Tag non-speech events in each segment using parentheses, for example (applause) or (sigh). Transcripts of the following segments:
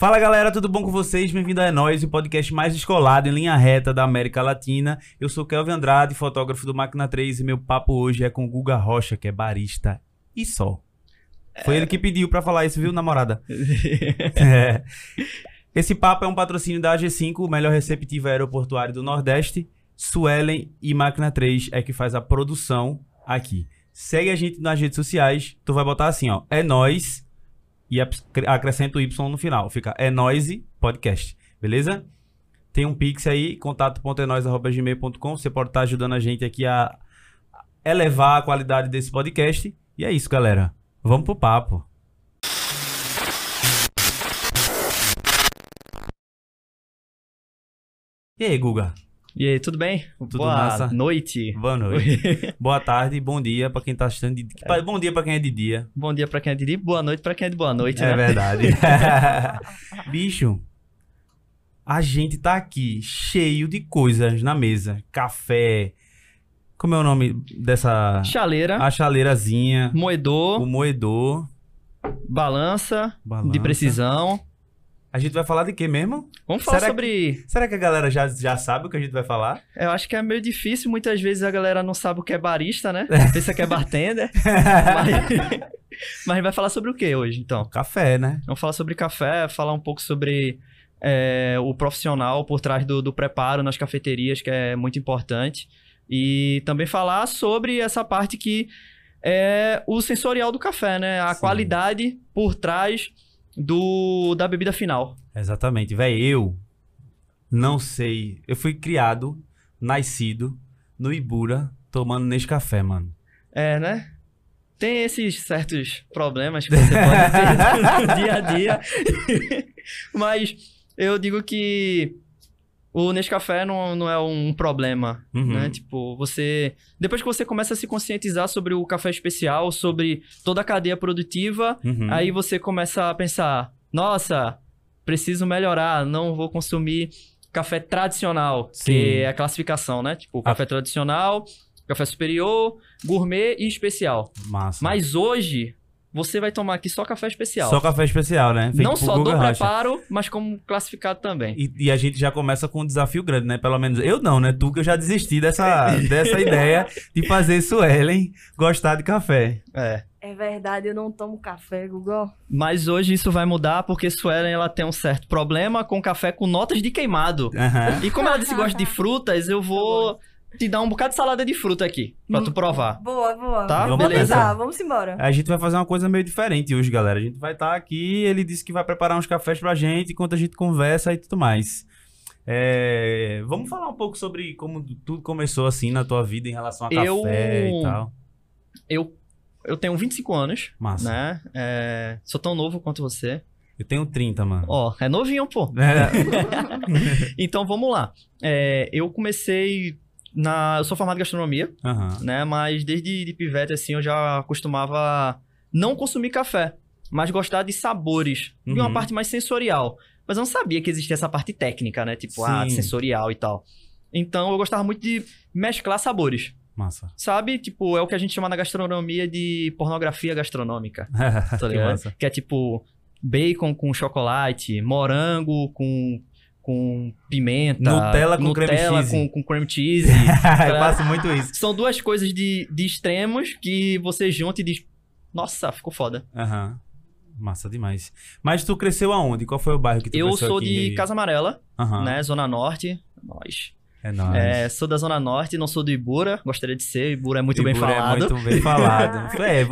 Fala galera, tudo bom com vocês? Bem-vindo a É Nós, o podcast mais descolado em linha reta da América Latina. Eu sou Kelvin Andrade, fotógrafo do Máquina 3 e meu papo hoje é com Guga Rocha, que é barista e só. Foi ele que pediu pra falar isso, viu, namorada? (laughs) É. Esse papo é um patrocínio da AG5, o melhor receptivo aeroportuário do Nordeste. Suelen e Máquina 3 é que faz a produção aqui. Segue a gente nas redes sociais. Tu vai botar assim, ó. É nós e acrescenta o Y no final. Fica é noise podcast, beleza? Tem um pix aí, contato.enois.gmail.com. Você pode estar ajudando a gente aqui a elevar a qualidade desse podcast. E é isso, galera. Vamos pro papo. E aí, Guga? E aí, tudo bem? Tudo Boa massa? noite. Boa noite. (laughs) Boa tarde, bom dia pra quem tá assistindo de... Bom dia pra quem é de dia. Bom dia pra quem é de dia, boa noite pra quem é de boa noite, É né? verdade. (laughs) Bicho, a gente tá aqui cheio de coisas na mesa. Café. Como é o nome dessa. Chaleira, A chaleirazinha. moedor, O moedor. balança, balança. de precisão. A gente vai falar de quê mesmo? Vamos falar Será sobre... Será que a galera já, já sabe o que a gente vai falar? Eu acho que é meio difícil, muitas vezes a galera não sabe o que é barista, né? Pensa que é bartender. (laughs) mas... (laughs) mas vai falar sobre o que hoje, então? Café, né? Vamos falar sobre café, falar um pouco sobre é, o profissional por trás do, do preparo nas cafeterias, que é muito importante. E também falar sobre essa parte que é o sensorial do café, né? A Sim. qualidade por trás do, da bebida final. Exatamente. Véi, eu não sei. Eu fui criado, nascido no Ibura, tomando nesse café, mano. É, né? Tem esses certos problemas que você pode ter (laughs) no dia a dia. (laughs) Mas eu digo que o Nescafé não, não é um problema, Uhum. né? Tipo, você... Depois que você começa a se conscientizar sobre o café especial, sobre toda a cadeia produtiva, Uhum. aí você começa a pensar, nossa, preciso melhorar, não vou consumir café tradicional, Sim. que é a classificação, né? Tipo, café tradicional, café superior, gourmet e especial. Massa. Mas hoje, você vai tomar aqui só café especial. Só café especial, né? Feito não só do Guga Rocha. preparo, mas como classificado também. E, e a gente já começa com um desafio grande, né? Pelo menos eu não, né? Tu que eu já desisti dessa, (laughs) dessa ideia de fazer Suelen gostar de café. É. É verdade, eu não tomo café, Google. Mas hoje isso vai mudar porque Suelen ela tem um certo problema com café com notas de queimado. E como ela disse que gosta de (laughs) frutas, eu vou te dar um bocado de salada de fruta aqui, pra tu provar. Boa, boa. Tá, vamos beleza. vamos embora. A gente vai fazer uma coisa meio diferente hoje, galera. A gente vai estar aqui, ele disse que vai preparar uns cafés pra gente enquanto a gente conversa e tudo mais. É, Vamos falar um pouco sobre como tudo começou assim na tua vida em relação a Eu- café e tal. Eu, eu tenho 25 anos, Massa. né? É, sou tão novo quanto você. Eu tenho 30, mano. Ó, é novinho, pô. É. (laughs) Então vamos lá. É, eu comecei na. Eu sou formado em gastronomia, Aham. né? Mas desde de pivete, assim, eu já costumava não consumir café, mas gostar de sabores, de uma Uhum. parte mais sensorial. Mas eu não sabia que existia essa parte técnica, né? Tipo, ah, Sim. sensorial e tal. Então eu gostava muito de mesclar sabores. Massa. Sabe? Tipo, é o que a gente chama na gastronomia de pornografia gastronômica. (laughs) Tá ligado? Que é tipo bacon com chocolate, morango com, com pimenta, Nutella com creme Nutella cheese. com, com cream cheese. (laughs) eu faço muito isso. São duas coisas de, de extremos que você junta e diz: Nossa, ficou foda. Aham. Massa demais. Mas tu cresceu aonde? Qual foi o bairro que tu Eu cresceu sou aqui? de Casa Amarela, Aham. né? Zona Norte. Nós. É nóis. É, sou da Zona Norte, não sou do Ibura. Gostaria de ser. Ibura é muito bem Ibura falado. É muito bem falado. (laughs) é,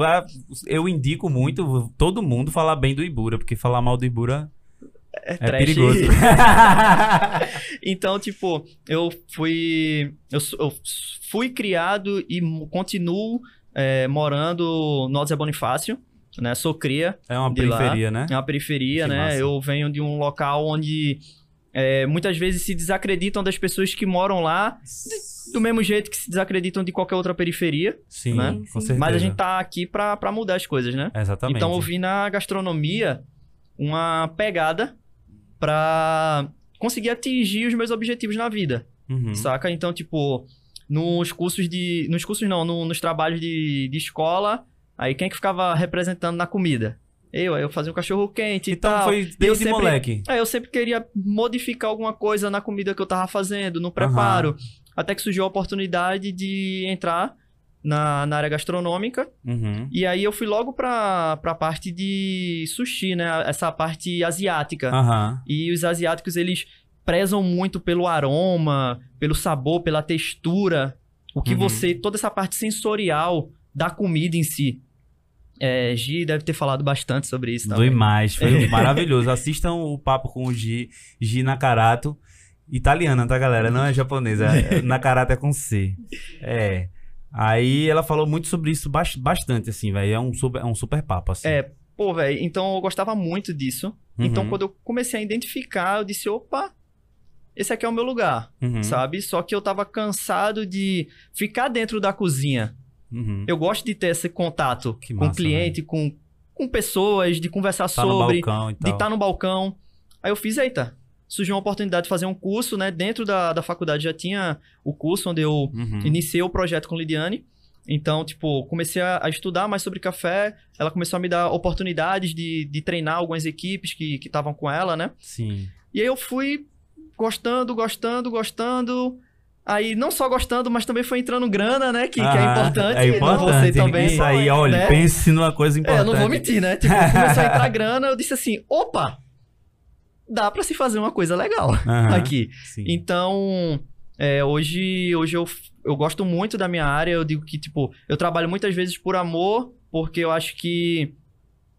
eu indico muito todo mundo falar bem do Ibura, porque falar mal do Ibura É, é perigoso. (laughs) Então, tipo, eu fui. Eu, eu fui criado e continuo é, morando no Zé Bonifácio, né? Sou cria, é uma De lá. periferia, né? é uma periferia, Que né? massa. Eu venho de um local onde é, muitas vezes se desacreditam das pessoas que moram lá, do mesmo jeito que se desacreditam de qualquer outra periferia. Sim, né? com Sim. certeza. Mas a gente tá aqui pra, pra mudar as coisas, né? Exatamente. Então eu vi na gastronomia uma pegada pra conseguir atingir os meus objetivos na vida, Uhum. saca? Então, tipo, nos cursos de... Nos cursos não, no- nos trabalhos de, de escola, aí quem que ficava representando na comida? Eu, aí eu fazia um cachorro quente e Então tal. foi E eu desde sempre- moleque. É, eu sempre queria modificar alguma coisa na comida que eu tava fazendo, no preparo. Até que surgiu a oportunidade de entrar na, na área gastronômica. Uhum. E aí eu fui logo pra, pra parte de sushi, né? Essa parte asiática. Aham. E os asiáticos, eles prezam muito pelo aroma, pelo sabor, pela textura. O que Uhum. você... Toda essa parte sensorial da comida em si. É, Gi deve ter falado bastante sobre isso também. Demais, foi (laughs) maravilhoso. Assistam o papo com o Gi, Gi Nakarato. Italiana, tá, galera? Não é japonesa. é- (laughs) Nakarato é com C. É. Aí ela falou muito sobre isso bas- bastante, assim, velho. É um super, é um super papo, assim. É, pô, velho, então eu gostava muito disso. Então, Uhum. quando eu comecei a identificar, eu disse, opa, esse aqui é o meu lugar, Uhum. sabe? Só que eu tava cansado de ficar dentro da cozinha. Uhum. Eu gosto de ter esse contato Que com massa, cliente, com, com pessoas, de conversar Tá sobre, de estar no balcão. Aí eu fiz, eita, surgiu uma oportunidade de fazer um curso, né? Dentro da, da faculdade já tinha o curso onde eu Uhum. iniciei o projeto com Lidiane. Então, tipo, comecei a, a estudar mais sobre café. Ela começou a me dar oportunidades de, de treinar algumas equipes que estavam com ela, né? Sim. E aí eu fui gostando, gostando, gostando. Aí não só gostando, mas também foi entrando grana, né? Que, que é Ah, importante. É no importante. você também. Isso aí, olha, né? pense numa coisa É, importante. eu não vou mentir, né? Tipo, começou a (laughs) entrar grana, eu disse assim, opa! Dá pra se fazer uma coisa legal Aham, aqui. Sim. Então, é, hoje, hoje eu, eu gosto muito da minha área. Eu digo que, tipo, eu trabalho muitas vezes por amor, porque eu acho que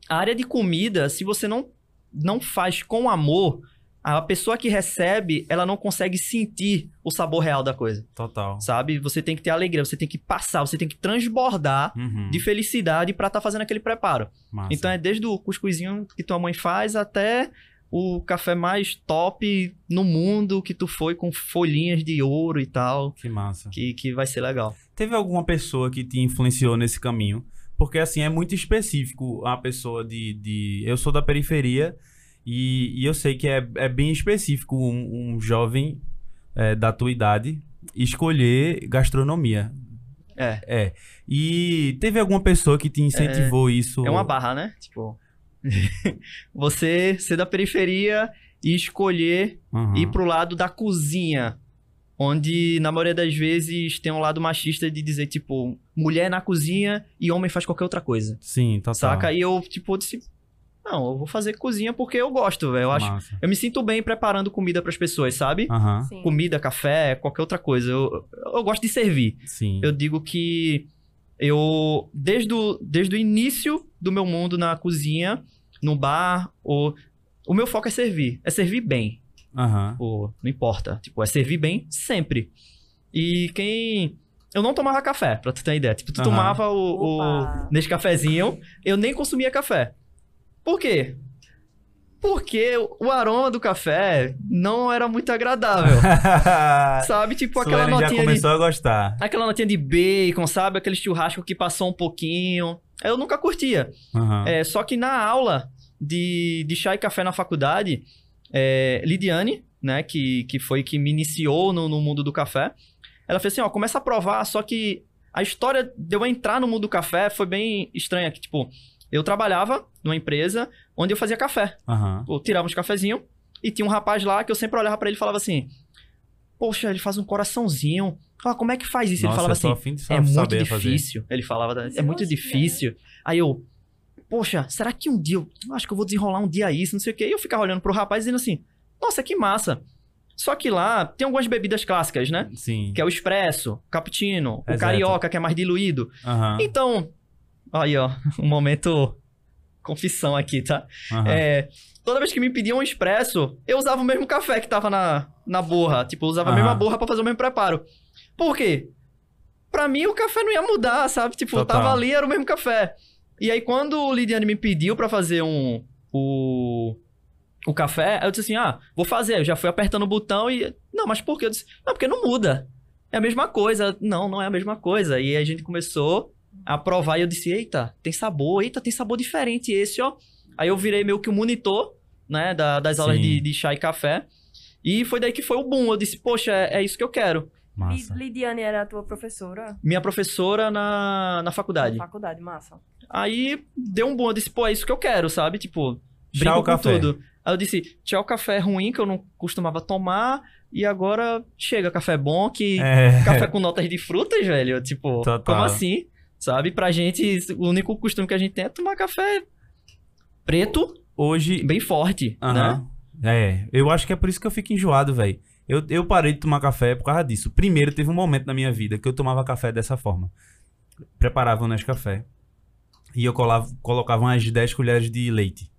a área de comida, se você não, não faz com amor, a pessoa que recebe, ela não consegue sentir o sabor real da coisa, Total. sabe? Você tem que ter alegria, você tem que passar, você tem que transbordar Uhum. de felicidade pra estar fazendo aquele preparo. Massa. Então é desde o cuscuzinho que tua mãe faz até o café mais top no mundo que tu foi com folhinhas de ouro e tal, Que massa. que, que vai ser legal. Teve alguma pessoa que te influenciou nesse caminho? Porque, assim, é muito específico a pessoa de... de... Eu sou da periferia e, e eu sei que é, é bem específico um, um jovem é, da tua idade escolher gastronomia. É, É. E teve alguma pessoa que te incentivou isso? é uma barra, né? Tipo, (laughs) você ser da periferia e escolher Uhum. ir pro lado da cozinha. Onde, na maioria das vezes, tem um lado machista de dizer, tipo, mulher na cozinha e homem faz qualquer outra coisa. Sim, total. Saca? E eu, tipo, disse, não, eu vou fazer cozinha porque eu gosto, velho. Eu acho, Massa. eu me sinto bem preparando comida pras pessoas, sabe? Sim. Comida, café, qualquer outra coisa. Eu, eu gosto de servir. Sim. Eu digo que eu, desde o, desde o início do meu mundo na cozinha, no bar, o, o meu foco é servir. É servir bem. Pô, não importa. Tipo, é servir bem sempre. E quem. Eu não tomava café, pra tu ter uma ideia. Tipo, tu Aham. tomava o, o. Nesse cafezinho, eu nem consumia café. Por quê? Porque o aroma do café não era muito agradável. (laughs) sabe? Tipo, aquela Suelen já notinha de. começou a gostar. Aquela notinha de bacon, sabe? Aquele churrasco que passou um pouquinho. Eu nunca curtia. Aham. É, só que na aula de, de chá e café na faculdade, é, Lidiane, né, que, que foi que me iniciou no, no mundo do café, ela fez assim, ó, começa a provar, só que a história de eu entrar no mundo do café foi bem estranha, que tipo, eu trabalhava numa empresa onde eu fazia café. Aham. Eu tirava uns cafezinhos e tinha um rapaz lá que eu sempre olhava pra ele e falava assim, poxa, ele faz um coraçãozinho, ah, como é que faz isso? ele Nossa, falava assim, a fim de é sa- muito saber fazer. difícil. Ele falava, é muito difícil. Aí eu, poxa, será que um dia, eu acho que eu vou desenrolar um dia isso, não sei o quê. E eu ficava olhando pro rapaz dizendo assim, nossa, que massa. Só que lá tem algumas bebidas clássicas, né? Sim. Que é o expresso, o cappuccino, o Exato. carioca, que é mais diluído. Aham. Então, aí ó, um momento confissão aqui, tá? aham. É, toda vez que me pediam um expresso, eu usava o mesmo café que tava na, na borra. Tipo, eu usava a Aham. mesma borra pra fazer o mesmo preparo. Por quê? Pra mim, o café não ia mudar, sabe? Tipo, Total. tava ali, era o mesmo café. E aí, quando o Lidiane me pediu pra fazer um... O, o café, eu disse assim, ah, vou fazer. Eu já fui apertando o botão e... Não, mas por quê? Eu disse, não, porque não muda. É a mesma coisa. Não, não é a mesma coisa. E aí a gente começou a provar e eu disse, eita, tem sabor. Eita, tem sabor diferente esse, ó. Aí eu virei meio que o monitor, né, da- das aulas Sim. de, de chá e café. E foi daí que foi o boom. Eu disse, poxa, é, é isso que eu quero. Massa. Li- Lidiane era a tua professora Minha professora na, na na faculdade. faculdade, massa. Aí deu um bom, eu disse, pô, é isso que eu quero, sabe? Tipo, Tchau, brinco com café. tudo. Aí eu disse, tchau, café ruim que eu não costumava tomar. E agora chega café bom que É. café com notas de frutas, velho. Tipo, Total. como assim? Sabe? Pra gente, o único costume que a gente tem é tomar café preto, Hoje. bem forte, né? É, eu acho que é por isso que eu fico enjoado, velho. Eu, eu parei de tomar café por causa disso. Primeiro, teve um momento na minha vida que eu tomava café dessa forma. Preparava um Nescafé. E eu colava, colocava umas 10 colheres de leite.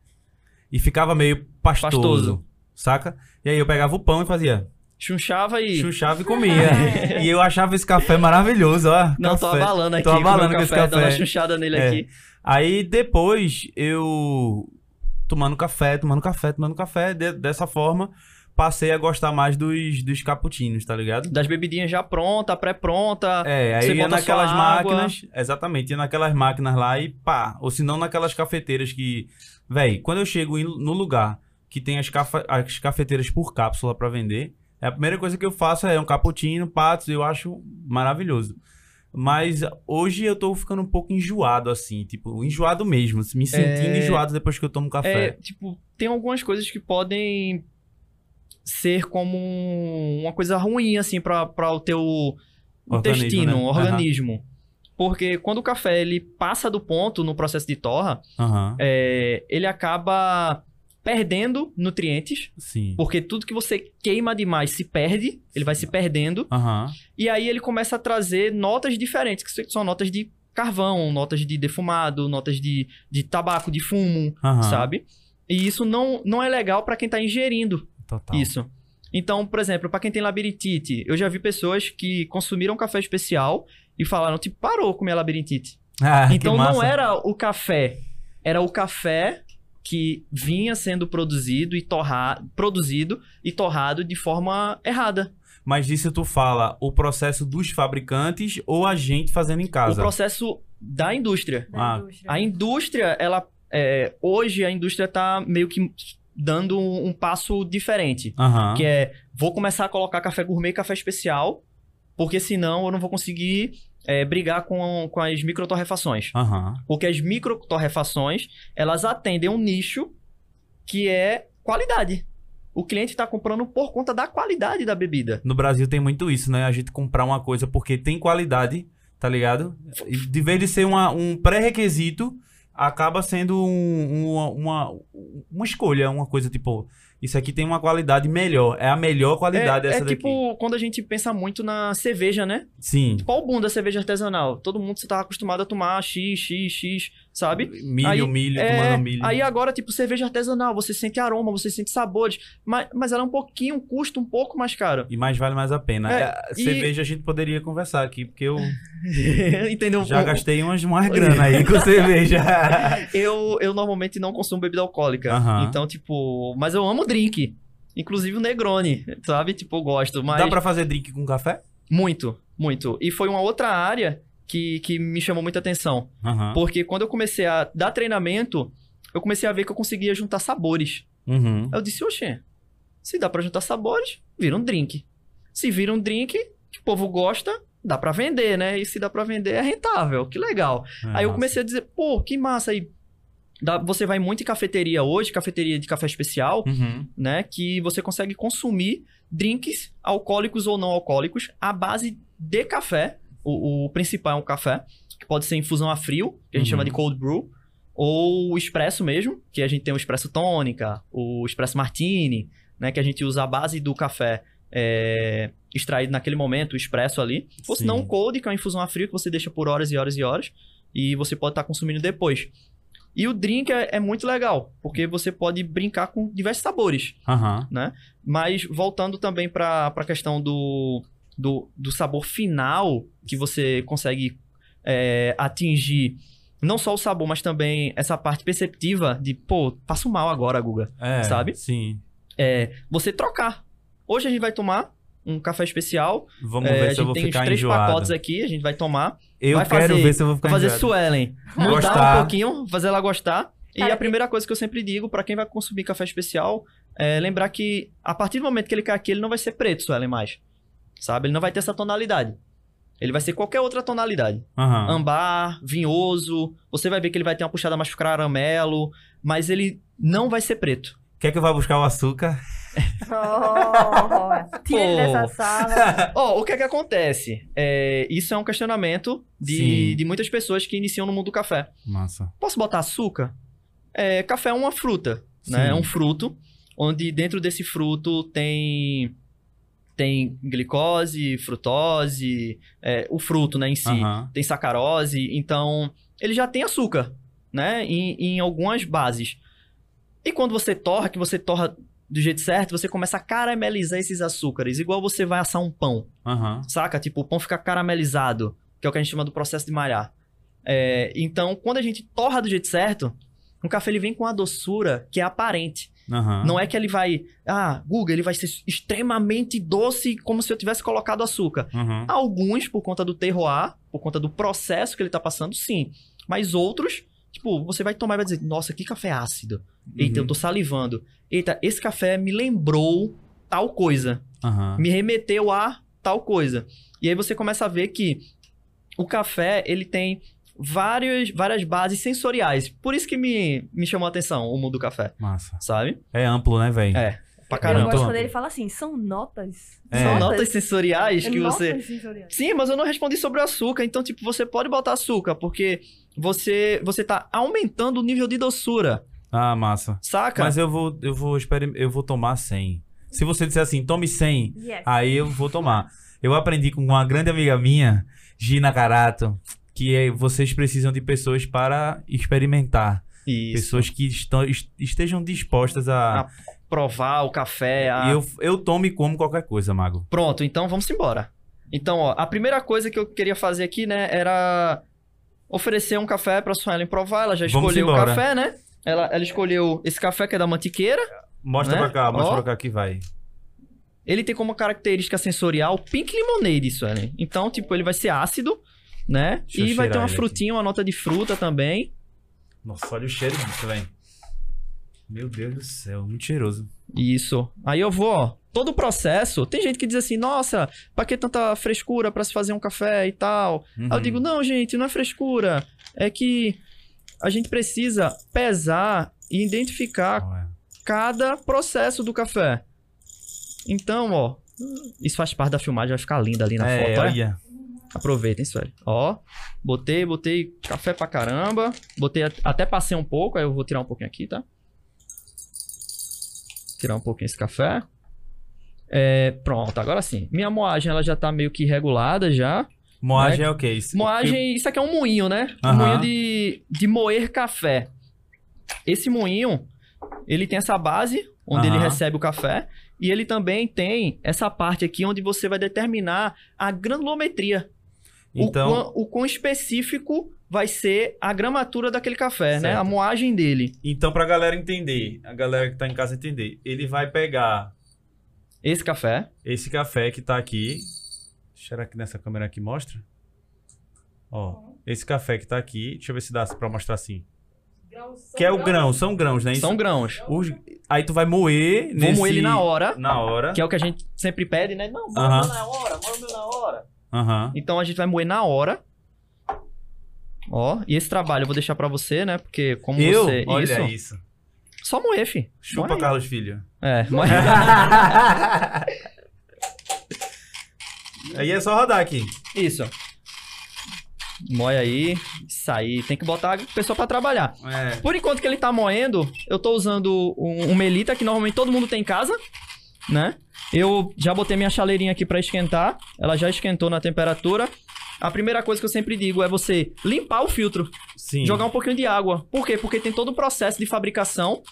E ficava meio pastoso, Pastoso. saca? E aí eu pegava o pão e fazia. Chunchava e. Chuchava e (laughs) comia. e eu achava esse café maravilhoso, ó. Não, tô café. abalando aqui Tô com abalando meu com esse café, dando uma chunchada nele É. aqui. Aí depois eu tomando café, tomando café, tomando café, de- dessa forma, passei a gostar mais dos, dos cappuccinos, tá ligado? Das bebidinhas já pronta, pré-pronta. É, aí ia naquelas sua água. máquinas, exatamente, ia naquelas máquinas lá e pá, ou se não naquelas cafeteiras que, véi, quando eu chego no lugar que tem as, cafa- as cafeteiras por cápsula pra vender, a primeira coisa que eu faço é um cappuccino, patos, eu acho maravilhoso. Mas hoje eu tô ficando um pouco enjoado, assim, tipo, enjoado mesmo, me sentindo É. enjoado depois que eu tomo É, café. tipo, tem algumas coisas que podem ser como um- uma coisa ruim, assim, pra o teu Organismo, intestino, né? organismo. Porque quando o café ele passa do ponto no processo de torra, Aham, é, ele acaba perdendo nutrientes, sim. porque tudo que você queima demais se perde, ele vai se perdendo, Aham, e aí ele começa a trazer notas diferentes, que são notas de carvão, notas de defumado, notas de, de tabaco, de fumo, aham. sabe? E isso não, não é legal pra quem tá ingerindo Total. isso. Então, por exemplo, pra quem tem labirintite, eu já vi pessoas que consumiram café especial e falaram, tipo, parou comer labirintite. Ah, então não era o café, era o café que vinha sendo produzido e torrado, produzido e torrado de forma errada. Mas isso tu fala o processo dos fabricantes ou a gente fazendo em O casa? processo da indústria. Da Ah, indústria. A indústria, ela é, hoje a indústria tá meio que dando um, um passo diferente. Aham. Que é, vou começar a colocar café gourmet e café especial, porque senão eu não vou conseguir é, brigar com, com as microtorrefações. Aham. Porque as microtorrefações, elas atendem um nicho que é qualidade. O cliente está comprando por conta da qualidade da bebida. No Brasil tem muito isso, né? A gente comprar uma coisa porque tem qualidade, tá ligado? De vez de ser uma- um pré-requisito, acaba sendo um- uma, uma, uma escolha, uma coisa tipo, isso aqui tem uma qualidade melhor. É a melhor qualidade é essa é daqui. tipo quando a gente pensa muito na cerveja, né? Sim. Qual o boom da cerveja artesanal? Todo mundo está acostumado a tomar X, X, X, sabe? Milho, Aí, milho, É, tomando milho. Aí agora, tipo, cerveja artesanal, você sente aroma, você sente sabores, mas, mas ela é um pouquinho, custa um pouco mais caro. E mais vale mais a pena. É, É, e- Cerveja a gente poderia conversar aqui, porque eu (laughs) Entendeu? já gastei umas, umas grana aí com cerveja. (laughs) Eu, eu normalmente não consumo bebida alcoólica. Aham. Então, tipo, mas eu amo drink. Inclusive o Negroni, sabe? Tipo, eu gosto, mas Dá pra fazer drink com café? muito, muito. E foi uma outra área que, que me chamou muita atenção. Aham. Porque quando eu comecei a dar treinamento, eu comecei a ver que eu conseguia juntar sabores. Uhum. Eu disse, oxê, se dá pra juntar sabores, vira um drink. Se vira um drink, que o povo gosta, dá pra vender, né? E se dá pra vender, é rentável, que legal. Aí eu comecei a dizer, pô, que massa aí. Dá- Você vai muito em cafeteria hoje, cafeteria de café especial, Uhum. né? Que você consegue consumir drinks alcoólicos ou não alcoólicos à base de café. O, o principal é um café, que pode ser infusão a frio, que a gente Uhum. chama de cold brew, ou o expresso mesmo, que a gente tem o expresso tônica, o expresso martini, né? Que a gente usa a base do café é, extraído naquele momento, o expresso ali. Ou se não, um cold, que é uma infusão a frio, que você deixa por horas e horas e horas, e você pode estar consumindo depois. E o drink é, é muito legal, porque você pode brincar com diversos sabores. Aham. Mas voltando também para a questão do, do, do sabor final, que você consegue é, atingir não só o sabor, mas também essa parte perceptiva de, pô, passo mal agora, Guga. É, Sabe? Sim. É, você trocar. Hoje a gente vai tomar um café especial. Vamos é, ver a se eu gente vou tem os ficar três enjoado. pacotes aqui, a gente vai tomar. Eu vai quero fazer- ver se eu vou ficar fazer enjoado. Suelen. Mudar Gostar. um pouquinho, fazer ela gostar. E Cara, a primeira coisa que eu sempre digo pra quem vai consumir café especial é lembrar que a partir do momento que ele cai aqui, ele não vai ser preto, Suelen, mais. Sabe? Ele não vai ter essa tonalidade. Ele vai ser qualquer outra tonalidade. Aham. Ambar, vinhoso. Você vai ver que ele vai ter uma puxada mais pro caramelo, mas ele não vai ser preto. Quer que eu vá buscar o açúcar? (laughs) Oh, (laughs) tira ele dessa sala. (laughs) Ó, o que é que acontece? É, isso é um questionamento de, Sim. de muitas pessoas que iniciam no mundo do café. Massa. Posso botar açúcar? É, café é uma fruta, né? Sim. É um fruto, onde dentro desse fruto tem tem glicose, frutose, é, o fruto, né, em si. Aham. Tem sacarose, então ele já tem açúcar, né, em, em algumas bases. E quando você torra, que você torra do jeito certo, você começa a caramelizar esses açúcares, igual você vai assar um pão. Aham. Saca? Tipo, o pão fica caramelizado, que é o que a gente chama do processo de malhar. É, então, quando a gente torra do jeito certo, o café ele vem com uma doçura que é aparente. Aham. Não é que ele vai. Ah, Guga, ele vai ser extremamente doce, como se eu tivesse colocado açúcar. Aham. Alguns, por conta do terroir, por conta do processo que ele tá passando, sim. Mas outros, tipo, você vai tomar e vai dizer: Nossa, que café ácido. Eita, Uhum. eu tô salivando. Eita, esse café me lembrou tal coisa Aham. me remeteu a tal coisa. E aí você começa a ver que o café, ele tem vários, várias bases sensoriais. Por isso que me, me chamou a atenção o mundo do café, Massa. sabe? É amplo, né, velho? É, pra Eu caramba. gosto Então- quando ele fala assim, são notas. É. São notas sensoriais que notas você... sensoriais. Sim, mas eu não respondi sobre o açúcar. Então, tipo, você pode botar açúcar, porque você, você tá aumentando o nível de doçura, Ah, massa. saca? Mas eu vou, eu vou experim- eu vou tomar 100. Se você disser assim, tome 100, Yes. aí eu vou tomar. Eu aprendi com uma grande amiga minha, Gina Carato, que é, vocês precisam de pessoas para experimentar. Isso. Pessoas que estão, est- estejam dispostas a. Ah, Provar o café, a... Eu, eu tomo e como qualquer coisa, Mago. Pronto, então vamos embora. Então, ó, a primeira coisa que eu queria fazer aqui, né, era oferecer um café pra Suelen provar. Ela já escolheu o café, né? Ela, ela escolheu esse café que é da mantiqueira. Mostra Né? pra cá, mostra Ó. pra cá que vai. Ele tem como característica sensorial pink lemonade, Suelen. Então, tipo, ele vai ser ácido, né? Deixa e vai ter uma frutinha, uma nota de fruta também. Nossa, olha o cheiro disso, velho. Meu Deus do céu, muito cheiroso. Isso. Aí eu vou, ó. Todo o processo, tem gente que diz assim, nossa, pra que tanta frescura pra se fazer um café e tal? Aí eu Uhum. digo, não, gente, não é frescura. É que a gente precisa pesar e identificar Olha. cada processo do café. Então, ó, isso faz parte da filmagem, vai ficar linda ali na É, foto. olha. olha. Aproveitem, sério. Ó, botei, botei café pra caramba. Botei, at- até passei um pouco, aí eu vou tirar um pouquinho aqui, tá? Tirar um pouquinho esse café. É, pronto, agora sim. Minha moagem, ela já tá meio que regulada já. Moagem é o Moagem, isso aqui é um moinho, né? Um Aham. moinho de, de moer café. Esse moinho, ele tem essa base, onde ele Aham. recebe o café. E ele também tem essa parte aqui, onde você vai determinar a granulometria. Então, O, quão, o quão específico vai ser a gramatura daquele café, né? Certo. A moagem dele. então, pra galera entender, a galera que tá em casa entender, ele vai pegar Esse café. esse café que tá aqui. Será que nessa câmera aqui mostra? Ó, esse café que tá aqui. Deixa eu ver se dá pra mostrar assim. Que é o grão, são grãos, né? Isso- São grãos. os- Aí tu vai moer Vou nesse... moer ele na hora, Na hora. que é o que a gente sempre pede, né? Não, moe Aham. meu na hora, moe meu na hora. Aham. Então a gente vai moer na hora. Ó, e esse trabalho eu vou deixar pra você, né? Porque como Eu? você. Olha isso. isso. Só moer, fi. Chupa, Moe aí. Carlos Filho. É, (laughs) moe. Aí é só rodar aqui. Isso. Moe aí. Isso aí. Tem que botar a pessoa pra trabalhar. É. Por enquanto que ele tá moendo, eu tô usando um, um melita que normalmente todo mundo tem em casa, né? Eu já botei minha chaleirinha aqui pra esquentar. Ela já esquentou na temperatura. A primeira coisa que eu sempre digo é você limpar o filtro, Sim. jogar um pouquinho de água. Por quê? Porque tem todo o processo de fabricação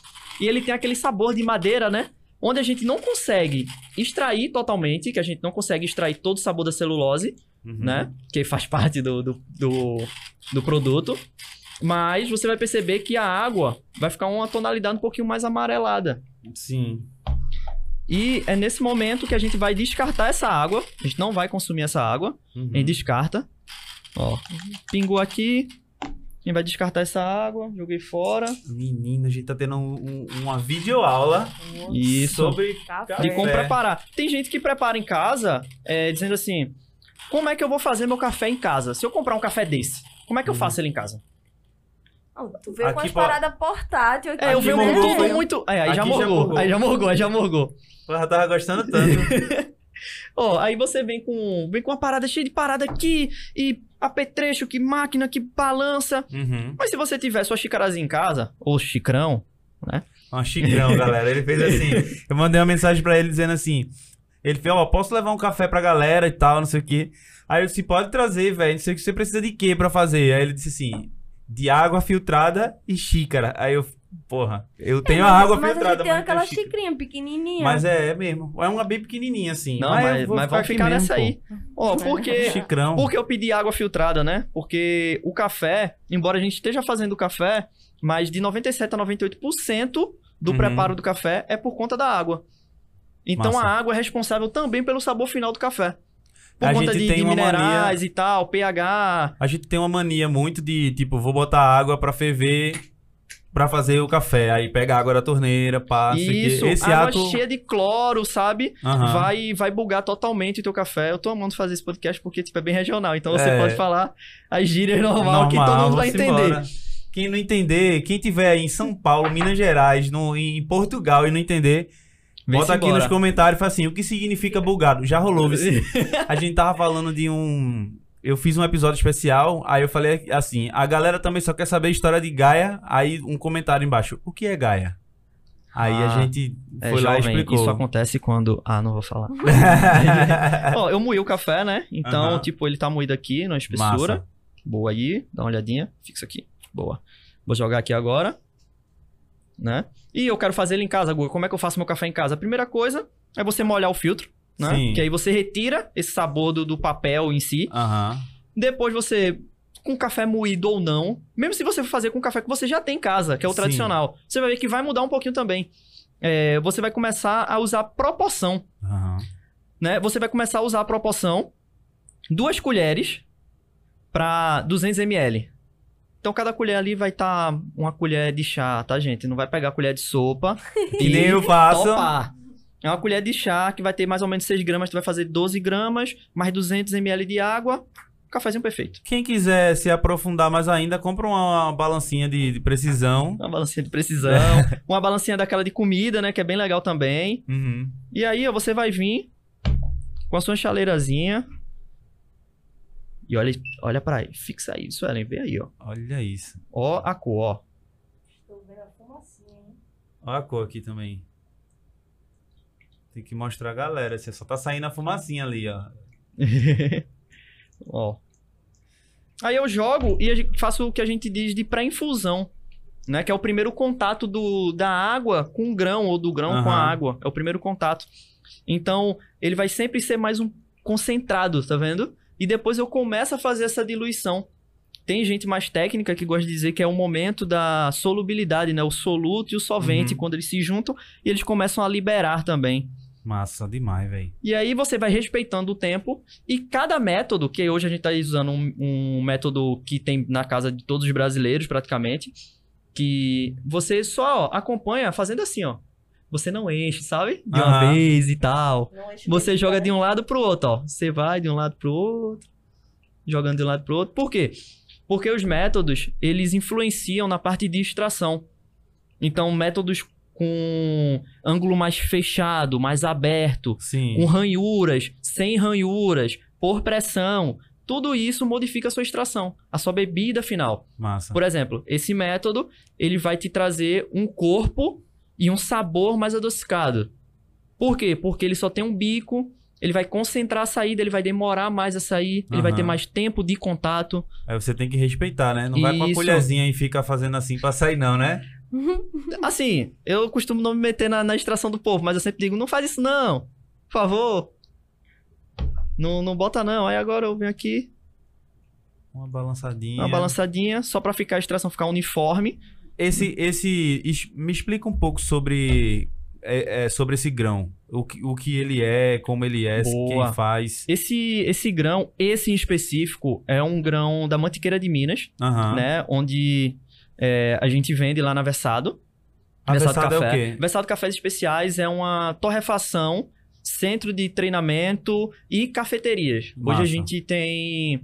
e ele tem aquele sabor de madeira, né? Onde a gente não consegue extrair totalmente, que a gente não consegue extrair todo o sabor da celulose, Uhum. né? Que faz parte do, do, do, do produto. Mas você vai perceber que a água vai ficar uma tonalidade um pouquinho mais amarelada. Sim. E é nesse momento que a gente vai descartar essa água. A gente não vai consumir essa água. Uhum. A gente descarta. Ó, pingou aqui. A gente vai descartar essa água. Joguei fora. Menino, a gente tá tendo um- um- uma videoaula Isso. sobre Café. De como preparar. Tem gente que prepara em casa, é, dizendo assim: como é que eu vou fazer meu café em casa? Se eu comprar um café desse, como é que eu Uhum. faço ele em casa? Não, tu veio com Aqui as po- paradas portátil aqui. É, eu venho morgou, muito. É, aí já aqui já morgou, morgou. aí já morgou, aí já morgou. Porra, eu tava gostando tanto. (laughs) Ó, aí você vem com, vem com uma parada cheia de parada aqui, e apetrecho, que máquina, que balança. Uhum. Mas se você tiver sua xicarazinha em casa, ou xicrão, Um chicrão, galera. Ele fez assim. Eu mandei uma mensagem pra ele dizendo assim. Ele fez, ó, posso levar um café pra galera e tal, não sei o quê. Aí eu disse, pode trazer, velho. Não sei o que você precisa de quê pra fazer. Aí ele disse assim, de água filtrada e xícara. Aí eu, porra, eu tenho a mas, água mas filtrada, a gente tem mas não aquela xícara. xicrinha pequenininha. Mas é, é mesmo. É uma bem pequenininha assim. Não, mas, vou mas aqui ficar mesmo, nessa pô. aí. Ó, porque... (laughs) Chicrão. Por que eu pedi água filtrada, né? Porque o café, embora a gente esteja fazendo café, mas de 97 a 98% do Uhum. preparo do café é por conta da água. Então Massa. a água é responsável também pelo sabor final do café. Por A conta gente de, tem de uma minerais e tal, pH. A gente tem uma mania muito de, tipo, vou botar água pra ferver pra fazer o café. Aí pega água da torneira, passa. Isso, Esse água ato. cheia de cloro, sabe? Aham. Vai, vai bugar totalmente o teu café. Eu tô amando fazer esse podcast porque tipo, é bem regional. Então você É. pode falar as gírias normal, que todo mundo vai entender. embora. Quem não entender, quem tiver aí em São Paulo, Minas Gerais, no, em Portugal e não entender, Vem-se bota aqui embora. nos comentários e fala assim, o que significa bugado? Já rolou, viu? (laughs) A gente tava falando de um... Eu fiz um episódio especial, aí eu falei assim, a galera também só quer saber a história de Gaia, aí um comentário embaixo, o que é Gaia? Aí a Ah, gente É, foi lá e jovem, explicou. Isso acontece quando. Ah, não vou falar. (laughs) Ó, eu moí o café, né? Então, Aham. tipo, ele tá moído aqui na espessura. Massa. Boa aí, dá uma olhadinha. Fixa aqui. Boa. Vou jogar aqui agora. Né? E eu quero fazer ele em casa, Guga. Como é que eu faço meu café em casa? A primeira coisa é você molhar o filtro, né? Sim. Que aí você retira esse sabor do, do papel em si. Aham. Depois você, com café moído ou não, mesmo se você for fazer com café que você já tem em casa, que é o Sim. tradicional, você vai ver que vai mudar um pouquinho também. É, você vai começar a usar proporção Aham. né? Você vai começar a usar a proporção duas colheres para 200 ml. Então cada colher ali vai estar uma colher de chá, tá, gente? Não vai pegar a colher de sopa (laughs) Que nem eu faço. topar. É uma colher de chá que vai ter mais ou menos 6 gramas, tu vai fazer 12 gramas, mais 200 ml de água, cafezinho perfeito. Quem quiser se aprofundar mais ainda, compra uma balancinha de, de precisão. Uma balancinha de precisão, (laughs) uma balancinha daquela de comida, né, que é bem legal também. Uhum. E aí, ó, você vai vir com a sua chaleirazinha. E olha, olha para aí, fixa aí, Suelen, vê aí, ó. Olha isso. Ó a cor, ó. Tô vendo a fumacinha, hein? Olha a cor aqui também. Tem que mostrar a galera. Você só tá saindo a fumacinha ali, ó. (laughs) ó. Aí eu jogo e faço o que a gente diz de pré-infusão, né? Que é o primeiro contato do, da água com o grão ou do grão com a água. É o primeiro contato. Então, ele vai sempre ser mais um concentrado, tá vendo? E depois eu começo a fazer essa diluição. Tem gente mais técnica que gosta de dizer que é o momento da solubilidade, né? O soluto e o solvente, Uhum. quando eles se juntam e eles começam a liberar também. Massa demais, velho. E aí você vai respeitando o tempo e cada método, que hoje a gente está usando um, um método que tem na casa de todos os brasileiros praticamente, que você só ó, acompanha fazendo assim, ó. Você não enche, sabe? De uma Aham. vez e tal. Não enche Você joga de um lado pro outro, ó. Você vai de um lado pro outro, jogando de um lado pro outro. Por quê? Porque os métodos, eles influenciam na parte de extração. Então, métodos com ângulo mais fechado, mais aberto, Sim. com ranhuras, sem ranhuras, por pressão. Tudo isso modifica a sua extração, a sua bebida final. Massa. Por exemplo, esse método, ele vai te trazer um corpo e um sabor mais adocicado. Por quê? Porque ele só tem um bico, ele vai concentrar a saída, ele vai demorar mais a sair, ele vai ter mais tempo de contato. Aí você tem que respeitar, né? Não vai com a colherzinha e fica fazendo assim pra sair, não, né? (laughs) Assim, eu costumo não me meter na, na extração do povo, mas eu sempre digo, não faz isso não, por favor. Não, não bota não. Aí agora eu venho aqui, Uma balançadinha. uma balançadinha, só pra ficar a extração ficar uniforme. Esse, esse, es- me explica um pouco sobre, é, é, sobre esse grão. O que, o que ele é, como ele é, Boa. quem faz. Esse, esse grão, esse em específico, é um grão da Mantiqueira de Minas, Aham. né? Onde é, a gente vende lá na Versado. A Versado Versado é o Café. quê? Versado Cafés Especiais é uma torrefação centro de treinamento e cafeterias. Massa. Hoje a gente tem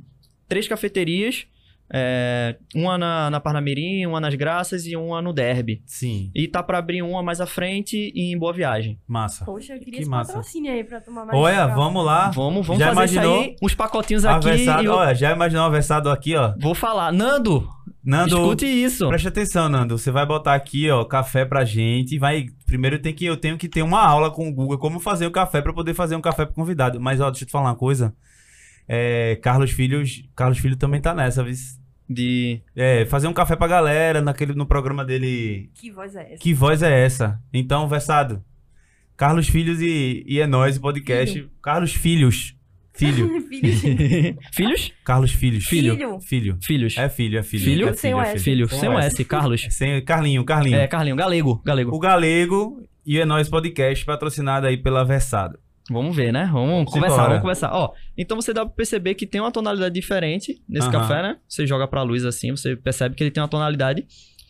três cafeterias, é, uma na, na Parnamirim, uma nas Graças e uma no Derby. Sim, E tá pra abrir uma mais à frente e em Boa Viagem. massa. Poxa, eu queria Que esse massa. patrocínio aí pra tomar mais Olha, vamos lá. Vamos, vamos Já fazer imaginou? isso aí, uns pacotinhos aqui. Aversado, e eu- olha, já imaginou o aversado aqui, ó? Vou falar. Nando, Nando, escute isso. preste atenção, Nando. Você vai botar aqui, ó, café pra gente. Vai. Primeiro tem que eu tenho que ter uma aula com o Google como fazer o café pra poder fazer um café pro convidado. Mas ó, deixa eu te falar uma coisa. É, Carlos Filhos, Carlos Filho também tá nessa, viu? De... É, fazer um café pra galera naquele no programa dele. Que voz é essa? Que voz é essa? Então, versado. Carlos Filhos e, e é nós podcast. Carlos Filhos. Filho. (laughs) Filho. (laughs) Filhos? Carlos Filhos. Filho. Filho. Filhos. É filho, é filho. Filho? É Sem o é S. Filho. Sem um S. S, Carlos. Sem Carlinho, Carlinho. É, Carlinho. Galego. Galego. O Galego e é nós podcast patrocinado aí pela Versado. Vamos ver, né? Vamos Simbora. conversar, vamos conversar. Ó, então você dá pra perceber que tem uma tonalidade diferente nesse Aham. café, né? Você joga pra luz assim, você percebe que ele tem uma tonalidade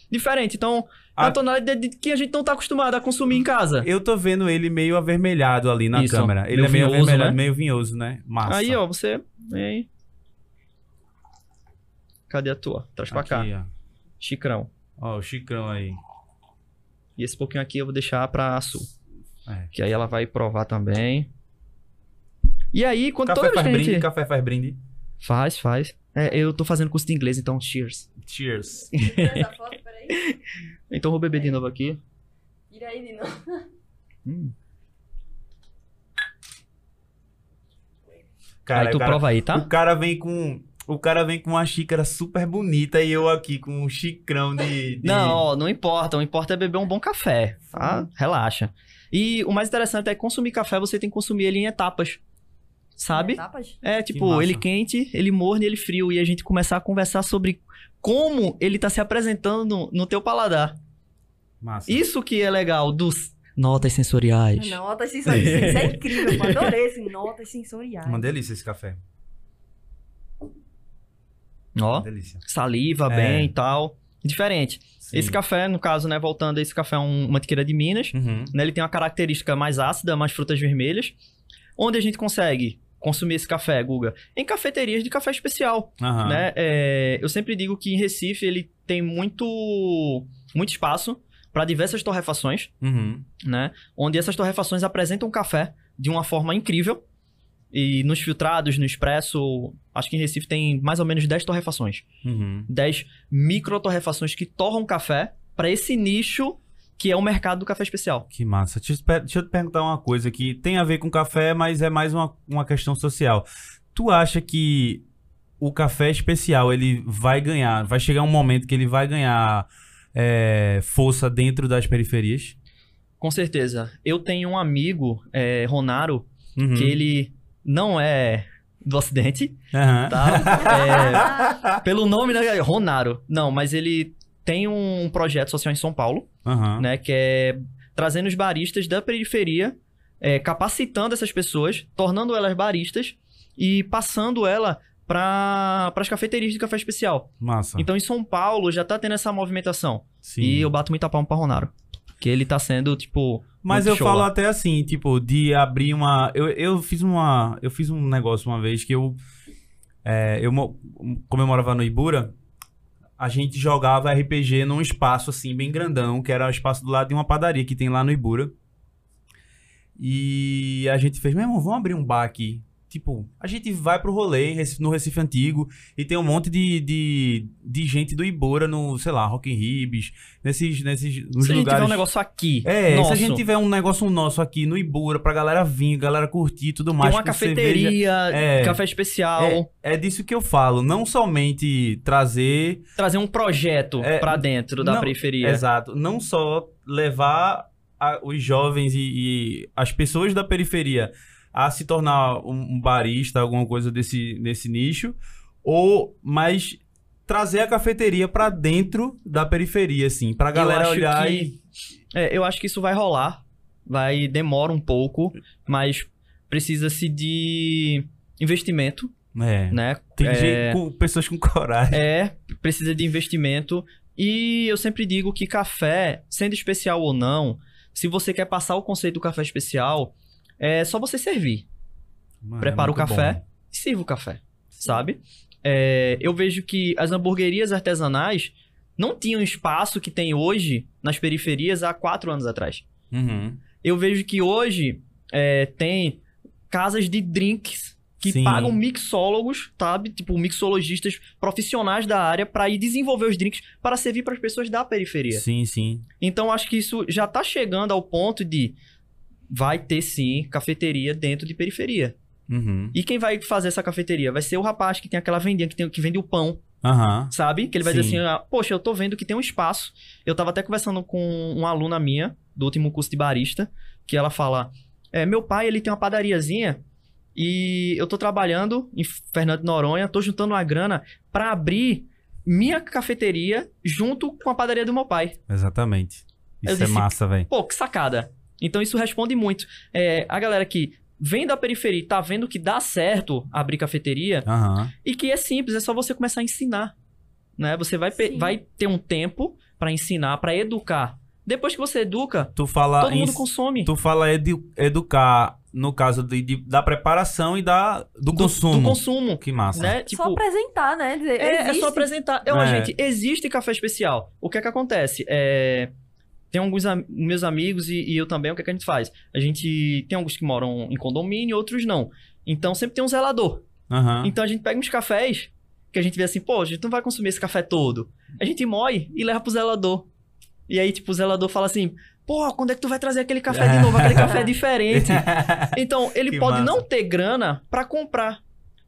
diferente. Então, é A- uma tonalidade que a gente não tá acostumado a consumir em casa. Eu tô vendo ele meio avermelhado ali na Isso, câmera. Ele meio é meio vinhoso, avermelhado, né? meio vinhoso, né? Massa. Aí, ó, você vem aí. Cadê a tua? Traz pra cá. Aqui, ó. Chicrão. Ó, o Chicão aí. E esse pouquinho aqui eu vou deixar pra Su. É. Que aí ela vai provar também. E aí, quando Café toda faz a brinde, gente... café faz brinde. Faz, faz. É, eu tô fazendo curso de inglês, então cheers. Cheers. (laughs) (laughs) Então vou beber de novo aqui. Tira aí de novo. (laughs) Hum. Cara, aí tu o cara, prova aí, tá? o cara vem com... O cara vem com uma xícara super bonita e eu aqui com um xicrão de... de- Não, ó, não importa. O importa é beber um bom café, tá? Relaxa. E o mais interessante é consumir café, você tem que consumir ele em etapas. Sabe? Etapas? É, Que tipo, massa. ele quente, ele morno e ele frio. E a gente começar a conversar sobre como ele tá se apresentando no, no teu paladar. Massa. Isso que é legal dos notas sensoriais. Notas sensoriais. Isso é incrível. Eu adorei esse notas sensoriais. Uma delícia esse café. Ó, Uma delícia. saliva É. bem e tal. Diferente. Sim. Esse café, no caso, né, voltando, esse café é um, uma tiqueira de Minas. Uhum. né, ele tem uma característica mais ácida, mais frutas vermelhas. Onde a gente consegue consumir esse café, Guga? Em cafeterias de café especial, Aham. né? É, eu sempre digo que em Recife ele tem muito, muito espaço para diversas torrefações, Uhum. né? Onde essas torrefações apresentam café de uma forma incrível. E nos filtrados, no expresso, acho que em Recife tem mais ou menos 10 torrefações. Uhum. 10 micro torrefações que torram café para esse nicho que é o mercado do café especial. Que massa. Deixa eu, te perguntar uma coisa que tem a ver com café, mas é mais uma, uma questão social. Tu acha que o café especial ele vai ganhar, vai chegar um momento que ele vai ganhar é, força dentro das periferias? Com certeza. Eu tenho um amigo, é, Ronaro, Uhum. que ele não é do Ocidente, Aham. tá? (laughs) É, pelo nome, né? Ronaro. Não, mas ele tem um projeto social em São Paulo, Aham. né? Que é trazendo os baristas da periferia, é, capacitando essas pessoas, tornando elas baristas e passando ela para as cafeterias de café especial. Massa. Então, em São Paulo, já tá tendo essa movimentação. Sim. E eu bato muita palma pra Ronaro. Que ele tá sendo, tipo. Mas eu falo lá. até assim, tipo, de abrir uma. Eu, eu fiz uma. Eu fiz um negócio uma vez que eu. é, eu mo- como eu morava no Ibura, a gente jogava RPG num espaço assim, bem grandão, que era o espaço do lado de uma padaria que tem lá no Ibura. E a gente fez, meu irmão, vamos abrir um bar aqui. Tipo, a gente vai pro rolê no Recife Antigo e tem um monte de, de, de gente do Ibura no, sei lá, Rock in Ribs, nesses, nesses nos Se a gente lugares... tiver um negócio aqui. É, nosso, se a gente tiver um negócio nosso aqui no Ibura pra galera vir, galera curtir e tudo tem mais. uma com cerveja, cafeteria, é, café especial, É, é disso que eu falo. Não somente trazer. trazer um projeto É, pra dentro da não, periferia. Exato. Não só levar a- os jovens e, e as pessoas da periferia a se tornar um, barista, alguma coisa desse, desse nicho, ou mas trazer a cafeteria pra dentro da periferia, assim, pra galera olhar que- e. É, eu acho que isso vai rolar. Vai, demora um pouco, mas precisa-se de investimento, É. né? Tem é, gente com pessoas com coragem. É, precisa de investimento. E eu sempre digo que café, sendo especial ou não, se você quer passar o conceito do café especial, é só você servir. Mano, Prepara é o café bom. e sirva o café, sabe? É, eu vejo que as hamburguerias artesanais não tinham espaço que tem hoje nas periferias há quatro anos atrás. Uhum. Eu vejo que hoje é, tem casas de drinks que Sim. pagam mixólogos, sabe? Tipo, mixologistas profissionais da área para ir desenvolver os drinks para servir para as pessoas da periferia. Sim, sim. Então, acho que isso já tá chegando ao ponto de vai ter sim cafeteria dentro de periferia. Uhum. E quem vai fazer essa cafeteria? Vai ser o rapaz que tem aquela vendinha que, tem, que vende o pão, Aham. sabe? Que ele vai Sim. dizer assim: ah, Poxa, eu tô vendo que tem um espaço. Eu tava até conversando com uma aluna minha, do último curso de barista, que ela fala: é, Meu pai, ele tem uma padariazinha e eu tô trabalhando em Fernando de Noronha, tô juntando uma grana pra abrir minha cafeteria junto com a padaria do meu pai. Exatamente. Eu Isso é disse- massa, velho. Pô, que sacada. Então isso responde muito. É, a galera que vem da periferia e tá vendo que dá certo abrir cafeteria Aham. e que é simples, é só você começar a ensinar. Né? Você vai, Sim. vai ter um tempo pra ensinar, pra educar. Depois que você educa, Tu fala todo mundo consome. Tu fala edu- educar no caso de, de- da preparação e da, do, consumo. Do consumo. Que massa. Né? Só Tipo, apresentar, né? Dizer, É, é existe. só apresentar. Eu, É. gente, existe café especial. O que é que acontece? É, Tem alguns am- meus amigos e, e eu também, o que é que a gente faz? A gente tem alguns que moram em condomínio, outros não. Então sempre tem um zelador. Aham. Então a gente pega uns cafés que a gente vê assim, pô, a gente não vai consumir esse café todo. A gente moe e leva pro zelador. E aí, tipo, o zelador fala assim, pô, quando é que tu vai trazer aquele café de novo? Aquele café (laughs) diferente. (laughs) Então, ele Que pode massa. não ter grana pra comprar.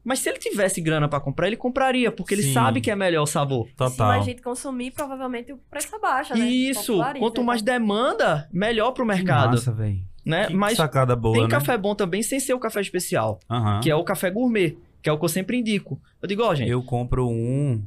Mas se ele tivesse grana pra comprar, ele compraria, porque ele Sim. sabe que é melhor o sabor. Se Total. mais gente consumir, provavelmente o preço abaixa, né? Isso, quanto mais então. demanda, melhor pro mercado, massa, velho. né? Que Mas sacada boa, tem né? café bom também sem ser o café especial, Aham. que é o café gourmet, que é o que eu sempre indico. Eu digo, ó, gente, Eu compro um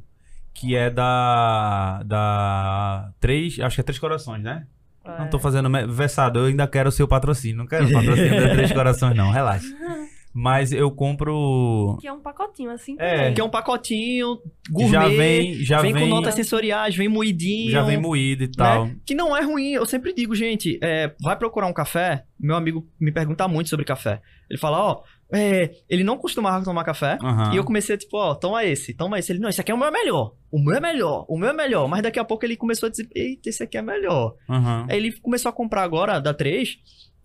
que é da. Da. Três. Acho que é Três Corações, né? É. Não tô fazendo me- versado, eu ainda quero o seu patrocínio. Não quero o patrocínio (laughs) da Três Corações, não, relaxa. (laughs) Mas eu compro. Que é um pacotinho assim. É. também. que é um pacotinho gourmet, já vem. Já vem, vem, com notas sensoriais, vem moidinho. já vem moído e tal. né? Que não é ruim. Eu sempre digo, gente, é, vai procurar um café. Meu amigo me pergunta muito sobre café. Ele fala, ó, é, ele não costumava tomar café. Aham. E eu comecei, tipo, ó, toma esse, toma esse. Ele, não, esse aqui é o meu melhor. O meu é melhor, o meu é melhor. Mas daqui a pouco ele começou a dizer, eita, esse aqui é melhor. Aham. Aí ele começou a comprar agora, da 3,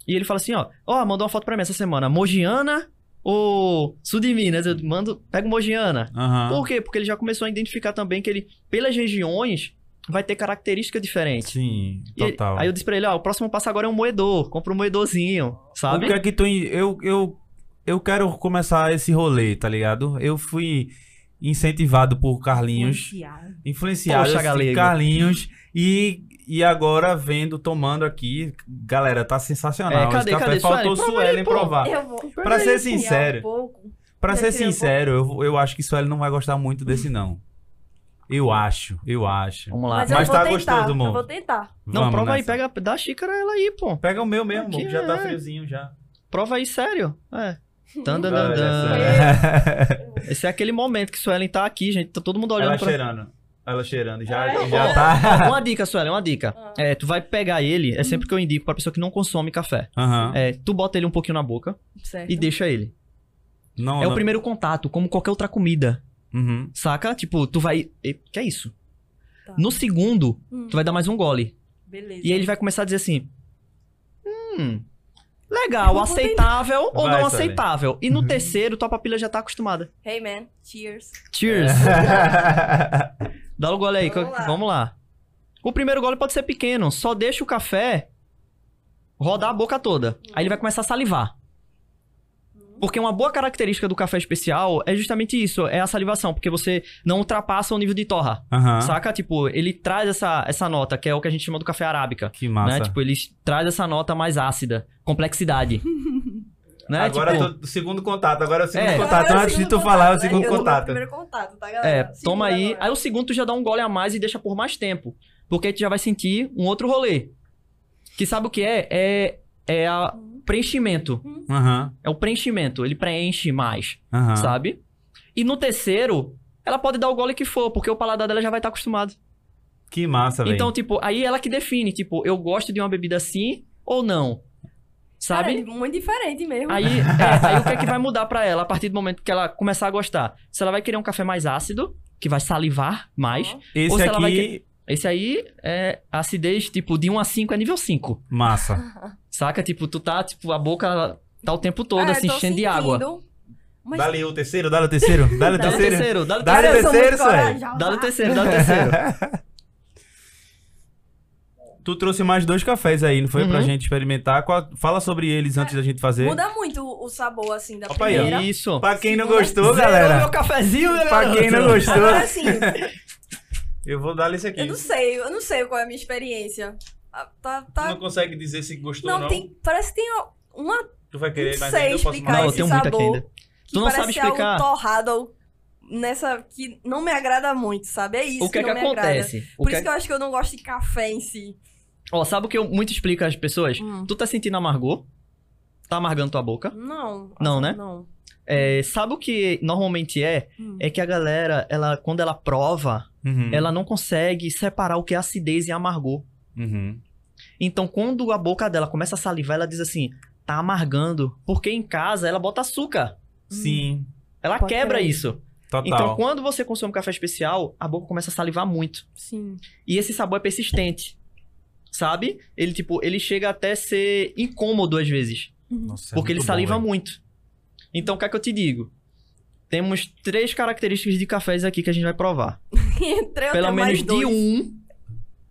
e ele fala assim, ó, ó, mandou uma foto pra mim essa semana, Mogiana ou Sul de Minas? Eu mando, pega o Mogiana. Aham. Por quê? Porque ele já começou a identificar também que ele, pelas regiões, vai ter característica diferente. Sim, E total. aí eu disse pra ele, ó, o próximo passo agora é um moedor. Compra um moedorzinho, sabe? O que é que tu. Eu, eu, eu quero começar esse rolê, tá ligado? Eu fui incentivado por Carlinhos. Influenciado. Influenciado Poxa, assim. Carlinhos. E, e agora vendo, tomando aqui. Galera, tá sensacional. É, cadê, Esse café cadê? Faltou Suelen? Suelen aí, pô. provar. Eu vou. Pra ser sincero. Um. Pra Eu ser sincero, eu, eu acho que Suelen não vai gostar muito desse, não. Eu acho, eu acho. Vamos lá. Mas, Mas eu tá vou tentar, gostoso, amor. Eu vou tentar. Não, Vamos prova aí, nessa. pega, dá a xícara ela aí, pô. Pega o meu mesmo, Aqui já tá é. friozinho já. Prova aí, sério. É. Esse é aquele momento que Suelen tá aqui, gente. Tá todo mundo olhando Ela pra... cheirando. Ela cheirando. Já, Ai. já tá. (laughs) uma dica, Suelen, uma dica. Ah. É, tu vai pegar ele, é sempre que eu indico pra pessoa que não consome café. Aham. É, tu bota ele um pouquinho na boca Certo. e deixa ele. Não, é o não. primeiro contato, como qualquer outra comida. Uhum. Saca? Tipo, tu vai. E, que é isso? Tá. No segundo, Hum, tu vai dar mais um gole. Beleza. E aí ele vai começar a dizer assim: Hum. Legal, aceitável ou Vai, não aceitável. E no terceiro, tua papilha já tá acostumada. Hey, man. Cheers. Cheers. (laughs) Dá o gole aí. Vamos co- lá. Vamos lá. O primeiro gole pode ser pequeno. Só deixa o café rodar a boca toda. Aí ele vai começar a salivar. Porque uma boa característica do café especial é justamente isso, é a salivação, porque você não ultrapassa o nível de torra. Aham. Saca? Tipo, ele traz essa, essa nota, que é o que a gente chama do café arábica. Que massa. Né? Tipo, ele traz essa nota mais ácida, complexidade. (laughs) né? Agora tipo, tô- o segundo contato, agora é o segundo É. contato. Agora é o Antes de tu falar, é o né? segundo contato. Primeiro contato, tá, galera? É, toma aí. agora. Aí o segundo tu já dá um gole a mais e deixa por mais tempo. Porque aí tu já vai sentir um outro rolê. Que sabe o que é? É, é a preenchimento. Aham, É o preenchimento. Ele preenche mais, aham. sabe? E no terceiro, ela pode dar o gole que for, porque o paladar dela já vai estar acostumado. Que massa, velho. Então, tipo, aí ela que define, tipo, eu gosto de uma bebida assim ou não. Sabe? É, muito diferente mesmo. Aí, (laughs) é, aí o que é que vai mudar pra ela a partir do momento que ela começar a gostar? Se ela vai querer um café mais ácido, que vai salivar mais. Ó. Esse Ou se ela vai aqui, Esse aí é acidez, tipo, de 1 a 5 é nível 5. massa. (laughs) Saca? Tipo, tu tá, tipo, a boca tá o tempo todo É, assim, enchendo de água. Mas Dá-lhe o terceiro, dá-lhe o terceiro, dá-lhe o Dá o terceiro. terceiro, dá o Dá-lhe terceiro. o terceiro, muito Sueli. corajosa. Dá o terceiro, dá o terceiro. (laughs) Tu trouxe mais dois cafés aí, não foi? Pra Uhum. gente experimentar. Qual- Fala sobre eles antes da gente fazer. Muda muito o sabor, assim, da Opa aí, primeira. Isso. Pra quem não gostou, galera. meu cafezinho, né, Pra quem não gostou, Agora, assim, (laughs) eu vou dar esse aqui. eu não sei, eu não sei qual é a minha experiência. Ah, Tá, Tu tá... não consegue dizer se gostou Não, ou não? tem... Parece que tem uma... Tu vai querer, Não mas sei ainda eu posso explicar Não, eu esse tenho muito aqui sabor. ainda. que Tu não parece sabe explicar? algo torrado nessa... Que não me agrada muito, sabe? É isso O que é que não me agrada. acontece? O Por que isso é- que eu acho que eu não gosto de café em si. Ó, sabe o que eu muito explico às pessoas? Hum. Tu tá sentindo amargor? Tá amargando tua boca? Não. Não, assim, né? Não. É, sabe o que normalmente é? Hum. É que a galera, ela, quando ela prova, Uhum. ela não consegue separar o que é acidez e amargor. Uhum. Então, quando a boca dela começa a salivar, ela diz assim, tá amargando. Porque em casa ela bota açúcar. Sim, Ela Pode quebra crer. isso. total. Então, quando você consome café especial, a boca começa a salivar muito. Sim. E esse sabor é persistente. Sabe? Ele, tipo, ele chega até ser incômodo às vezes. Nossa, é porque ele muito saliva bom, muito. Então, o que é que eu te digo? Temos três características de cafés aqui que a gente vai provar. (laughs) Pelo menos de dois. um,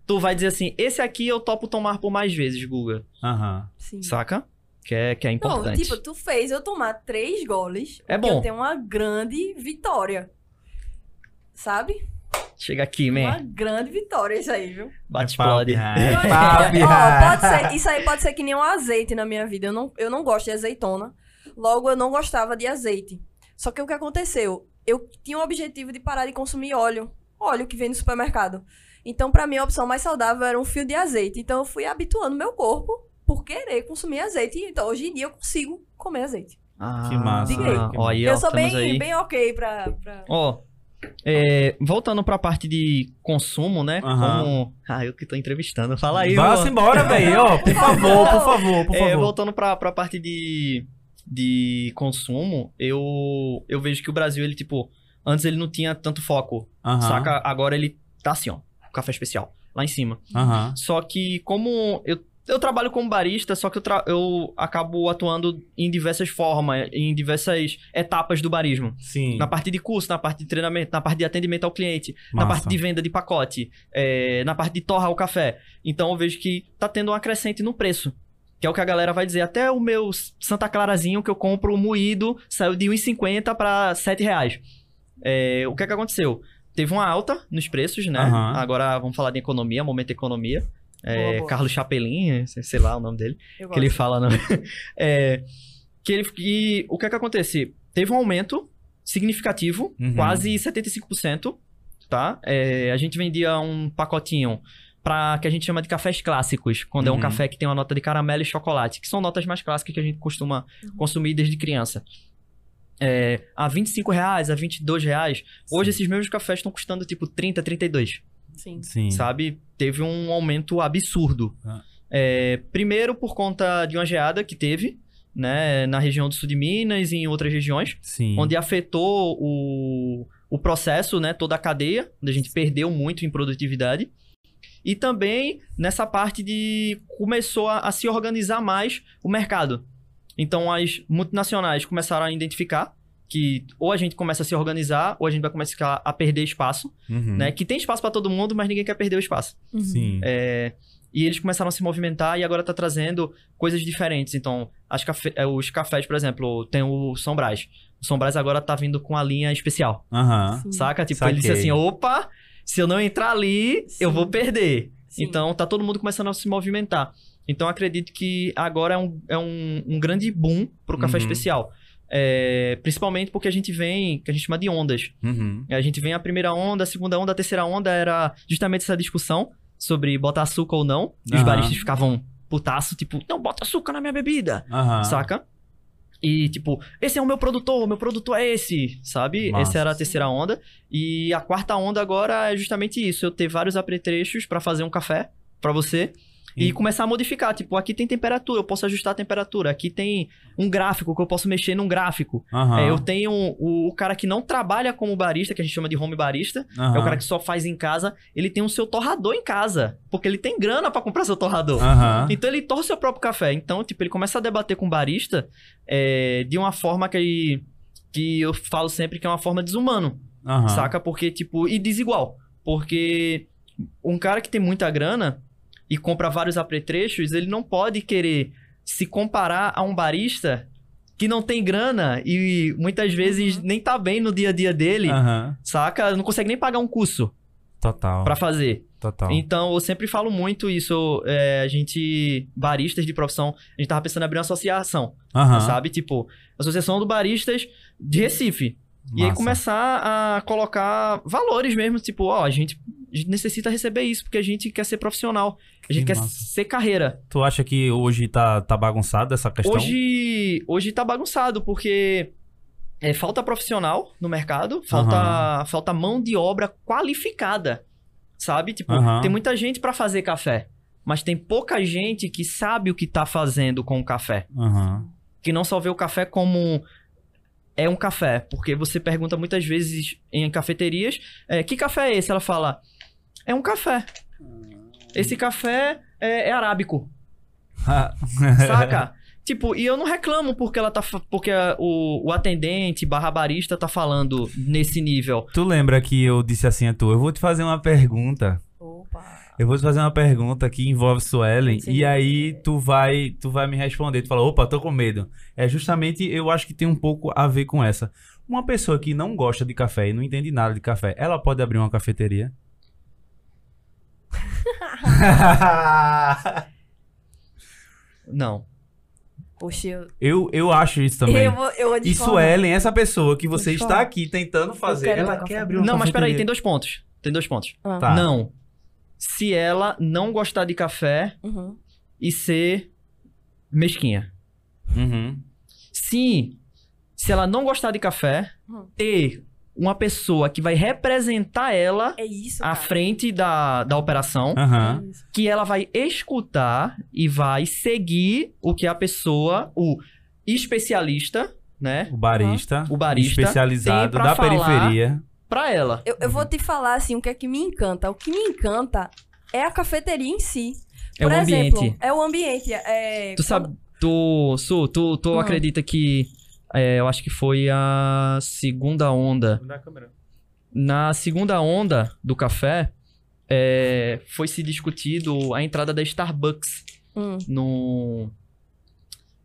tu vai dizer assim: esse aqui eu topo tomar por mais vezes, Guga. Aham. Sim. Saca? Que é, que é Não, importante. tipo, tu fez eu tomar três goles. É bom. Eu tenho uma grande vitória. Sabe? Chega aqui, Uma man. grande vitória isso aí, viu? Bate É explode. (laughs) pode ser, isso aí pode ser que nem um azeite na minha vida. Eu não, eu não gosto de azeitona. Logo, eu não gostava de azeite. Só que o que aconteceu? Eu tinha o objetivo de parar de consumir óleo. Óleo que vem no supermercado. Então, pra mim, a opção mais saudável era um fio de azeite. Então, eu fui habituando meu corpo por querer consumir azeite. Então, hoje em dia, eu consigo comer azeite. Ah, Que massa, Diga aí. Ó, aí, ó, eu sou bem, aí. bem ok pra... pra... Ó, é, voltando pra parte de consumo, né? Aham. Como... Ah, eu que tô entrevistando. Fala aí, Vá-se embora, velho. Ó, por (laughs) favor, por favor, por É, favor. voltando pra, pra parte de, de consumo, eu, eu vejo que o Brasil, ele, tipo, antes ele não tinha tanto foco, Aham, saca? Agora ele tá assim, ó, café especial, lá em cima. Aham. Só que como eu, eu trabalho como barista, só que eu, eu acabo atuando em diversas formas, em diversas etapas do barismo. Sim. Na parte de curso, na parte de treinamento, na parte de atendimento ao cliente, na Massa. parte de venda de pacote, é, na parte de torrar o café. Então eu vejo que tá tendo um acrescente no preço. Que é o que a galera vai dizer. Até o meu Santa Clarazinho que eu compro moído saiu de 1,50 para 7 reais. É, o que é que aconteceu? Teve uma alta nos preços, né? Aham. Agora vamos falar de economia, momento economia. É, Boa, boa. Carlos Chapelin, sei lá o nome dele Eu que ele fala, não. (laughs) É, que ele, e o que é que acontece? Teve um aumento significativo, Uhum. quase 75%, tá? É, a gente vendia um pacotinho para que a gente chama de cafés clássicos, quando é um Uhum. café que tem uma nota de caramelo e chocolate, que são notas mais clássicas que a gente costuma consumir desde criança. É, a 25 reais, a 22 reais. Hoje esses mesmos cafés estão custando tipo 30, 32 Sim. Sim. sabe? Teve um aumento absurdo. Ah. É, primeiro por conta de uma geada que teve, né, na região do sul de Minas e em outras regiões, Sim. onde afetou o, o processo, né, toda a cadeia, onde a gente perdeu muito em produtividade. E também nessa parte de começou a, a se organizar mais o mercado. Então as multinacionais começaram a identificar que ou a gente começa a se organizar ou a gente vai começar a perder espaço, Uhum. né? Que tem espaço pra todo mundo, mas ninguém quer perder o espaço. Uhum. Sim. É, e eles começaram a se movimentar e agora tá trazendo coisas diferentes. Então, as cafe- é, os cafés, por exemplo, tem o São Brás. O São Brás agora tá vindo com a linha especial. Sim. saca? Tipo, Saquei. ele disse assim, opa, se eu não entrar ali, eu Sim. vou perder. Sim. Então, tá todo mundo começando a se movimentar. Então, acredito que agora é um, é um, um grande boom pro café Uhum. especial. É, principalmente porque a gente vem, que a gente chama de ondas. Uhum. A gente vem a primeira onda, a segunda onda, a terceira onda era justamente essa discussão sobre botar açúcar ou não. E os baristas ficavam putaço, tipo, não bota açúcar na minha bebida, Aham. saca? E tipo, esse é o meu produtor, o meu produtor é esse, sabe? Massa. Essa era a terceira onda. E a quarta onda agora é justamente isso, eu ter vários apetrechos pra fazer um café pra você. E começar a modificar. Tipo, aqui tem temperatura, eu posso ajustar a temperatura. Aqui tem um gráfico que eu posso mexer num gráfico. Aham, É, eu tenho o, o cara que não trabalha como barista, que a gente chama de home barista. É aham, o cara que só faz em casa. Ele tem o seu torrador em casa. Porque ele tem grana pra comprar seu torrador. Aham. Então ele torra o seu próprio café. Então, tipo, ele começa a debater com o barista é, de uma forma que, que eu falo sempre que é uma forma desumano. Saca? Porque, tipo, e desigual. Porque um cara que tem muita grana e compra vários apetrechos, ele não pode querer se comparar a um barista que não tem grana e muitas vezes nem tá bem no dia a dia dele, Aham. saca? Não consegue nem pagar um curso Total. pra fazer. Total. Então, eu sempre falo muito isso. é, a gente, baristas de profissão, a gente tava pensando em abrir uma associação, Aham. sabe? Tipo, Associação do Baristas de Recife. E aí Massa. começar a colocar valores mesmo, tipo, ó, a gente, a gente necessita receber isso, porque a gente quer ser profissional. A gente Que quer massa. ser carreira. Tu acha que hoje tá, tá bagunçado essa questão? Hoje, hoje tá bagunçado, porque é, falta profissional no mercado, falta, falta mão de obra qualificada. Sabe? Tipo, Aham. tem muita gente pra fazer café, mas tem pouca gente que sabe o que tá fazendo com o café. Aham. Que não só vê o café como é um café. Porque você pergunta muitas vezes em cafeterias, é, que café é esse? Ela fala, é um café. Esse café é, é arábico. (laughs) Saca? tipo, e eu não reclamo porque ela tá. Porque a- o, o atendente barra barista tá falando nesse nível. Tu lembra que eu disse assim a tu, eu vou te fazer uma pergunta. Opa. Eu vou te fazer uma pergunta que envolve Suelen Sim. e aí tu vai, tu vai me responder. Tu fala, opa, tô com medo. É justamente, eu acho que tem um pouco a ver com essa. Uma pessoa que não gosta de café e não entende nada de café, ela pode abrir uma cafeteria? (laughs) Não. Poxa, eu, eu, eu acho isso também. eu vou, eu vou E discordar. Suelen, essa pessoa que você está aqui tentando fazer, quero ela quer abrir uma Não, mas peraí, tem dois pontos. Tem dois pontos. Ah. Tá. Não. Se ela não gostar de café Uhum. e ser mesquinha. Uhum. Sim. Se ela não gostar de café, Hum. ter uma pessoa que vai representar ela É isso, à frente da, da operação. É isso. que ela vai escutar e vai seguir o que a pessoa, o especialista, né, O barista, O barista especializado da falar- periferia. pra ela. Eu, eu vou te falar, assim, o que é que me encanta. O que me encanta é a cafeteria em si. É Por o exemplo, ambiente. É o ambiente. É, Tu sabe, tu, Su, tu, tu Hum. acredita que, é, eu acho que foi a segunda onda Na segunda onda do café, é, foi se discutido a entrada da Starbucks Hum. no,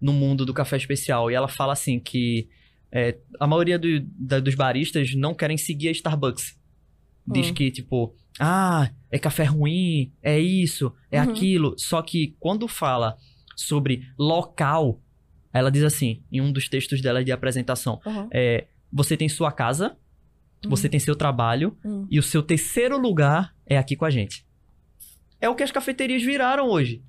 no mundo do café especial. E ela fala assim que é, a maioria do- da- dos baristas não querem seguir a Starbucks. Diz Hum. que, tipo, ah, é café ruim, é isso, é Uhum. aquilo. Só que quando fala sobre local, ela diz assim, em um dos textos dela de apresentação, Uhum. é, você tem sua casa, você tem seu trabalho, Hum. e o seu terceiro lugar é aqui com a gente. É o que as cafeterias viraram hoje.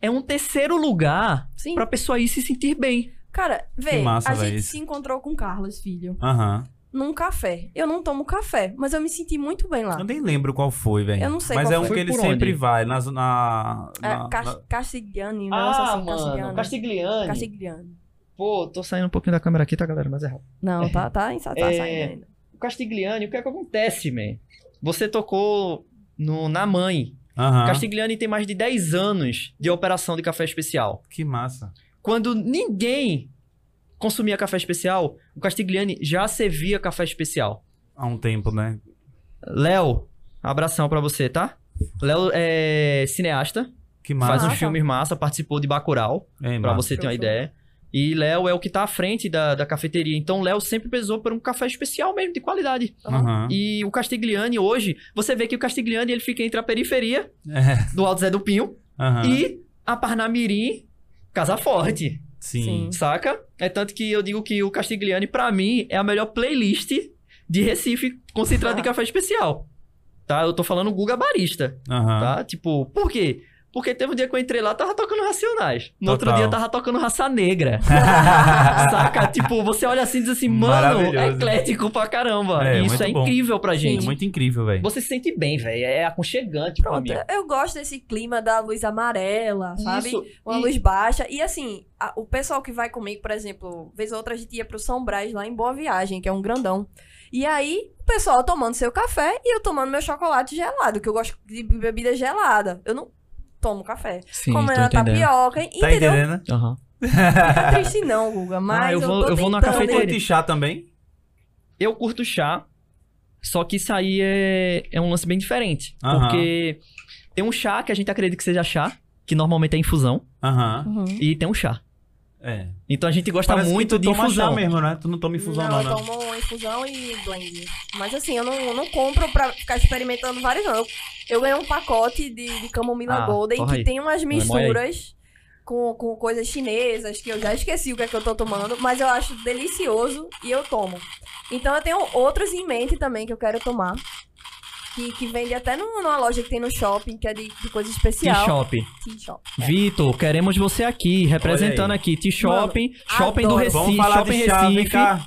É um terceiro lugar Sim. pra pessoa ir se sentir bem. Cara, vê, massa, a véi, gente isso. se encontrou com o Carlos, filho, Aham. Num café. Eu não tomo café, mas eu me senti muito bem lá. Eu nem lembro qual foi, velho. Eu não sei Mas qual é um foi. que ele sempre onde? vai. Na, na, na, É, Cas- na- Castigliani, um negócio assim, Castigliani. Castigliani. Castigliani. Pô, tô saindo um pouquinho da câmera aqui, tá, galera? Mas é rápido. Não, tá, (laughs) tá, tá, tá É. saindo ainda. O Castigliani, o que é que acontece, man? Você tocou no, na mãe. Aham. Castigliani tem mais de 10 anos de operação de café especial. Que massa. Quando ninguém consumia café especial, o Castigliani já servia café especial. Há um tempo, né? Léo, abração pra você, tá? Léo é cineasta, Que faz massa. uns Massa. filmes massa, participou de Bacurau, É, pra massa. você ter uma ideia. E Léo é o que tá à frente da, da cafeteria. Então, Léo sempre pesou por um café especial mesmo, de qualidade. Aham. E o Castigliani hoje, você vê que o Castigliani ele fica entre a periferia É. do Alto Zé do Pinho Aham. e a Parnamirim, Casa Forte. Sim. Sim. Saca? É tanto que eu digo que o Castigliani, pra mim, é a melhor playlist de Recife concentrado em café especial. Tá? Eu tô falando Guga Barista, Aham. tá? Tipo, por quê? Porque teve um dia que eu entrei lá, tava tocando Racionais. No outro Total. dia tava tocando Raça Negra. (laughs) Saca? Tipo, você olha assim e diz assim, mano, é eclético pra caramba. É, E isso é bom. incrível pra gente. Muito incrível, velho. Você se sente bem, velho. É aconchegante pra Pronto, mim. eu gosto desse clima da luz amarela, sabe? Isso. Uma E- luz baixa. E assim, a- o pessoal que vai comigo, por exemplo, vez ou outra a gente ia pro São Brás, lá em Boa Viagem, que é um grandão. E aí, o pessoal tomando seu café e eu tomando meu chocolate gelado, que eu gosto de bebida gelada. Eu não tomo café. Sim, Comendo a entendendo. tapioca, Tá entendeu? entendendo? Aham. Não é triste não, Guga, mas Ah, eu eu, vou- tô eu vou na cafeteria. curte chá também? Eu curto chá, só que isso aí é, é um lance bem diferente. Aham. Porque tem um chá que a gente acredita que seja chá, que normalmente é infusão. Uhum. e tem um chá. É. Então a gente gosta Parece muito que tu de toma infusão. chá mesmo, né? Tu não toma infusão, não, não, eu né? tomo infusão e blend. Mas assim, eu não, eu não compro pra ficar experimentando vários, não. Eu, eu ganhei um pacote de, de camomila Ah, golden que aí. tem umas misturas com, com coisas chinesas que eu já esqueci o que é que eu tô tomando, mas eu acho delicioso e eu tomo. Então eu tenho outros em mente também que eu quero tomar. Que, que vende até num- numa loja que tem no shopping, que é de, de coisa especial. T-Shop. Tea shop. Vitor, queremos você aqui, representando aqui. T-Shopping, Mano, Shopping do. Recife, Vamos falar Shopping de vem Recife. cá.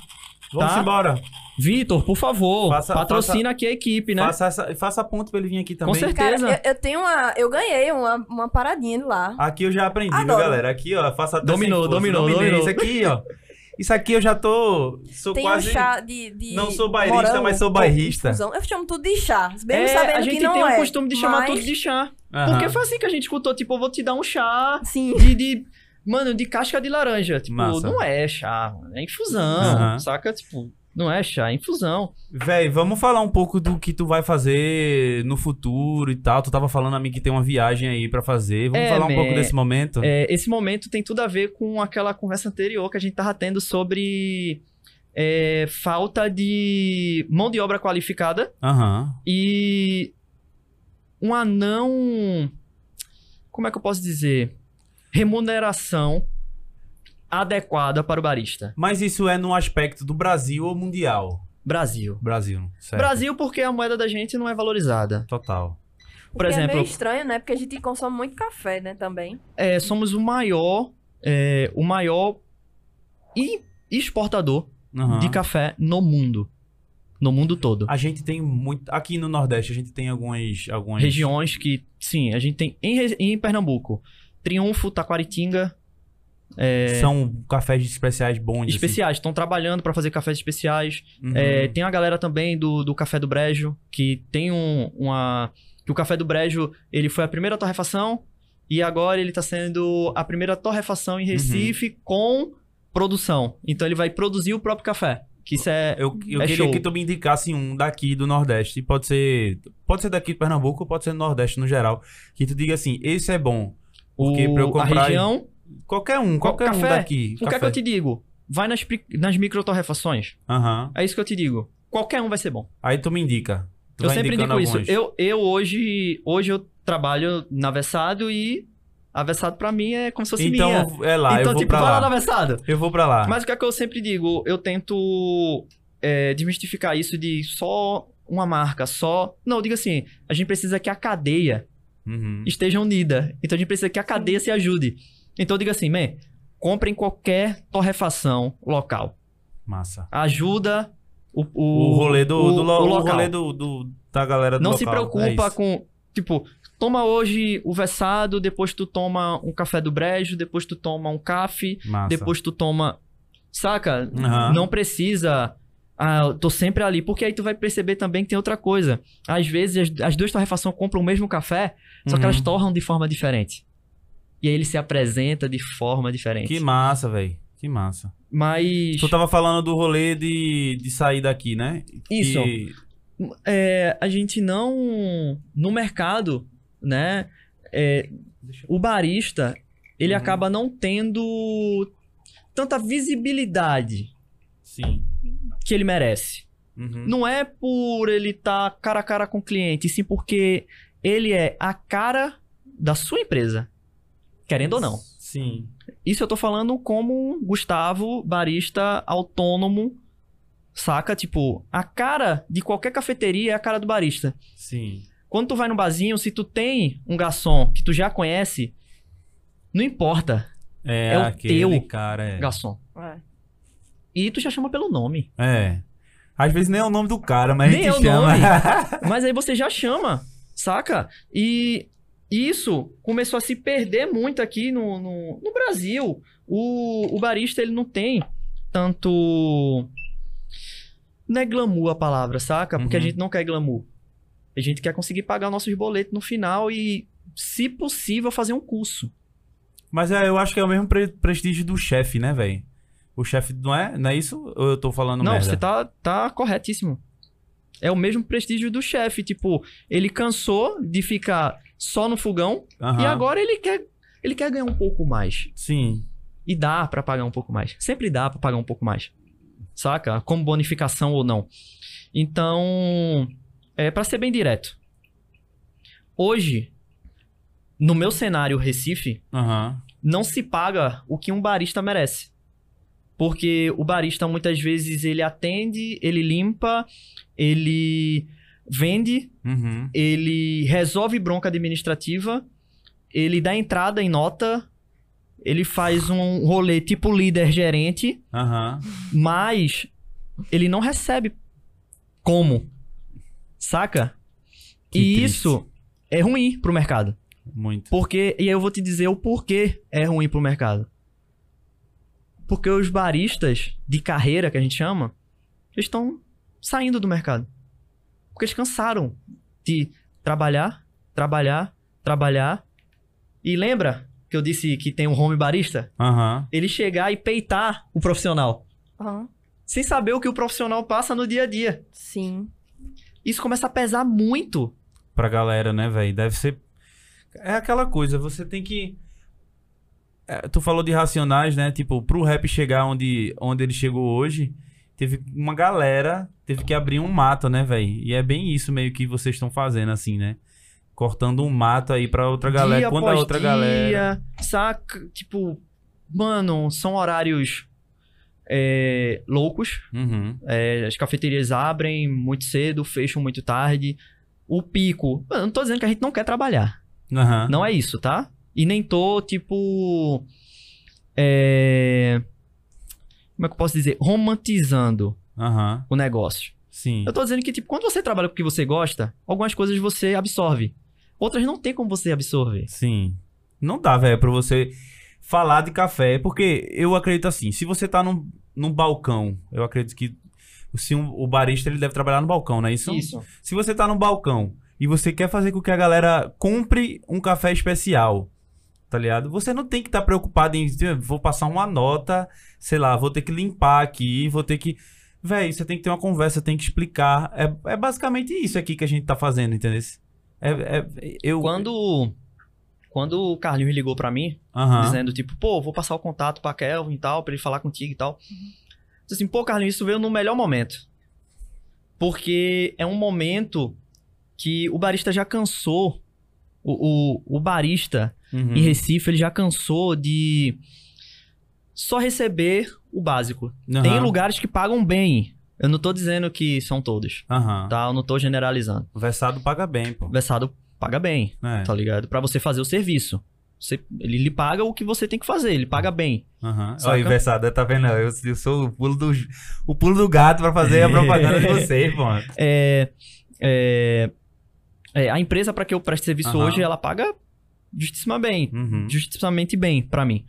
Vamos tá? embora. Vitor, por favor, Faça- patrocina aqui a equipe, né? Faça, essa, faça a ponte pra ele vir aqui também. Com certeza. Cara, eu, eu tenho uma. Eu ganhei uma, uma paradinha lá. Aqui eu já aprendi, viu, Adoro. galera? Aqui, ó, faça até Dominou, dominou, dominou. Isso aqui, ó. (laughs) Isso aqui eu já tô... Sou Tem quase... um chá de, de não sou bairrista, morango mas sou bairrista. Eu chamo tudo de chá. Mesmo É, sabendo a gente que não tem o é, costume de chamar mas- tudo de chá. Aham. Porque foi assim que a gente escutou, tipo, eu vou te dar um chá Sim. de, de- mano, de casca de laranja. Tipo, Massa. não é chá, é infusão, Aham. saca? Tipo, não é chá, é infusão. Véi, vamos falar um pouco do que tu vai fazer no futuro e tal. Tu tava falando a mim que tem uma viagem aí pra fazer. Vamos É, falar um man. pouco desse momento? É, esse momento tem tudo a ver com aquela conversa anterior que a gente tava tendo sobre é, falta de mão de obra qualificada Aham. e uma não. Como é que eu posso dizer? Remuneração adequada para o barista. Mas isso é no aspecto do Brasil ou mundial? Brasil. Brasil, certo. Brasil, porque a moeda da gente não é valorizada. Total. O Por que exemplo- É meio estranho, né? Porque a gente consome muito café, né? Também. É, somos o maior, é, o maior e exportador Aham. de café no mundo. No mundo todo. A gente tem muito... Aqui no Nordeste, a gente tem algumas... algumas... Regiões que, sim, a gente tem em, em Pernambuco, Triunfo, Taquaritinga, é, São cafés especiais bons. assim. especiais, estão trabalhando para fazer cafés especiais. Uhum. É, tem a galera também do, do Café do Brejo, que tem um, uma... Que o Café do Brejo, ele foi a primeira torrefação e agora ele tá sendo a primeira torrefação em Recife com produção. Então ele vai produzir o próprio café. Que isso é... Eu, eu É queria show. que tu me indicasse um daqui do Nordeste. Pode ser, pode ser daqui de Pernambuco, pode ser do Nordeste no geral. Que tu diga assim, esse é bom. Porque o, pra eu a comprar- região... Qualquer um, Qual qualquer um café? daqui. O que é que café. eu te digo? Vai nas, nas microtorrefações. Aham. É isso que eu te digo. Qualquer um vai ser bom. Aí tu me indica. Tu eu sempre indico isso. alguns. Eu, eu hoje, hoje eu trabalho na Versado e a Versado pra mim é como se fosse Então minha. é lá, eu então, vou tipo, pra vai lá lá. na Versado. Eu vou pra lá. Mas o que é que eu sempre digo? Eu tento é, desmistificar isso de só uma marca, só. Não, eu digo assim: a gente precisa que a cadeia Uhum. esteja unida. Então a gente precisa que a cadeia se ajude. Então eu digo assim, man, comprem qualquer torrefação local. Massa. Ajuda o, O, rolê do, o- do, lo- o o local. rolê do, do- da galera do Não local. se É preocupa isso. com. Tipo, toma hoje o versado, depois tu toma um café do brejo, depois tu toma um café, Massa. depois tu toma. Saca? Aham. Não precisa. Ah, eu tô sempre ali. Porque aí tu vai perceber também que tem outra coisa. Às vezes as, as duas torrefações compram o mesmo café, só que Uhum. elas torram de forma diferente. E aí ele se apresenta de forma diferente. Que massa, velho. Que massa. Mas. Tu tava falando do rolê de, de sair daqui, né? Isso. Que- é, a gente não. No mercado, né? é, o barista, ele Uhum. acaba não tendo tanta visibilidade Sim. que ele merece. Uhum. Não é por ele estar cara a cara com o cliente, sim porque ele é a cara da sua empresa. Querendo ou não. Sim. Isso eu tô falando como um Gustavo, barista autônomo, saca? Tipo, a cara de qualquer cafeteria é a cara do barista. Sim. Quando tu vai no barzinho, se tu tem um garçom que tu já conhece, não importa, É, É o aquele teu cara. É. garçom. É. E tu já chama pelo nome. é. Às vezes nem é o nome do cara, mas Nem a é gente o chama. nome. (laughs) Mas aí você já chama, saca? E isso começou a se perder muito aqui no, no, no Brasil. O, o barista, ele não tem tanto... Não é glamour a palavra, saca? Porque a Uhum. gente não quer glamour. A gente quer conseguir pagar nossos boletos no final e, se possível, fazer um curso. Mas é, eu acho que é o mesmo pre- prestígio do chefe, né, velho? O chefe não é? Não é isso? Ou eu tô falando Não, merda? você tá, tá corretíssimo. É o mesmo prestígio do chefe. Tipo, ele cansou de ficar só no fogão Aham. e agora ele quer, ele quer ganhar um pouco mais. Sim. E dá pra pagar um pouco mais. Sempre dá pra pagar um pouco mais. Saca? Como bonificação ou não. Então, é para ser bem direto. Hoje, no meu cenário Recife, Aham. não se paga o que um barista merece. Porque o barista muitas vezes ele atende, ele limpa, ele vende, Uhum. ele resolve bronca administrativa, ele dá entrada em nota, ele faz um rolê tipo líder gerente, Aham. mas ele não recebe como. Saca? Que e triste. isso é ruim pro mercado. Muito. Porque, e aí eu vou te dizer o porquê é ruim pro mercado. Porque os baristas de carreira, que a gente chama, eles estão saindo do mercado. Porque eles cansaram de trabalhar, trabalhar, trabalhar. E lembra que eu disse que tem um home barista? Aham. Ele chegar e peitar o profissional. Aham. Sem saber o que o profissional passa no dia a dia. Sim. Isso começa a pesar muito. Pra galera, né, velho? Deve ser. É aquela coisa, você tem que. É, tu falou de racionais, né? Tipo, pro rap chegar onde, onde ele chegou hoje, teve uma galera, teve que abrir um mato, né, velho? E é bem isso meio que vocês estão fazendo, assim, né? Cortando um mato aí pra outra galera. dia Quando a outra dia, galera. Saca? Tipo, mano, são horários é, loucos. Uhum. É, as cafeterias abrem muito cedo, fecham muito tarde. O pico. Eu não tô dizendo que a gente não quer trabalhar. Aham. Não é isso, tá? E nem tô, tipo. É. Como é que eu posso dizer? Romantizando Aham. o negócio. Sim. Eu tô dizendo que, tipo, quando você trabalha com o que você gosta, algumas coisas você absorve. Outras não tem como você absorver. Sim. Não dá, velho, pra você falar de café. Porque eu acredito assim, se você tá num, num balcão, eu acredito que se um- o barista ele deve trabalhar no balcão, não é isso? Isso. Se você tá num balcão e você quer fazer com que a galera compre um café especial, tá ligado? Você não tem que estar preocupado em "Tia, vou passar uma nota, sei lá, vou ter que limpar aqui, vou ter que. Véi, você tem que ter uma conversa, tem que explicar. É, é basicamente isso aqui que a gente tá fazendo, entendeu? É, é- eu. Quando. Quando o Carlinhos ligou pra mim, Aham. dizendo, tipo, pô, vou passar o contato pra Kelvin e tal, pra ele falar contigo e tal. Disse assim, pô, Carlinhos, isso veio no melhor momento. Porque é um momento que o barista já cansou. O, o, o barista Uhum. em Recife, ele já cansou de só receber o básico. Aham. Tem lugares que pagam bem. Eu não tô dizendo que são todos, Aham. tá? Eu não tô generalizando. O Versado paga bem, pô. Versado paga bem, É. tá ligado? Pra você fazer o serviço. Você- ele lhe paga o que você tem que fazer, ele paga bem. Saca? Olha, Versado, tá vendo? Eu, eu sou o pulo, do, o pulo do gato pra fazer a propaganda de (laughs) vocês, pô. É, é, é, a empresa para que eu preste serviço Aham. hoje, ela paga justíssima bem. Uhum. Justíssimamente bem pra mim.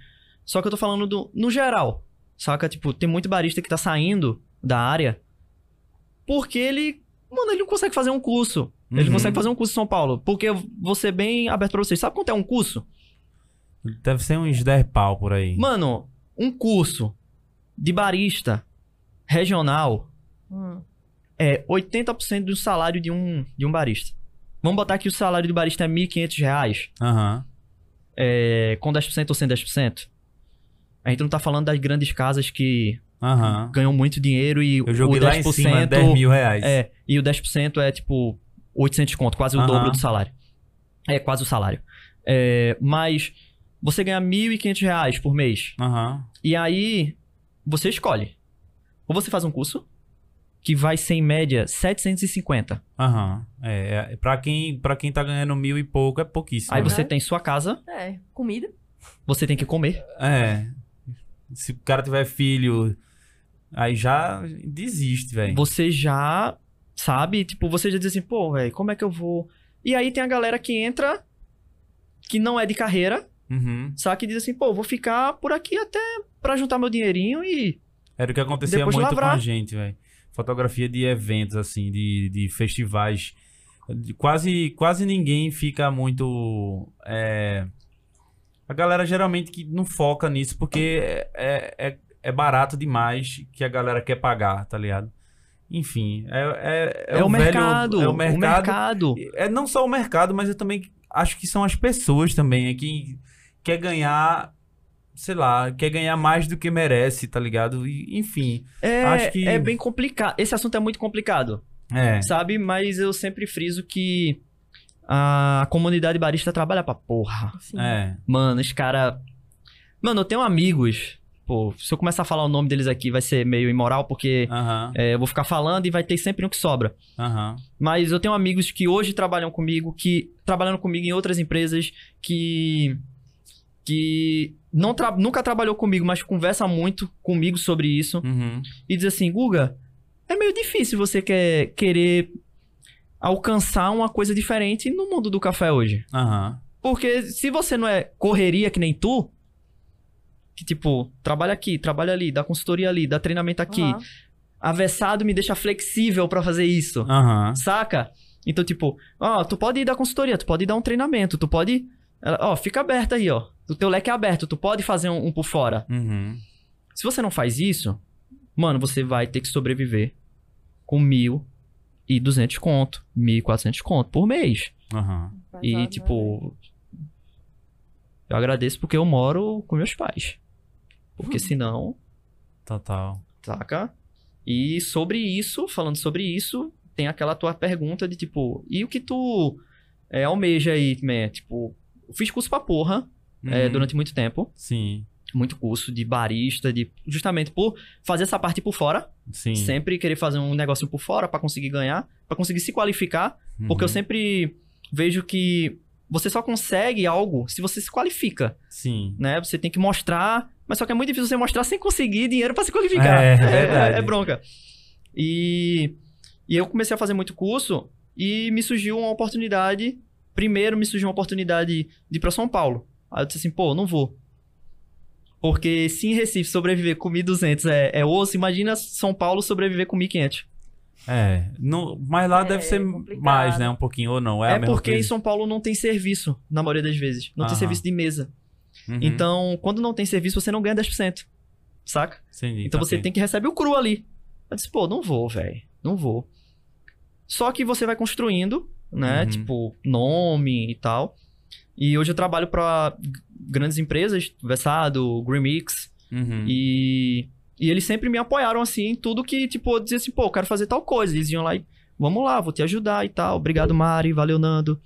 Só que eu tô falando do, no geral. Saca? Tipo, tem muito barista que tá saindo da área porque ele. Mano, ele não consegue fazer um curso. Ele Uhum. não consegue fazer um curso em São Paulo. Porque eu vou ser bem aberto pra vocês. Sabe quanto é um curso? Deve ser uns 10 pau por aí. Mano, um curso de barista regional Hum. é 80% do salário de um, de um barista. Vamos botar que o salário do barista é 1.500 reais, Aham. é, com 10% ou sem 10%. A gente não tá falando das grandes casas que Aham. ganham muito dinheiro e Eu joguei o 10%, lá em cima 10 mil reais. é, e o 10% é tipo 800 conto, quase o Aham. dobro do salário. É quase o salário. É, mas você ganha 1.500 reais por mês. Aham. E aí você escolhe. Ou você faz um curso, que vai ser em média 750. Aham. É, é, pra, quem, pra quem tá ganhando mil e pouco é pouquíssimo. Aí né? você tem sua casa, É, comida. você tem que comer. É. Se o cara tiver filho, aí já desiste, velho. Você já sabe, tipo, você já diz assim, pô, velho, como é que eu vou. E aí tem a galera que entra, que não é de carreira, Uhum. sabe? Que diz assim, pô, vou ficar por aqui até pra juntar meu dinheirinho e. Era o que acontecia muito lavrar. com a gente, velho. Fotografia de eventos, assim, de, de festivais. Quase, quase ninguém fica muito. é, A galera geralmente que não foca nisso porque é, é, é- é barato demais que a galera quer pagar, tá ligado? Enfim, é, é, É, o, velho- mercado, É o o mercado. mercado. É não só o mercado, mas eu também acho que são as pessoas também. É que quer ganhar, sei lá, quer ganhar mais do que merece, tá ligado? E, enfim. É, Acho que- é bem complicado. Esse assunto é muito complicado, É. sabe? Mas eu sempre friso que a comunidade barista trabalha pra porra. Sim. É. Mano, os cara. Mano, eu tenho amigos. Pô, se eu começar a falar o nome deles aqui, vai ser meio imoral, porque é, eu vou ficar falando e vai ter sempre um que sobra. Aham. Mas eu tenho amigos que hoje trabalham comigo, que trabalham comigo em outras empresas, que. Que não tra- nunca trabalhou comigo, mas conversa muito comigo sobre isso. Uhum. E diz assim: Guga, é meio difícil você quer, querer alcançar uma coisa diferente no mundo do café hoje. Aham. Porque se você não é correria que nem tu, que tipo, trabalha aqui, trabalha ali, dá consultoria ali, dá treinamento aqui, Aham. avessado me deixa flexível pra fazer isso. Aham. Saca? Então, tipo, ó, tu pode ir dar consultoria, tu pode ir dar um treinamento, tu pode. Ó, fica aberto aí, ó. O teu leque é aberto, tu pode fazer um, um por fora. Uhum. Se você não faz isso, mano, você vai ter que sobreviver com mil e duzentos conto, mil e quatrocentos conto por mês. Aham. E, né, tipo, eu agradeço porque eu moro com meus pais. Porque senão, Total. saca? E sobre isso, falando sobre isso, tem aquela tua pergunta de tipo, e o que tu é, almeja aí, man? Tipo, eu fiz curso pra porra é, Uhum. durante muito tempo. Sim. Muito curso de barista, de justamente por fazer essa parte por fora. Sim. Sempre querer fazer um negócio por fora pra conseguir ganhar, pra conseguir se qualificar. Porque eu Uhum. sempre vejo que você só consegue algo se você se qualifica, Sim. né? Você tem que mostrar, mas só que é muito difícil você mostrar sem conseguir dinheiro pra se qualificar. É, (laughs) é verdade. é bronca. E, e eu comecei a fazer muito curso e me surgiu uma oportunidade. Primeiro me surgiu uma oportunidade de ir pra São Paulo. Aí eu disse assim, pô, não vou. Porque se em Recife sobreviver com 1.200 é, é osso, imagina São Paulo sobreviver com 1.500. É. Não, mas lá É, deve ser complicado. mais, né? Um pouquinho, ou não? É, É, porque em coisa? São Paulo não tem serviço, na maioria das vezes. Não tem Aham. serviço de mesa. Uhum. Então, quando não tem serviço, você não ganha 10%. Saca? Entendi, Então você ok. tem que receber o cru ali. Eu disse, pô, não vou, velho. Não vou. Só que você vai construindo, né? Uhum. Tipo, nome e tal. E hoje eu trabalho pra g- grandes empresas, Versado, Green Mix. Uhum. E, e eles sempre me apoiaram assim em tudo que, tipo, eu dizia assim, pô, eu quero fazer tal coisa. Eles iam lá e, vamos lá, vou te ajudar e tal. Obrigado, Mari, valeu, Nando.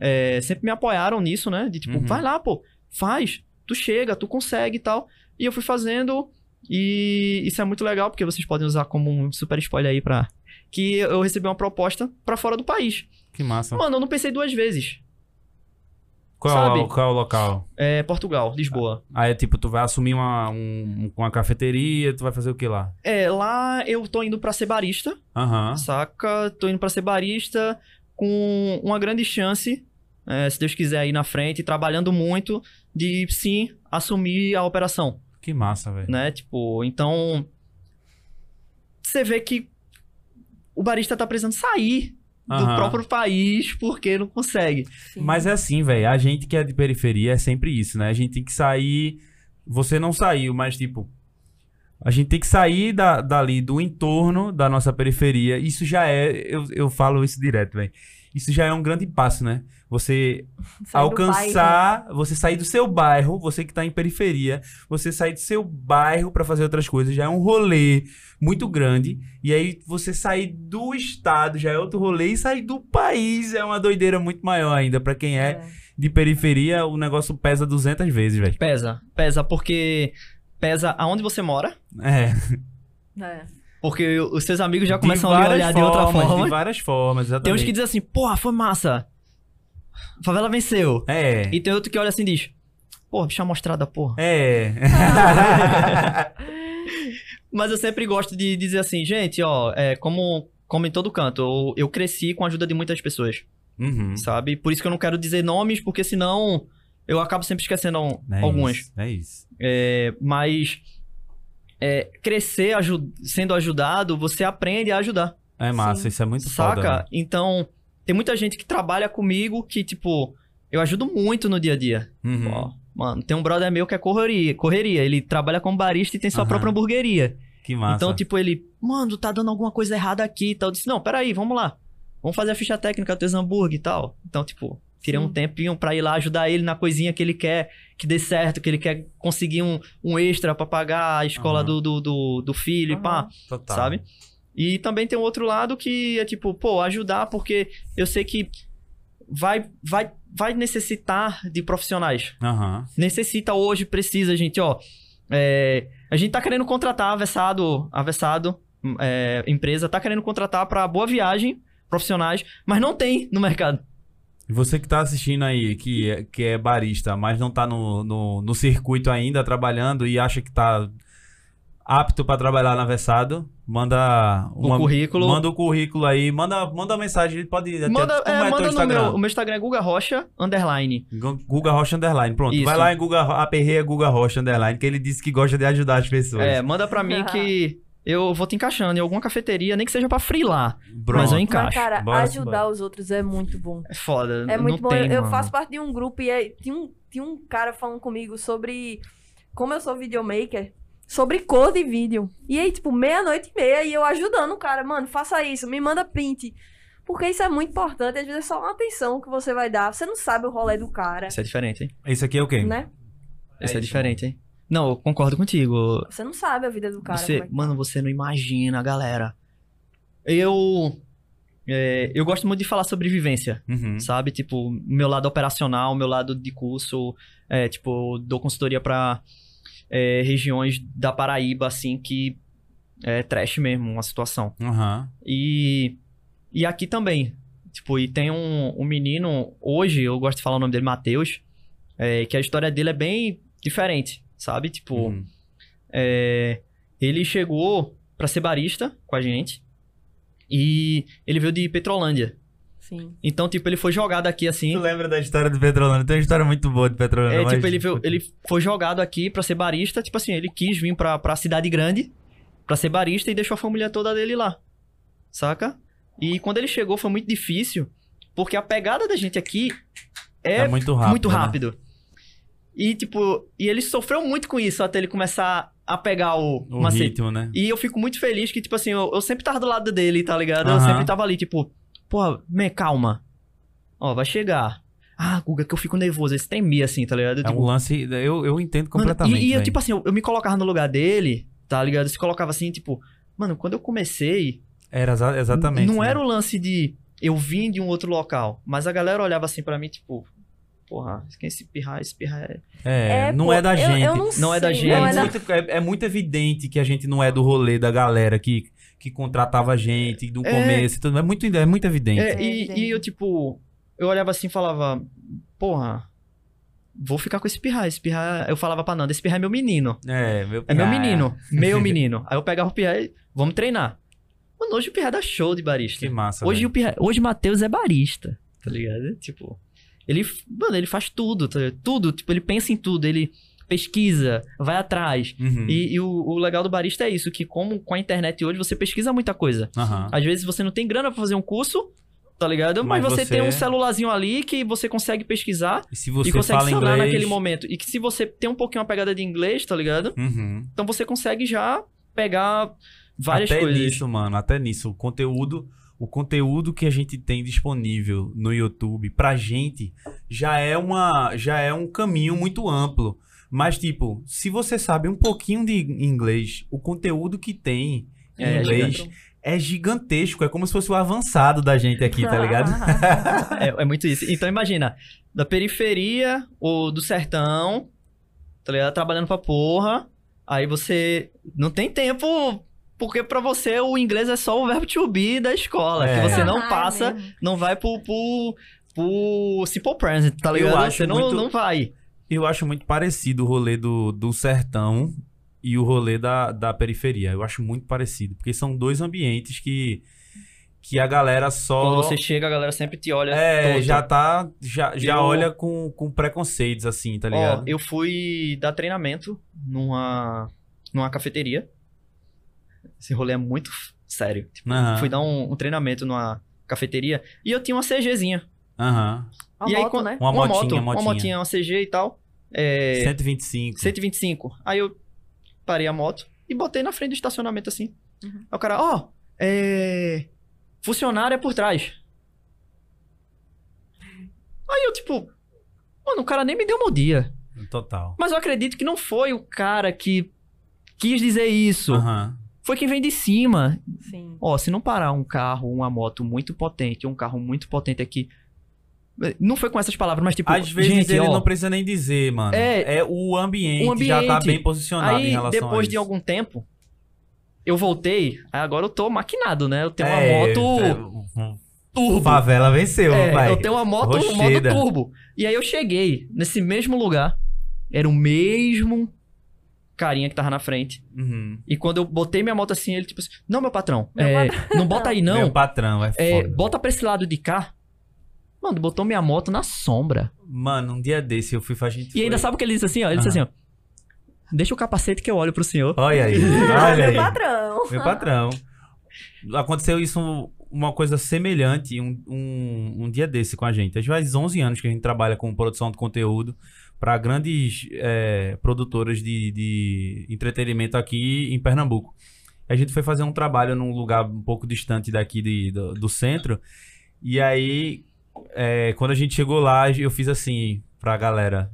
É, sempre me apoiaram nisso, né? De tipo, Uhum. vai lá, pô, faz, tu chega, tu consegue e tal. E eu fui fazendo, e isso é muito legal, porque vocês podem usar como um super spoiler aí pra. Que eu recebi uma proposta pra fora do país. Que massa. Mano, eu não pensei duas vezes. Qual, sabe? é o- qual é o local? É Portugal, Lisboa. Aí é tipo, tu vai assumir uma, um, uma cafeteria, tu vai fazer o que lá? É, lá eu tô indo pra ser barista. Aham. Saca? Tô indo pra ser barista com uma grande chance, é, se Deus quiser aí na frente, trabalhando muito, de sim assumir a operação, Que massa, velho. né? Tipo, então. Você vê que o barista tá precisando sair do Aham. próprio país porque não consegue. Sim. Mas é assim, velho. A gente que é de periferia é sempre isso, né? A gente tem que sair. Você não saiu, mas tipo. A gente tem que sair da, dali, do entorno da nossa periferia. Isso já é. Eu, eu falo isso direto, velho. Isso já é um grande passo, né? Você Sair alcançar, você sair do seu bairro, você que tá em periferia, você sair do seu bairro pra fazer outras coisas, já é um rolê muito grande. E aí você sair do estado já é outro rolê e sair do país é uma doideira muito maior ainda Pra quem é, de periferia, o negócio pesa 200 vezes, velho. Pesa, pesa porque pesa aonde você mora, É. É. Porque os seus amigos já começam a olhar de outra formas, forma. De várias formas, exatamente. Tem uns que dizem assim, porra, foi massa. A favela venceu. É. E tem outro que olha assim e diz, porra, bicha mostrada, porra. É. (laughs) Mas eu sempre gosto de dizer assim, gente, ó, é, como, como em todo canto, eu, eu cresci com a ajuda de muitas pessoas, Uhum. sabe? Por isso que eu não quero dizer nomes, porque senão eu acabo sempre esquecendo É algumas. Isso, é isso. É, mas é, crescer aju- sendo ajudado, você aprende a ajudar, É massa, Sim. isso é muito saca? foda. né? Então, tem muita gente que trabalha comigo que, tipo, eu ajudo muito no dia a dia. Uhum. Ó, mano, tem um brother meu que é correria, correria. Ele trabalha como barista e tem sua Aham. própria hamburgueria. Que massa. Então, tipo, ele, mano, tá dando alguma coisa errada aqui e tal. Eu disse, não, peraí, vamos lá. Vamos fazer a ficha técnica do teu hambúrguer e tal. Então, tipo, tirei um Sim. tempinho pra ir lá ajudar ele na coisinha que ele quer que dê certo, que ele quer conseguir um, um extra pra pagar a escola Aham. do, do, do, do filho e pá. Total. sabe? E também tem um outro lado que é tipo, pô, ajudar porque eu sei que vai, vai, vai necessitar de profissionais Aham. necessita hoje, precisa, gente, ó. É, a gente tá querendo contratar avessado, avessado, é, empresa, tá querendo contratar pra boa viagem profissionais, mas não tem no mercado. E você que tá assistindo aí, que é, que é barista, mas não tá no, no, no circuito ainda, trabalhando e acha que tá apto pra trabalhar na Versado, manda O currículo. Manda o currículo aí, manda, manda uma mensagem, pode até- Manda, como é, é, manda no Instagram? meu, o meu Instagram é Guga Rocha, underline. Gu- Guga Rocha Underline. Pronto, Isso. vai lá em Guga, aperreia Guga Rocha Underline, que ele disse que gosta de ajudar as pessoas. É, manda pra mim que eu vou te encaixando em alguma cafeteria, nem que seja pra frilar, mas eu Mas, encaixo. cara, Bora, ajudar bora. os outros é muito bom. É foda, É não muito bom. tem, eu, mano. faço parte de um grupo e aí tinha um, tinha um cara falando comigo sobre como eu sou videomaker, sobre cor de vídeo. E aí, tipo, meia-noite e meia, e eu ajudando o cara, mano, faça isso, me manda print. Porque isso é muito importante, às vezes é só uma atenção que você vai dar. Você não sabe o rolê do cara, Isso é diferente, hein? Esse aqui é o quê? né? Isso É é, isso, diferente, hein? Não, eu concordo contigo. Você não sabe a vida do cara. Você, é mano, você não imagina, galera. Eu. é, eu gosto muito de falar sobre vivência, Uhum. sabe? Tipo, meu lado operacional, meu lado de curso. É, tipo, dou consultoria pra é, regiões da Paraíba, assim, que é trash mesmo, uma situação. Aham. E, e aqui também. Tipo, e tem um, um menino, hoje, eu gosto de falar o nome dele, Matheus, é, que a história dele é bem diferente, sabe? Tipo, Uhum. é, ele chegou pra ser barista com a gente e ele veio de Petrolândia. Sim. Então, tipo, ele foi jogado aqui assim. Tu lembra da história do Petrolândia? Tem uma história muito boa de Petrolândia. É, mas- tipo, ele, ele foi jogado aqui pra ser barista. Tipo assim, ele quis vir pra, pra cidade grande pra ser barista e deixou a família toda dele lá. Saca? E quando ele chegou foi muito difícil, porque a pegada da gente aqui é, É muito rápido. muito né? rápido. E, tipo, e ele sofreu muito com isso até ele começar a pegar o, O macete. ritmo, né? E eu fico muito feliz que, tipo assim, eu, eu sempre tava do lado dele, tá ligado? Eu Aham. sempre tava ali, tipo, pô, me calma. Ó, vai chegar. Ah, Guga, que eu fico nervoso. Esse tremia assim, tá ligado? É Tipo, um lance. Eu, eu entendo mano, completamente. e, e eu, tipo assim, eu, eu me colocava no lugar dele, tá ligado? Se colocava assim, tipo, mano, quando eu comecei, Era exa- exatamente. não né? era o lance de eu vim de um outro local, mas a galera olhava assim pra mim, tipo, porra, quem se pirrar, esse pirrar é. É, não pô, é da eu- gente. Eu, não, Não é da sei, gente. É, não é da- muito, é- é muito evidente que a gente não é do rolê da galera que, que contratava a gente do É. começo e tudo. É muito, é muito evidente. É, É, e, gente. e eu, tipo, eu olhava assim e falava, porra, vou ficar com esse pirrar, esse pirrar. Eu falava pra Nanda, esse pirrar é meu menino. É, meu, É meu menino, meu (laughs) menino. Aí eu pegava o pirrar e vamos treinar. Mano, hoje o pirrar dá show de barista. Que massa. Hoje velho. o Pirra... hoje o Matheus é barista, tá ligado? Tipo, ele, mano, ele faz tudo, tá ligado? tudo, tipo, ele pensa em tudo, ele pesquisa, vai atrás. Uhum. E, e o, o legal do barista é isso, que como com a internet hoje você pesquisa muita coisa. Aham. Às vezes você não tem grana pra fazer um curso, tá ligado? Mas, Mas você, você- tem um celularzinho ali que você consegue pesquisar E se você e consegue fala inglês. naquele momento. E que se você tem um pouquinho uma pegada de inglês, tá ligado? Uhum. Então você consegue já pegar várias até coisas. nisso, mano, até nisso. O conteúdo, o conteúdo que a gente tem disponível no YouTube pra gente já é uma, já é um caminho muito amplo. Mas tipo, se você sabe um pouquinho de inglês, o conteúdo que tem em É, inglês gigante. é gigantesco, é como se fosse o avançado da gente aqui, tá ligado? (laughs) É, é muito isso. Então imagina, da periferia ou do sertão, tá ligado? Trabalhando pra porra. Aí você não tem tempo Porque pra você o inglês é só o verbo to be da escola. É. Que você não Ah, passa, não vai pro, pro, pro simple present, tá Eu ligado? acho você não, muito- não vai. Eu acho muito parecido o rolê do, do sertão e o rolê da, da periferia. Eu acho muito parecido. Porque são dois ambientes que, que a galera só. Quando você chega, a galera sempre te olha. É, já tá. Já, já Eu- olha com, com preconceitos, assim, tá Ó, ligado? eu fui dar treinamento numa, numa cafeteria. Esse rolê é muito sério. Tipo. Fui dar um, um treinamento numa cafeteria e eu tinha uma CGzinha. Aham. Uma e aí, moto, quando- né? Uma Uma, motinha, moto, motinha. uma motinha, uma CG e tal. É, 125. 125. Aí eu parei a moto e botei na frente do estacionamento assim. Uhum. Aí o cara, ó, é. Funcionário é por trás. Aí eu, tipo. Mano, o cara nem me deu bom dia. Total. Mas eu acredito que não foi o cara que quis dizer isso. Aham. Foi quem vem de cima. Sim. Ó, se não parar um carro, uma moto muito potente, um carro muito potente aqui. Não foi com essas palavras, mas tipo. Às vezes gente, ele ó, não precisa nem dizer, mano. É- É, o, ambiente o já tá ambiente. bem posicionado em Aí, relação a depois de algum tempo, eu voltei. Aí agora eu tô maquinado, né? Eu tenho uma É, moto é, um- turbo. Favela venceu, É, vai. eu tenho uma moto Rocheda. turbo. E aí eu cheguei nesse mesmo lugar. Era o mesmo carinha que tava na frente. Uhum. E quando eu botei minha moto assim, ele tipo assim, não, meu patrão, Meu é, não bota aí não. Meu patrão, é, É, foda. bota pra esse lado de cá. Mano, botou minha moto na sombra. Mano, um dia desse eu fui fazer. E ainda sabe o que ele disse assim, ó? Ele disse assim, ó. Deixa o capacete que eu olho pro senhor. Olha aí, (laughs) olha aí. Meu patrão. Meu patrão. Aconteceu isso, uma coisa semelhante, um, um, um dia desse com a gente. Já faz 11 anos que a gente trabalha com produção de conteúdo para grandes é, produtoras de, de entretenimento aqui em Pernambuco. A gente foi fazer um trabalho num lugar um pouco distante daqui de- do, do centro. E aí, é, quando a gente chegou lá, eu fiz assim pra galera.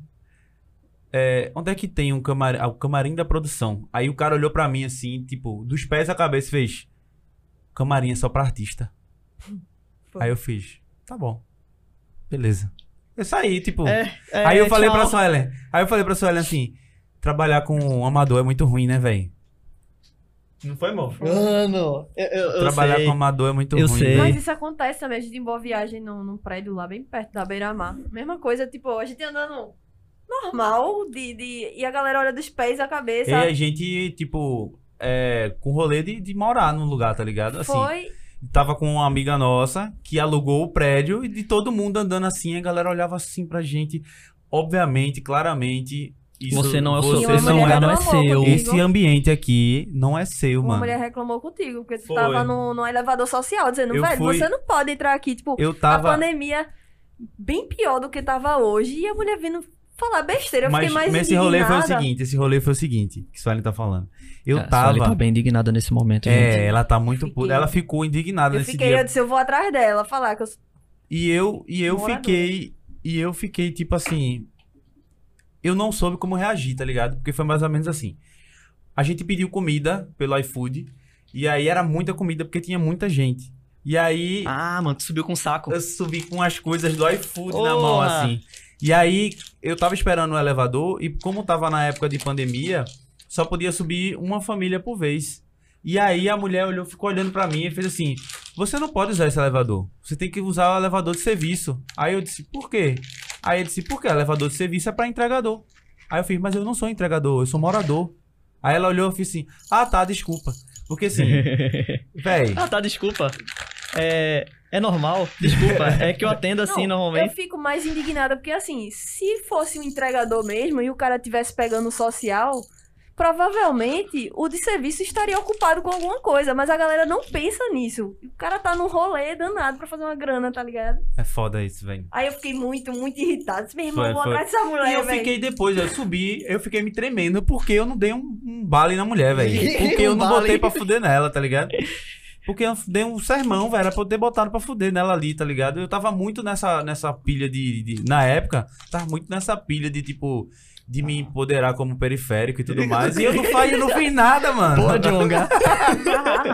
É, onde é que tem um camarim, o camarim da produção? Aí o cara olhou pra mim assim, tipo, dos pés à cabeça e fez: Camarim é só pra artista. (laughs) Foi. Aí eu fiz: Tá bom. Beleza. Eu saí, tipo. É, é, aí eu falei tchau. pra Suelen. Aí eu falei pra Suelen assim: Trabalhar com um amador é muito ruim, né, velho? Não foi, amor? Mano, eu, eu, eu Trabalhar sei. com amador é muito Eu ruim. sei. velho. Mas isso acontece também. A gente em boa viagem num, num prédio lá, bem perto da beira-mar. Mesma coisa, tipo, a gente andando normal de, de, e a galera olha dos pés à cabeça. E a gente, tipo, é, com rolê de, de morar num lugar, tá ligado? Assim, Foi. tava com uma amiga nossa que alugou o prédio e de todo mundo andando assim, a galera olhava assim pra gente. Obviamente, claramente, isso, Você não é o você seu, uma esse não é. não é seu. comigo. Esse ambiente aqui não é seu, Uma mano. mulher reclamou contigo, porque tu Foi. tava no, no elevador social, dizendo, Eu velho, fui- você não pode entrar aqui, tipo, Eu a tava. pandemia bem pior do que tava hoje. E a mulher vindo falar besteira. Eu Mas, fiquei mais mas esse rolê foi o seguinte, esse rolê foi o seguinte, que Suelen tá falando. Eu É, a tava. tá bem indignada nesse momento, gente. É, ela tá muito Fiquei. Ela ficou indignada Eu nesse fiquei, dia. eu disse, eu vou atrás dela, falar que eu E eu, e eu fiquei. E eu fiquei, tipo assim. Eu não soube como reagir, tá ligado? Porque foi mais ou menos assim. A gente pediu comida pelo iFood. E aí era muita comida porque tinha muita gente. E aí Ah, mano, tu subiu com um saco. eu subi com as coisas do iFood na mão, assim. E aí eu tava esperando o elevador. E como tava na época de pandemia, só podia subir uma família por vez. E aí a mulher olhou, ficou olhando pra mim e fez assim: Você não pode usar esse elevador. Você tem que usar o elevador de serviço. Aí eu disse: Por quê? Aí eu disse: Por quê? O elevador de serviço é pra entregador. Aí eu fiz: Mas eu não sou entregador, eu sou morador. Aí ela olhou e fez assim: Ah, tá, desculpa. Porque assim, (laughs) véi. ah, tá, desculpa. É, é normal, desculpa. É que eu atendo assim Não, normalmente. Eu fico mais indignada porque, assim, se fosse um entregador mesmo e o cara tivesse pegando o social, provavelmente o de serviço estaria ocupado com alguma coisa, mas a galera não pensa nisso. O cara tá num rolê danado pra fazer uma grana, tá ligado? É foda isso, velho. Aí eu fiquei muito, muito irritada. Disse, meu irmão, Foi, vou foi. atrás dessa E mulher, eu velho. fiquei depois, eu subi, eu fiquei me tremendo porque eu não dei um, um bale na mulher, velho. (laughs) Porque eu Um não bale. botei pra fuder nela, tá ligado? Porque eu dei um sermão, velho, era pra eu ter botado pra fuder nela ali, tá ligado? Eu tava muito nessa, nessa pilha de, de- Na época, tava muito nessa pilha de, tipo, de me empoderar como periférico e tudo (laughs) mais. E eu não, fa- eu não fiz nada, mano. Porra, Jonga. (laughs)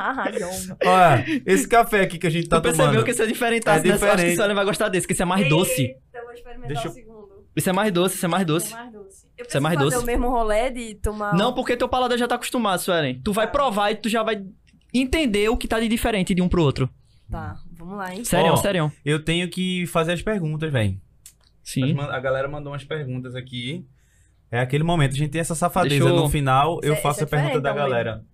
Olha, esse café aqui que a gente tá tu percebeu tomando. que esse é diferente, É Acho que diferente. a Suelen vai gostar desse, que esse é mais doce. Eu vou experimentar Deixa o eu- segundo. Esse é mais doce, esse é mais doce. É mais doce. Eu Isso é mais preciso doce? fazer o mesmo rolê de tomar... Não, porque teu paladar já tá acostumado, Suelen. Tu vai provar e tu já vai entender o que tá de diferente de um pro outro. Tá, vamos lá, hein? Sério, Ó, sério. Eu tenho que fazer as perguntas, velho. Sim. A galera mandou umas perguntas aqui. É aquele momento, a gente tem essa safadeza. Eu- No final, eu Esse é- faço esse a é pergunta da galera.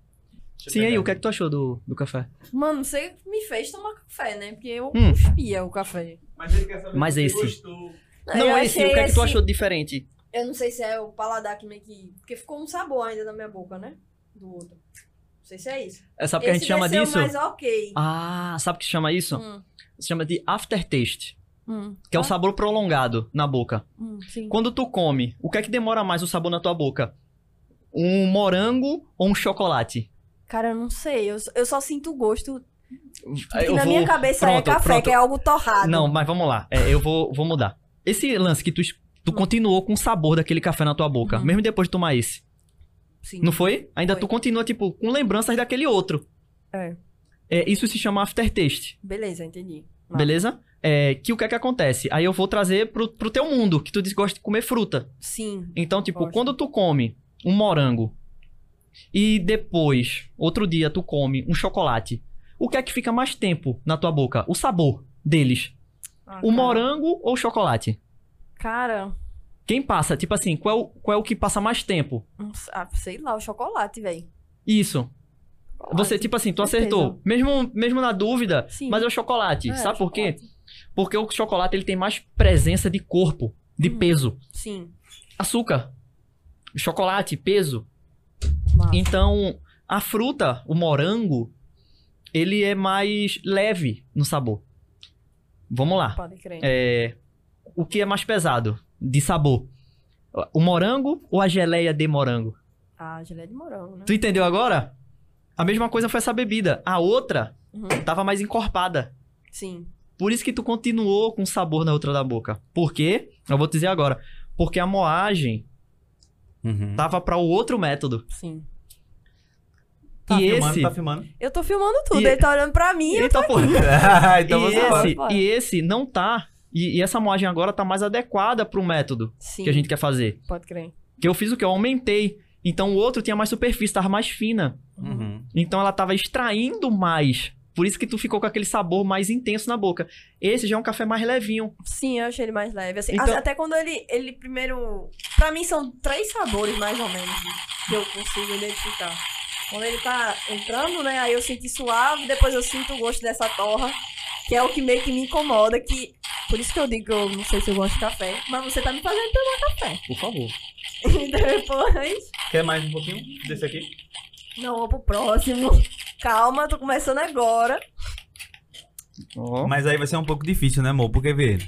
Sim, aí, o que é que tu achou do, do café? Mano, você me fez tomar café, né? Porque eu Hum. cuspia o café. Mas ele quer saber Mas você esse- gostou. Não, Eu esse, o que é que tu esse- achou de diferente? Eu não sei se é o paladar que meio que. Porque ficou um sabor ainda na minha boca, né? Do outro. Não sei se é isso. É, sabe o que a gente Esse chama disso? mais ok. Ah, sabe o que se chama isso? Hum, Se chama de aftertaste, hum. que é o Ah, sabor prolongado na boca. hum. Quando tu come, o que é que demora mais o sabor na tua boca? Um morango ou um chocolate? Cara, eu não sei. Eu, eu só sinto o gosto. Que Eu na vou- minha cabeça pronto, é café, pronto. que é algo torrado. Não, mas vamos lá. É, eu vou, vou mudar. Esse lance que tu, tu continuou com o sabor daquele café na tua boca, Uhum. mesmo depois de tomar esse. Sim. Não foi? Ainda Foi. tu continua, tipo, com lembranças daquele outro. É. É, isso se chama aftertaste, Beleza, entendi. Beleza? É, que o que é que acontece? Aí eu vou trazer pro, pro teu mundo, que tu diz que gosta de comer fruta. Sim. Então, tipo, Gosto. quando tu come um morango e depois, outro dia, tu come um chocolate, o que é que fica mais tempo na tua boca? O sabor deles. Ah, O cara. morango ou o chocolate? Cara, Quem passa? Tipo assim, qual, é o- qual é o que passa mais tempo? ah, sei lá, o chocolate, velho. Isso. Você, tipo assim, tu acertou. Mesmo, mesmo na dúvida, Sim. mas é o chocolate. É, Sabe por quê? chocolate. Porque o chocolate ele tem mais presença de corpo, de Hum. peso. Sim. Açúcar. Chocolate, peso. Então, a fruta, o morango, ele é mais leve no sabor. Vamos lá. Pode crer. É, o que é mais pesado de sabor? O morango ou a geleia de morango? Ah, geleia de morango, né? Tu entendeu agora? A mesma coisa foi essa bebida. A outra Uhum. tava mais encorpada. Sim. Por isso que tu continuou com sabor na outra da boca. Por quê? Eu vou te dizer agora. Porque a moagem Uhum. tava para o outro método. Sim. Tá e filmando, esse tá filmando. Eu tô filmando tudo, E- ele tá olhando pra mim. eu Eita, porra. (laughs) então e, você vai. esse, vai. e esse não tá. E, e essa moagem agora tá mais adequada pro método Sim. que a gente quer fazer. Pode crer. Que eu fiz o que? Eu aumentei. Então o outro tinha mais superfície, tava mais fina. Uhum. Então ela tava extraindo mais. Por isso que tu ficou com aquele sabor mais intenso na boca. Esse já é um café mais levinho. Sim, eu achei ele mais leve. Assim, Então- Até quando ele, ele primeiro. Pra mim são três sabores, mais ou menos, que eu consigo identificar. Quando ele tá entrando, né? Aí eu sinto suave, depois eu sinto o gosto dessa torra, que é o que meio que me incomoda. Que... Por isso que eu digo que eu não sei se eu gosto de café. Mas você tá me fazendo tomar café. Por favor. E (laughs) depois. Quer mais um pouquinho desse aqui? Não, vou pro próximo. Calma, tô começando agora. Mas aí vai ser um pouco difícil, né, amor? Porque, vê,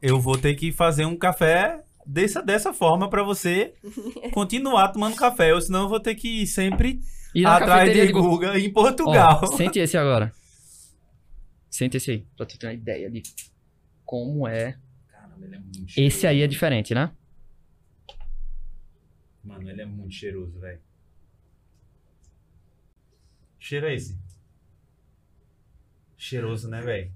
eu vou ter que fazer um café dessa, dessa forma pra você (laughs) continuar tomando café. Ou senão eu vou ter que ir sempre E na atrás de de Gu- Guga em Portugal. Ó, sente esse agora. (laughs) Sente esse aí, pra tu ter uma ideia de como é. Caramba, ele é muito Esse aí é diferente, né? Mano, ele é muito cheiroso, velho. Cheira esse. Cheiroso, né, velho?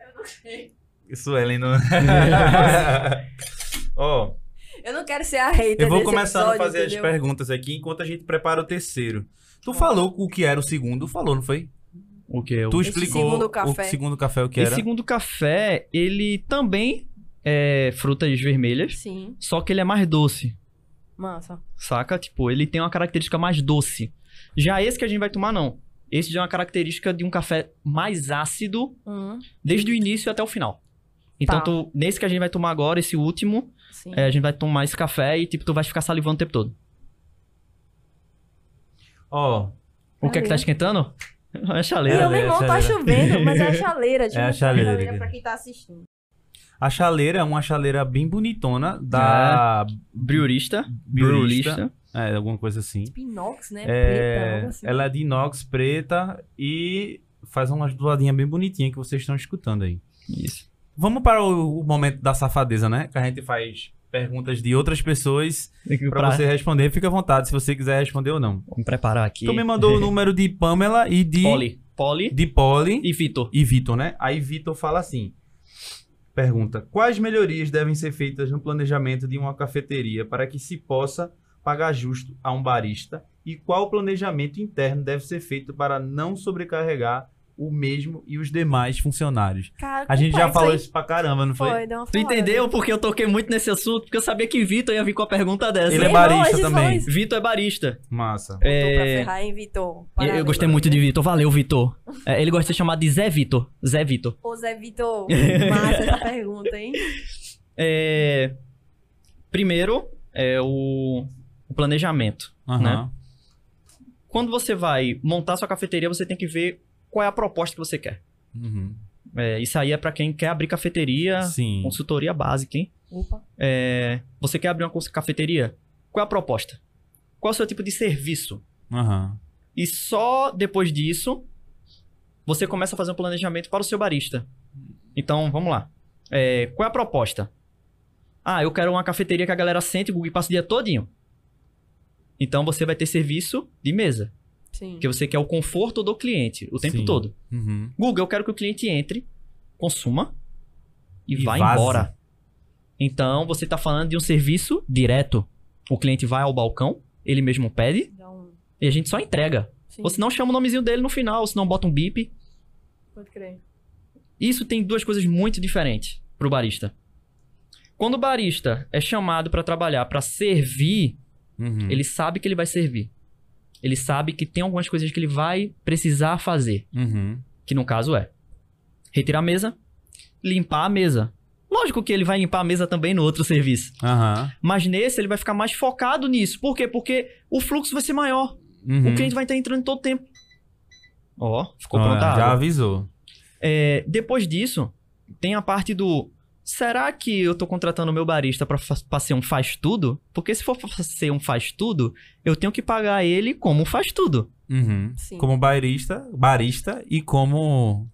Eu não sei. Isso, Ellen, não... (laughs) Ó, Eu não quero ser a hater eu vou começar a fazer as entendeu? perguntas aqui enquanto a gente prepara o terceiro. Tu falou o que era o segundo, falou, não foi? O que? Tu Esse explicou segundo o segundo café o que Esse era? segundo café, ele também é frutas vermelhas, Sim, só que ele é mais doce, massa. saca? Tipo, ele tem uma característica mais doce. Já esse que a gente vai tomar, não. Esse já é uma característica de um café mais ácido Hum, desde o início até o final. Então, Tá. tu, nesse que a gente vai tomar agora, esse último, é, a gente vai tomar esse café e, tipo, tu vai ficar salivando o tempo todo. Ó, O que é que tá esquentando? (laughs) É a chaleira. meu é a irmão tá chaleira. chovendo, mas é a (laughs) chaleira. Eu É a mostrar chaleira. pra quem tá assistindo. A chaleira é uma chaleira bem bonitona da Briurista. Briurista. É, alguma coisa assim. Pinox, né? É, Preta, algo assim. ela é de inox preta e faz uma doadinha bem bonitinha que vocês estão escutando aí. Isso. Vamos para o, o momento da safadeza, né? Que a gente faz perguntas de outras pessoas para você responder. Fica à vontade se você quiser responder ou não. Vamos preparar aqui. Tu me mandou o (laughs) número de Pamela e de Poli. Poli de Polly e Vitor. e Vitor, né? Aí Vitor fala assim: pergunta: quais melhorias devem ser feitas no planejamento de uma cafeteria para que se possa pagar justo a um barista? E qual planejamento interno deve ser feito para não sobrecarregar o mesmo e os demais funcionários? Cara, A gente já falou isso pra caramba, não foi? Foi, deu uma Tu falada. entendeu porque eu toquei muito nesse assunto? Porque eu sabia que Vitor ia vir com a pergunta dessa. Ele é barista também. Vitor é barista. Massa. Tô pra É, ferrar, hein, Vitor? eu- gostei muito de Vitor. Valeu, Vitor. É, ele gosta de ser chamado de Zé Vitor. Zé Vitor. Ô, Zé Vitor, (laughs) massa essa pergunta, hein? É, primeiro, é o, o planejamento. Aham. Né? Quando você vai montar sua cafeteria, você tem que ver qual é a proposta que você quer. Uhum. É, isso aí é pra quem quer abrir cafeteria, Sim. consultoria básica, hein? Opa. É, você quer abrir uma cafeteria? Qual é a proposta? Qual é o seu tipo de serviço? Aham. E só depois disso, você começa a fazer um planejamento para o seu barista. Então, vamos lá. É, qual é a proposta? Ah, eu quero uma cafeteria que a galera sente e passa o dia todinho. Então, você vai ter serviço de mesa. Sim. Porque você quer o conforto do cliente o tempo Sim. todo. Uhum. Google, eu quero que o cliente entre, consuma e, E vá vaze. embora. Então, você está falando de um serviço direto. O cliente vai ao balcão, ele mesmo pede um... e a gente só entrega. Sim, Você não chama o nomezinho dele no final, se não bota um bip. pode crer. Isso tem duas coisas muito diferentes pro barista. Quando o barista é chamado para trabalhar, para servir, Uhum. ele sabe que ele vai servir. Ele sabe que tem algumas coisas que ele vai precisar fazer, Uhum. que no caso é retirar a mesa, limpar a mesa. Lógico que ele vai limpar a mesa também no outro serviço, Aham. mas nesse ele vai ficar mais focado nisso. Por quê? Porque o fluxo vai ser maior. Uhum. O cliente vai estar entrando todo tempo. Ó, ficou Ó, pronta a Já avisou. É, depois disso, tem a parte do. Será que eu tô contratando o meu barista pra, pra ser um faz-tudo? Porque se for pra ser um faz-tudo, eu tenho que pagar ele como um faz-tudo. Uhum. Sim. Como barista, barista e como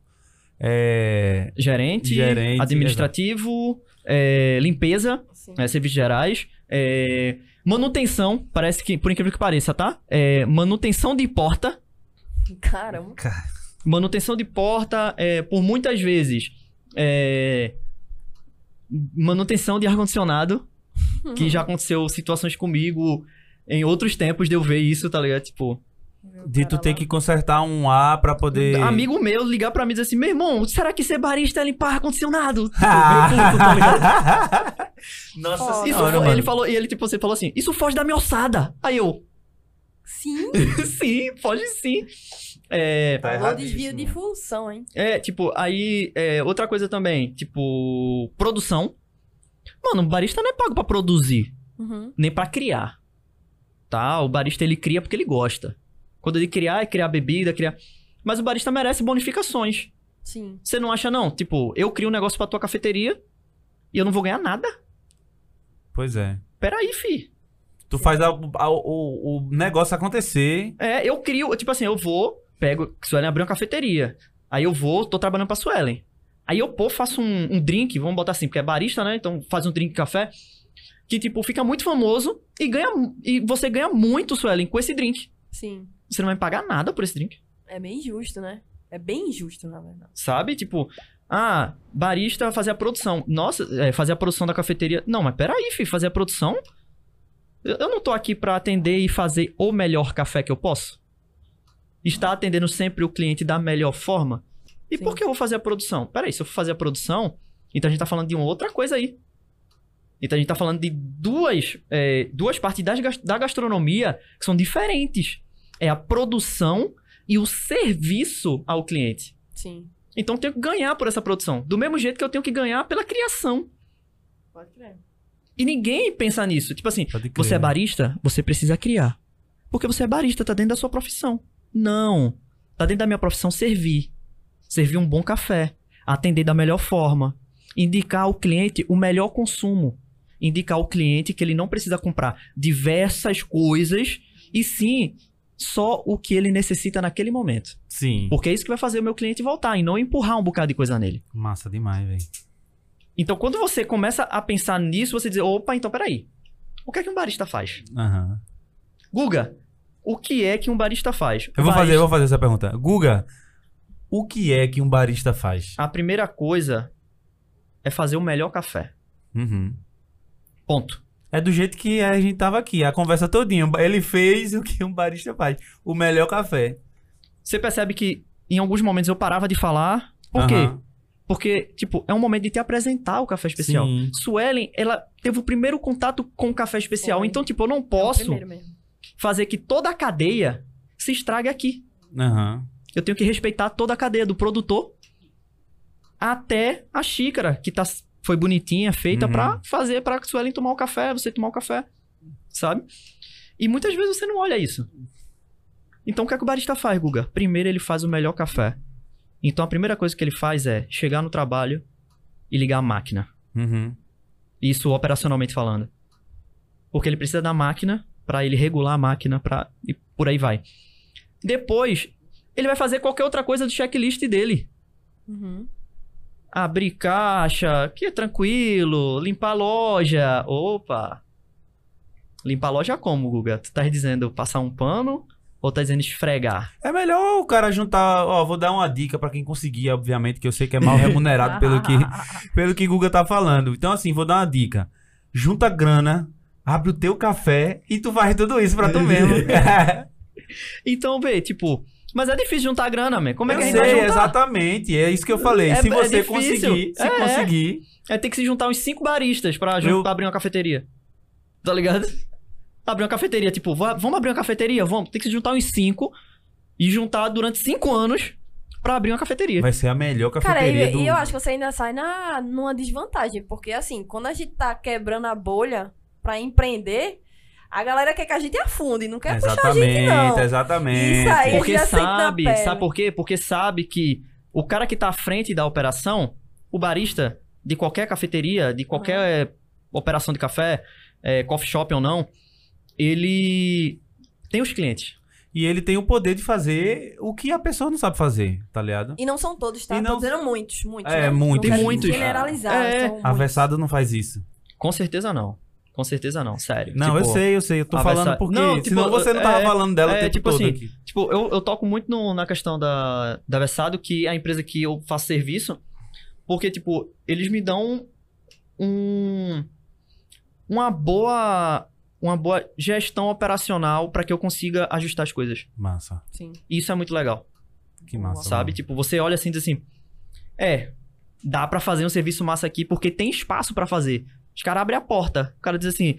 é, Gerente, Gerente, administrativo, é, limpeza, né, serviços gerais, é, manutenção, parece que, por incrível que pareça, tá? É, manutenção de porta. Caramba. Manutenção de porta, é, por muitas vezes, é, manutenção de ar-condicionado, que já aconteceu situações comigo em outros tempos de eu ver isso, tá ligado? Tipo, de tu ter que consertar um A pra poder. amigo meu ligar pra mim e dizer assim: meu irmão, será que ser barista é limpar ar-condicionado? (laughs) Tipo, tá ligado? Nossa. Isso senhora, mano. ele falou, e ele, tipo, você falou assim: Isso foge da minha ossada. Aí eu, Sim. (laughs) sim, foge sim. É, Tá Falou desvio de função, hein? é, tipo, aí, é, outra coisa também, tipo, produção. Mano, o barista não é pago pra produzir, Uhum. nem pra criar. Tá? O barista ele cria porque ele gosta. Quando ele criar, é criar bebida, criar. Mas o barista merece bonificações. Sim. Você não acha, não? Tipo, eu crio um negócio pra tua cafeteria e eu não vou ganhar nada? Pois é. Peraí, fi. Tu faz a- a- o, o negócio acontecer. É, eu crio, tipo assim, eu vou, pego, Suelen abriu uma cafeteria. Aí eu vou, tô trabalhando pra Suelen. Aí eu, pô, faço um, um drink, vamos botar assim, porque é barista, né? Então faz um drink de café. Que, tipo, fica muito famoso e ganha. E você ganha muito, Suelen, com esse drink. Sim. Você não vai pagar nada por esse drink. É meio injusto, né? É bem injusto, na verdade. Sabe? Tipo, ah, barista fazer a produção. Nossa, é, fazer a produção da cafeteria. Não, mas peraí, fi, fazer a produção. Eu eu não tô aqui pra atender e fazer o melhor café que eu posso. Está atendendo sempre o cliente da melhor forma. E Sim. por que eu vou fazer a produção? Peraí, se eu for fazer a produção, então a gente tá falando de uma outra coisa aí. Então a gente tá falando de duas, é, duas partes das da gastronomia que são diferentes. É a produção e o serviço ao cliente. Sim. Então eu tenho que ganhar por essa produção. Do mesmo jeito que eu tenho que ganhar pela criação. Pode crer. E ninguém pensa nisso. Tipo assim, você é barista, você precisa criar. Porque você é barista, tá dentro da sua profissão. Não. Tá dentro da minha profissão servir. Servir um bom café. Atender da melhor forma. Indicar ao cliente o melhor consumo. Indicar ao cliente que ele não precisa comprar diversas coisas. E sim, só o que ele necessita naquele momento. Sim. Porque é isso que vai fazer o meu cliente voltar e não empurrar um bocado de coisa nele. Massa demais, velho. Então, quando você começa a pensar nisso, você diz: opa, então peraí. O que é que um barista faz? Aham. Guga, o que é que um barista faz? Eu vou Barista- fazer, eu vou fazer essa pergunta. Guga, o que é que um barista faz? A primeira coisa é fazer o melhor café. Uhum. Ponto. É do jeito que a gente tava aqui, a conversa todinha. Ele fez o que um barista faz. O melhor café. Você percebe que em alguns momentos eu parava de falar. Por quê? Aham. Porque, tipo, é um momento de te apresentar o café especial. Sim. Suelen, ela teve o primeiro contato com o café especial. Foi. Então, tipo, eu não É o posso primeiro mesmo. Fazer que toda a cadeia se estrague aqui. Aham. Eu tenho que respeitar toda a cadeia, do produtor até a xícara, que tá, foi bonitinha, feita Uhum. pra fazer pra Suelen tomar o café, você tomar o café, sabe? E muitas vezes você não olha isso. Então o que, é que o barista faz, Guga? Primeiro ele faz o melhor café. Então a primeira coisa que ele faz é chegar no trabalho e ligar a máquina. Uhum. Isso operacionalmente falando. Porque ele precisa da máquina pra ele regular a máquina pra... e por aí vai. Depois, ele vai fazer qualquer outra coisa do checklist dele. Uhum. Abrir caixa, que é tranquilo. Limpar a loja. Opa! Limpar a loja como, Guga? Tu tá dizendo passar um pano ou tá dizendo esfregar? É melhor o cara juntar. Ó, vou dar uma dica pra quem conseguir, obviamente, que eu sei que é mal remunerado pelo que, (laughs) pelo que Guga tá falando. Então, assim, vou dar uma dica. Junta grana, abre o teu café e tu faz tudo isso pra tu mesmo. (laughs) Então, vê, tipo... Mas é difícil juntar grana, man. Como é eu que a gente vai sei, juntar? exatamente. É isso que eu falei. É- se é você difícil. conseguir, se É, é. conseguir. É ter que se juntar uns cinco baristas pra, Eu- pra abrir uma cafeteria. Tá ligado? Abrir uma cafeteria, tipo, va- vamos abrir uma cafeteria? Vamos. Tem que se juntar uns cinco e juntar durante cinco anos pra abrir uma cafeteria. Vai ser a melhor Cara, cafeteria e, do. e eu acho que você ainda sai na, numa desvantagem. Porque, assim, quando a gente tá quebrando a bolha pra empreender, a galera quer que a gente afunde, não quer puxar a gente, não. Exatamente, exatamente. Isso aí. Porque sabe, sabe por quê? Porque sabe que o cara que tá à frente da operação, o barista de qualquer cafeteria, de qualquer eh, operação de café, eh, coffee shop ou não, ele tem os clientes. E ele tem o poder de fazer o que a pessoa não sabe fazer, tá ligado? E não são todos, tá? E não- Tô dizendo muitos, muitos. É, né? muitos. Não quero Muitos. Generalizar. É. muitos. Aversado não faz isso. Com certeza não. Com certeza não, sério. Não, eu Tipo, sei, eu sei. Eu tô falando Versa- porque. Não, tipo, senão você não tava é- falando dela o é, tempo tipo todo assim, aqui. Tipo, eu, eu toco muito no- na questão da, da Versado, que é a empresa que eu faço serviço, porque, tipo, eles me dão um, uma boa uma boa gestão operacional pra que eu consiga ajustar as coisas. Massa. Sim. E isso é muito legal, Que massa. sabe? mano. Tipo, você olha assim e diz assim, é, dá pra fazer um serviço massa aqui porque tem espaço pra fazer. Os caras abrem a porta, o cara diz assim,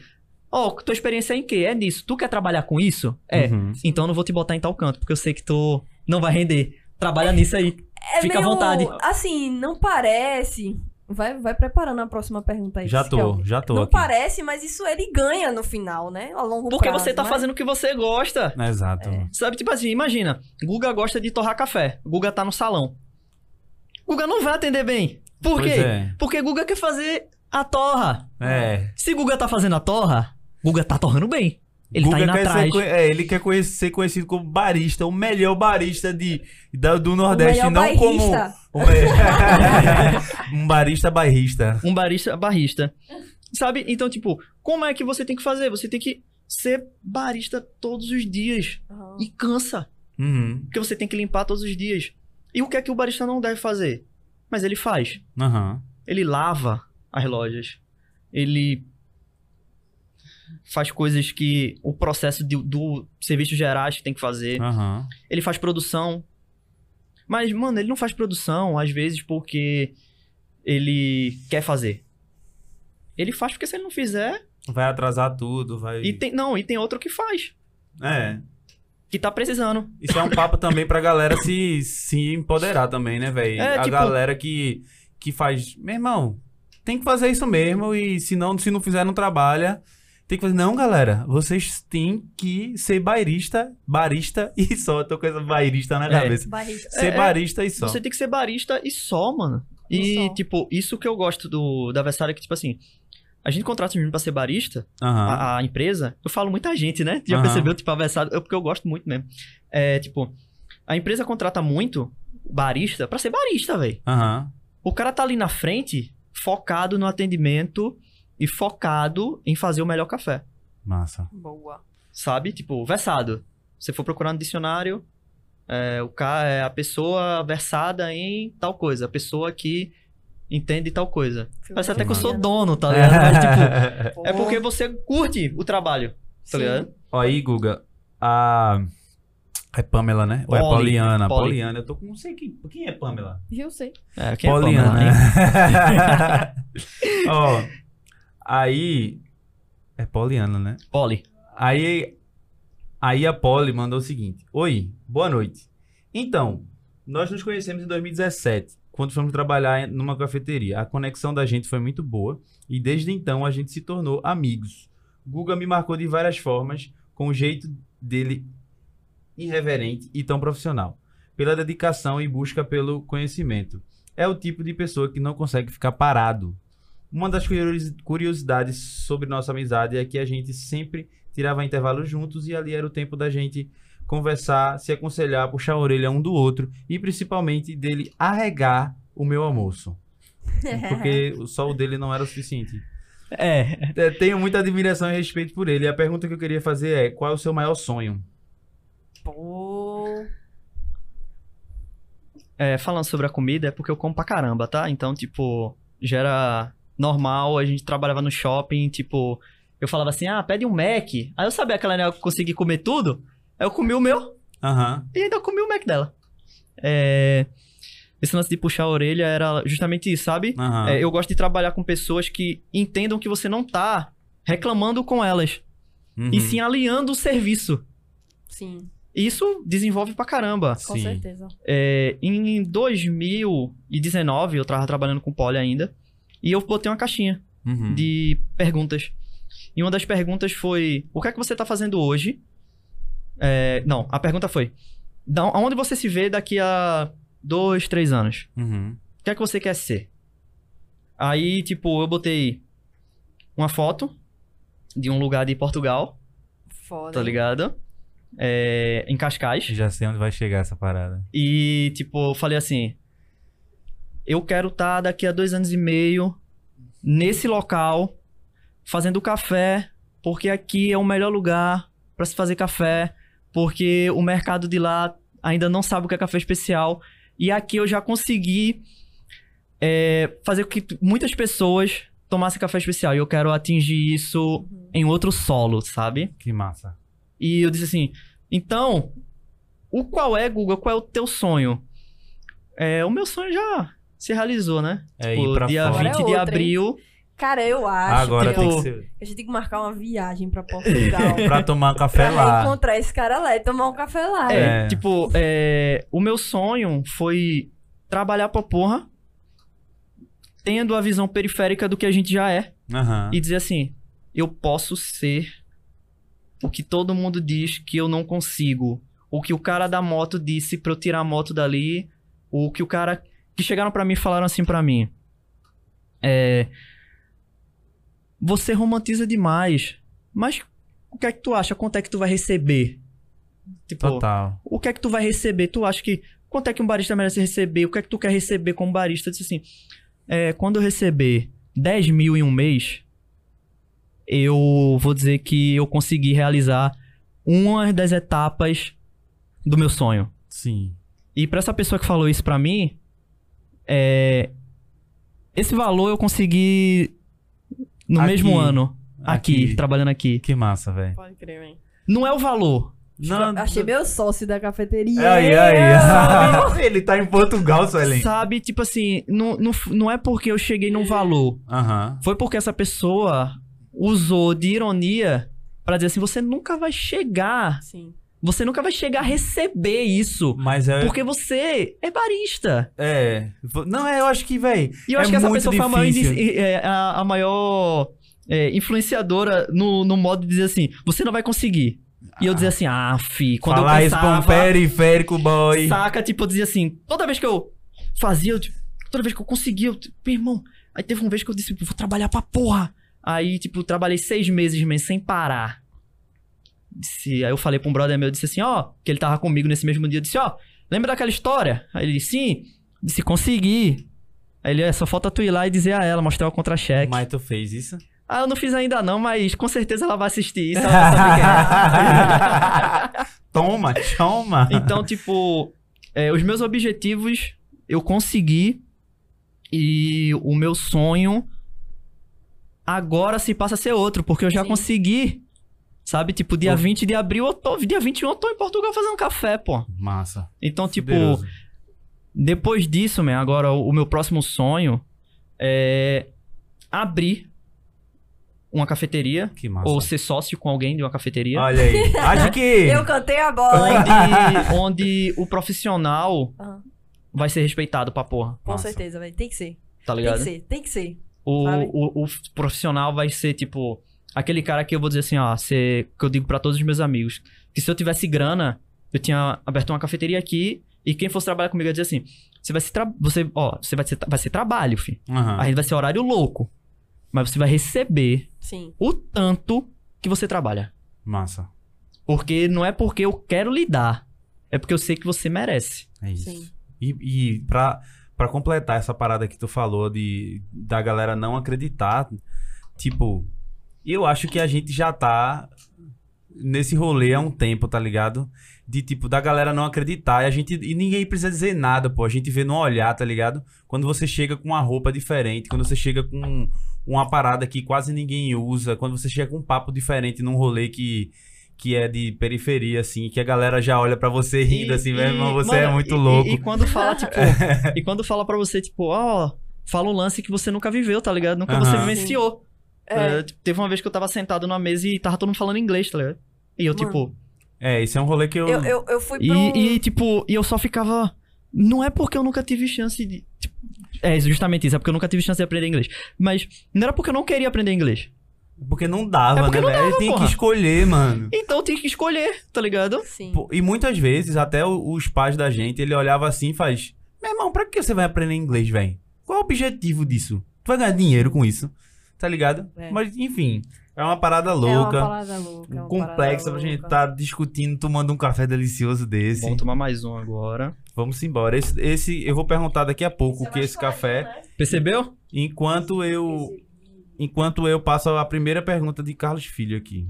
ó, tua experiência é em quê? É nisso. Tu quer trabalhar com isso? É. Uhum. Então eu não vou te botar em tal canto, porque eu sei que tu não vai render. Trabalha nisso aí. É Fica à meio, vontade. Assim, não parece. Vai, vai preparando a próxima pergunta aí. Já tô, já tô Não aqui. parece, mas isso ele ganha no final, né? A longo Porque prazo, você tá né? fazendo o que você gosta. Exato. É. Sabe, tipo assim, imagina. Guga gosta de torrar café. Guga tá no salão. Guga não vai atender bem. Por Pois quê? é. Porque Guga quer fazer a torra. É. Se Guga tá fazendo a torra, Guga tá torrando bem. Ele tá Guga indo quer atrás. Ser, é, ele quer conhe- ser conhecido como barista, o melhor barista de, da- do Nordeste, o não como um, é, (laughs) um barista bairrista. Um barista barrista. Sabe? Então, tipo, como é que você tem que fazer? Você tem que ser barista todos os dias. Aham. E cansa. Uhum. Porque você tem que limpar todos os dias. E o que é que o barista não deve fazer? Mas ele faz. Aham. Ele lava as lojas. Ele faz coisas que o processo de- do serviços gerais que tem que fazer. Aham. Ele faz produção. Mas, mano, ele não faz produção, às vezes, porque ele quer fazer. Ele faz porque se ele não fizer. Vai atrasar tudo, vai. E tem, não, e tem outro que faz. É. Que tá precisando. Isso é um papo também pra galera se, se empoderar também, né, velho? É, a tipo- galera que, que faz. Meu irmão, tem que fazer isso mesmo. E se não, se não fizer, não trabalha. Tem que fazer. Não, galera. Vocês têm que ser barista, barista e só. Eu tô com essa barista na É. cabeça. Barrista. Ser É, é. barista e só. Você tem que ser barista e só, mano. E E, só. tipo, isso que eu gosto do, da Versária, que, tipo assim, a gente contrata os meninos pra ser barista, Aham. a, a empresa, eu falo muita gente, né? Já Aham. percebeu, tipo, a Versária, eu, porque eu gosto muito mesmo. É, tipo, a empresa contrata muito barista pra ser barista, velho. Aham. O cara tá ali na frente, focado no atendimento e focado em fazer o melhor café, Massa. Boa. sabe? Tipo, versado. Se for procurar no dicionário, é, o cara é a pessoa versada em tal coisa, a pessoa que entende tal coisa. Parece até que eu sou dono, tá ligado? Mas, tipo, (laughs) é porque você curte o trabalho, tá sim. ligado? Ó, aí, Guga, a. É Pamela, né? Ou é Poli. Poliana? Poli. Poliana. Eu tô com. Não sei quem. Quem é Pamela? Eu sei. É, quem Poliana. é Pamela, hein? (laughs) (laughs) Ó. Aí. É Poliana, né? Poli. Aí, aí a Polly mandou o seguinte: Oi, boa noite. Então, nós nos conhecemos em 2017, quando fomos trabalhar numa cafeteria. A conexão da gente foi muito boa e desde então a gente se tornou amigos. Guga me marcou de várias formas, com o jeito dele irreverente e tão profissional, pela dedicação e busca pelo conhecimento. É o tipo de pessoa que não consegue ficar parado. Uma das curiosi- curiosidades sobre nossa amizade é que a gente sempre tirava intervalos juntos e ali era o tempo da gente conversar, se aconselhar, puxar a orelha um do outro e principalmente dele arregar o meu almoço. (laughs) Porque só o dele não era o suficiente. É, É, Tenho muita admiração e respeito por ele. E a pergunta que eu queria fazer é: qual é o seu maior sonho? Pô. é, falando sobre a comida, é porque eu como pra caramba, tá? Então, tipo, já era normal, a gente trabalhava no shopping, tipo, eu falava assim, ah, pede um Mac. Aí eu sabia que ela não ia conseguir comer tudo, aí eu comi o meu Aham. e ainda comi o Mac dela. É... Esse lance de puxar a orelha era justamente isso, sabe? Aham. É, eu gosto de trabalhar com pessoas que entendam que você não tá reclamando com elas, Uhum. e sim alinhando o serviço. Sim, Isso desenvolve pra caramba. com Sim. certeza. É, em 2019, eu tava trabalhando com Poli ainda, e eu botei uma caixinha Uhum. de perguntas. E uma das perguntas foi: O que é que você tá fazendo hoje? É, não, a pergunta foi: da- Aonde você se vê daqui a dois, três anos? Uhum. O que é que você quer ser? Aí, tipo, eu botei uma foto de um lugar de Portugal, Foda. tá hein? ligado? É, em Cascais. Já sei onde vai chegar essa parada. E, tipo, eu falei assim: eu quero estar daqui a dois anos e meio nesse local fazendo café, porque aqui é o melhor lugar para se fazer café, porque o mercado de lá ainda não sabe o que é café especial. E aqui eu já consegui é, fazer com que muitas pessoas tomassem café especial. E eu quero atingir isso em outro solo, sabe? Que massa. E eu disse assim: então, o qual é, Google? Qual é o teu sonho? É, o meu sonho já se realizou, né? É Tipo, ir pra dia fora. 20 Agora é de outra, hein? abril. Cara, eu acho Agora que tem que ser. a gente tem que marcar uma viagem pra Portugal. (laughs) Pra tomar um café pra lá. encontrar esse cara lá e tomar um café lá. É, É. tipo, é, o meu sonho foi trabalhar pra porra, tendo a visão periférica do que a gente já é, Aham. e dizer assim: eu posso ser o que todo mundo diz que eu não consigo. O que o cara da moto disse pra eu tirar a moto dali. O que o cara. Que chegaram pra mim e falaram assim pra mim. É. Você romantiza demais. Mas o que é que tu acha? Quanto é que tu vai receber? Tipo, Total. o que é que tu vai receber? Tu acha que. Quanto é que um barista merece receber? O que é que tu quer receber como barista? Eu disse assim: é, quando eu receber 10 mil em um mês, eu vou dizer que eu consegui realizar uma das etapas do meu sonho. Sim. E pra essa pessoa que falou isso pra mim, é, esse valor eu consegui no Aqui. mesmo ano, aqui, Aqui. trabalhando aqui. Que massa, velho. Pode crer, hein? Não é o valor. Não, Achei meu sócio da cafeteria. Aí, aí. (laughs) Ele tá em Portugal, Suelen. Sabe, tipo assim, não, não, não é porque eu cheguei num valor. Foi porque essa pessoa usou de ironia pra dizer assim: você nunca vai chegar. Sim. Você nunca vai chegar a receber isso. Mas é. Porque você é barista. É. Não, é, eu acho que, velho. E eu É acho que essa pessoa foi a maior, difícil. é, a, a maior é, influenciadora no, no modo de dizer assim: você não vai conseguir. E eu dizia assim: ah, fi, quando Falar eu isso pra um pensava, periférico, boy. saca, tipo, eu dizia assim: toda vez que eu fazia, eu, tipo, toda vez que eu conseguia, eu, tipo, meu irmão. Aí teve uma vez que eu disse: vou trabalhar pra porra. Aí, tipo, trabalhei seis meses, man, sem parar. Disse, aí eu falei pra um brother meu, disse assim, ó, que ele tava comigo nesse mesmo dia, eu disse, ó, lembra daquela história? Aí ele disse, sim. Disse, consegui. Aí ele, é, só falta tu ir lá e dizer a ela, mostrar o contra-cheque. Mas tu fez isso? Ah, eu não fiz ainda não, mas com certeza ela vai assistir isso, ela vai saber quem é. (laughs) toma, toma. Então, tipo, é, os meus objetivos eu consegui E o meu sonho agora se passa a ser outro, porque eu já Sim. consegui. Sabe, tipo, dia Pô. 20 de abril, eu tô, dia 21 eu tô em Portugal fazendo café, pô. Massa. Então, tipo, Poderoso. depois disso, man, agora o, o meu próximo sonho é abrir uma cafeteria Que massa. ou ser sócio com alguém de uma cafeteria. Olha aí. (laughs) Acho que. Eu cantei a bola? Onde, onde o profissional Aham, vai ser respeitado pra porra, com Massa. certeza, velho. Tem que ser. tá Tem ligado? que ser, tem que ser. O, o, o profissional vai ser, tipo, aquele cara que eu vou dizer assim, ó, ser, que eu digo pra todos os meus amigos, que se eu tivesse grana, eu tinha aberto uma cafeteria aqui e quem fosse trabalhar comigo ia dizer assim, você vai ser, tra- você, ó, você vai ser, vai ser trabalho, filho. Aham. A gente vai ser horário louco, mas você vai receber Sim. o tanto que você trabalha. Massa. Porque não é porque eu quero lhe dar, é porque eu sei que você merece. É isso. Sim. E, e pra, pra completar essa parada que tu falou de da galera não acreditar, tipo, eu acho que a gente já tá nesse rolê há um tempo, tá ligado? De tipo, da galera não acreditar e a gente. E ninguém precisa dizer nada, pô. A gente vê no olhar, tá ligado? Quando você chega com uma roupa diferente, quando você chega com uma parada que quase ninguém usa, quando você chega com um papo diferente num rolê que. Que é de periferia, assim, que a galera já olha pra você rindo, E- assim, e- meu irmão, você mano, é muito e- e- louco. E, quando fala, (laughs) tipo. e quando fala pra você, tipo, ó, fala um lance que você nunca viveu, tá ligado? Nunca você vivenciou. É, É, tipo, teve uma vez que eu tava sentado numa mesa e tava todo mundo falando inglês, tá ligado? E eu, Mano. tipo. É, esse é um rolê que eu. eu, eu, eu fui E, pro... e, tipo, e eu só ficava. Não é porque eu nunca tive chance de. tipo, é justamente isso, é porque eu nunca tive chance de aprender inglês. Mas não era porque eu não queria aprender inglês. Porque não dava, É porque né, não velho? dava, Tem que escolher, mano. Então tinha que escolher, tá ligado? Sim. Pô, E muitas vezes, até o- os pais da gente, ele olhava assim e faz: Meu irmão, pra que você vai aprender inglês, velho? Qual é o objetivo disso? Tu vai ganhar dinheiro com isso, tá ligado? É. Mas, enfim, é uma parada É uma louca, parada louca. é uma complexa parada pra gente louca. tá discutindo, tomando um café delicioso desse. Vamos tomar mais um agora. Vamos embora. Esse, esse eu vou perguntar daqui a pouco o que é esse café, Percebeu? enquanto eu. Enquanto eu passo a primeira pergunta de Carlos Filho aqui.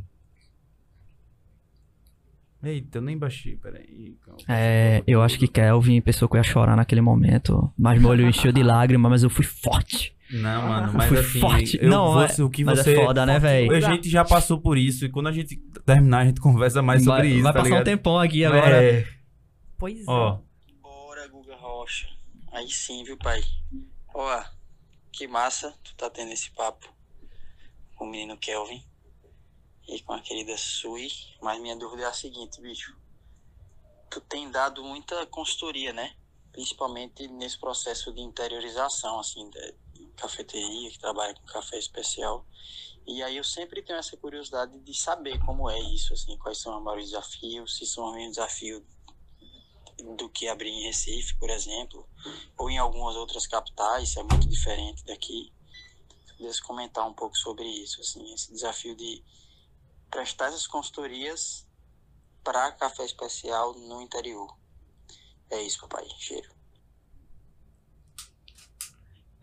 Eita, eu nem baixei, peraí. calma. É, eu acho que Kelvin pensou que eu ia chorar naquele momento. Mas meu olho encheu de lágrimas, mas eu fui forte. Não, mano, Eu mas fui assim, forte. eu Não, vou, é- o que Mas você... é foda, né, velho? A gente já passou por isso e quando a gente terminar a gente conversa mais sobre vai isso, vai tá passar um ligado? tempão aqui agora. É, Pois é. ó, Bora, Guga Rocha. Aí sim, viu, pai? Ó, que massa tu tá tendo esse papo o menino Kelvin e com a querida Sui. Mas minha dúvida é a seguinte, bicho. Tu tem dado muita consultoria, né? Principalmente nesse processo de interiorização, assim, da cafeteria, que trabalha com café especial. E aí eu sempre tenho essa curiosidade de saber como é isso, assim, quais são os maiores desafios, se são os mesmos desafios do que abrir em Recife, por exemplo, ou em algumas outras capitais, é muito diferente daqui. Se pudesse comentar um pouco sobre isso, assim, esse desafio de prestar essas consultorias para café especial no interior. É isso, papai. Cheiro.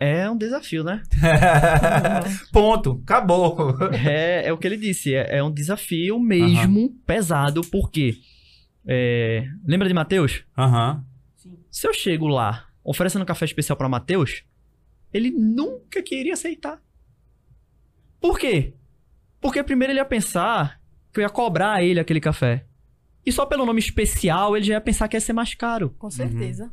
É um desafio, né? (laughs) ponto, acabou. É, é o que ele disse, é, é um desafio mesmo pesado, porque. é, lembra de Matheus? Aham, Se eu chego lá oferecendo café especial pra Matheus, ele nunca queria aceitar. Por quê? Porque primeiro ele ia pensar que eu ia cobrar a ele aquele café. E só pelo nome especial ele já ia pensar que ia ser mais caro. Com certeza.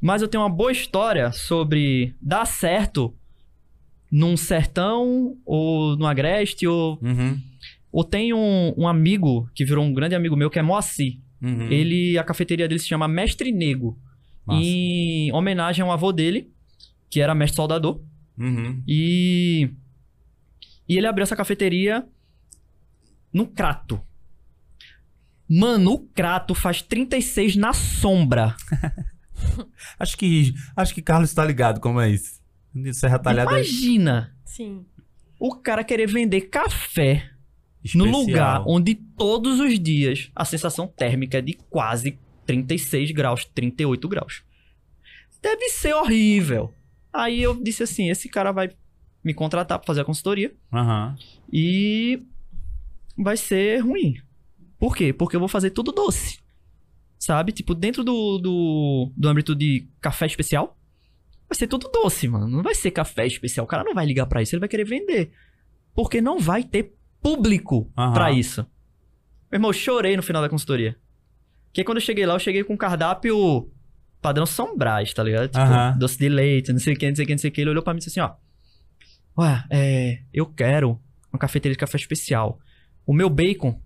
Mas eu tenho uma boa história sobre dar certo num sertão ou no agreste ou, uhum, ou tem um, um amigo que virou um grande amigo meu que é Moacir. uhum. Ele a cafeteria dele se chama Mestre Nego. Massa. em homenagem ao avô dele, que era mestre soldador. Uhum. E, e ele abriu essa cafeteria no Crato. Mano, o Crato faz 36 na sombra. (laughs) Acho que, acho que Carlos tá ligado como é isso. Serra Talhada é Imagina Sim. o cara querer vender café especial. no lugar onde todos os dias a sensação térmica é de quase 36 graus, 38 graus. Deve ser horrível. Aí eu disse assim: esse cara vai me contratar pra fazer a consultoria Aham. e vai ser ruim. Por quê? Porque eu vou fazer tudo doce. Sabe? Tipo, dentro do, do, do âmbito de café especial, vai ser tudo doce, mano. Não vai ser café especial. O cara não vai ligar pra isso, ele vai querer vender. Porque não vai ter público Aham. pra isso. Meu irmão, eu chorei no final da consultoria. Porque quando eu cheguei lá, eu cheguei com um cardápio padrão São Brás, tá ligado? Tipo, Aham. doce de leite, não sei o que, não sei o que, não sei o que. Ele olhou pra mim e disse assim, ó. Ué, é, eu quero uma cafeteria de café especial. O meu bacon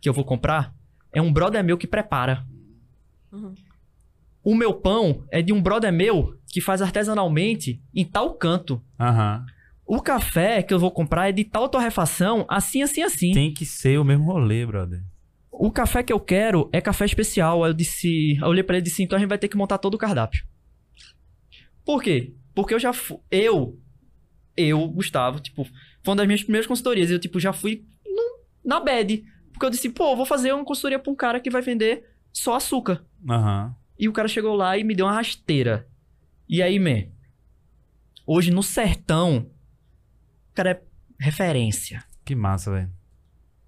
que eu vou comprar é um brother meu que prepara. Uhum. O meu pão é de um brother meu que faz artesanalmente em tal canto. Aham. O café que eu vou comprar é de tal torrefação, assim, assim, assim. Tem que ser o mesmo rolê, brother. O café que eu quero é café especial. Aí eu disse, eu olhei pra ele e disse, então a gente vai ter que montar todo o cardápio. Por quê? Porque eu já fui, eu, eu, Gustavo, tipo, foi uma das minhas primeiras consultorias. e Eu, tipo, já fui no- na bad. Porque eu disse, pô, vou fazer uma consultoria pra um cara que vai vender só açúcar. Aham. E o cara chegou lá e me deu uma rasteira. E aí, man, hoje no sertão, o cara é referência. Que massa, velho.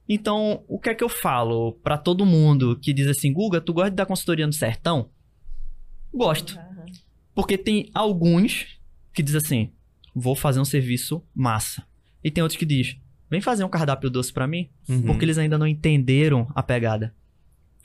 Então, o que é que eu falo pra todo mundo que diz assim, Guga, tu gosta de dar consultoria no sertão? Gosto. Porque tem alguns que diz assim, vou fazer um serviço massa. E tem outros que diz, vem fazer um cardápio doce pra mim, Uhum. porque eles ainda não entenderam a pegada.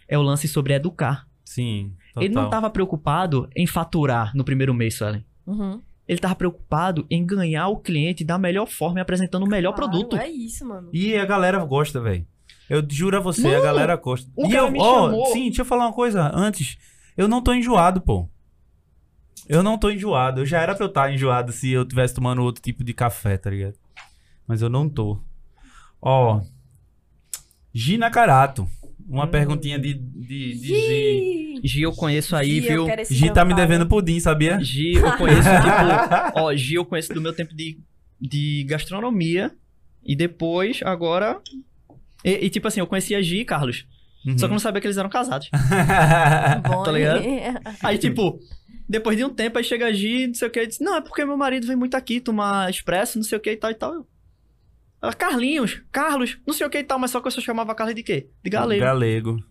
É o lance sobre educar. Sim, total. Ele não tava preocupado em faturar no primeiro mês, Suelen. Uhum. Ele tava preocupado em ganhar o cliente da melhor forma e apresentando o melhor Claro, produto. É isso, mano. E a galera gosta, velho. Eu juro a você, a Mano, galera gosta. o e cara eu, me ó, chamou- sim, deixa eu falar uma coisa antes. Eu não tô enjoado, pô. Eu não tô enjoado. Eu já era pra eu estar enjoado se eu tivesse tomando outro tipo de café, tá ligado? Mas eu não tô. Ó. Gina Carato. Uma Hum. perguntinha de, de, de Gi. Gi, Gi eu conheço aí, Gi, viu? Gi tá me devendo pudim, sabia? Gi eu (laughs) conheço, tipo... Ó, Gi eu conheço do meu tempo de, de gastronomia. E depois, agora... E, e, tipo assim, eu conhecia Gi e Carlos. Uhum. Só que eu não sabia que eles eram casados. (laughs) Bom, Tá ligado? hein? Aí, tipo... Depois de um tempo, aí chega a Gi, não sei o que, e diz, não, é porque meu marido vem muito aqui tomar expresso, não sei o que e tal e tal. Eu, Ela, Carlinhos, Carlos, não sei o que e tal, mas só que eu só chamava Carlos de quê? De galego. Galego.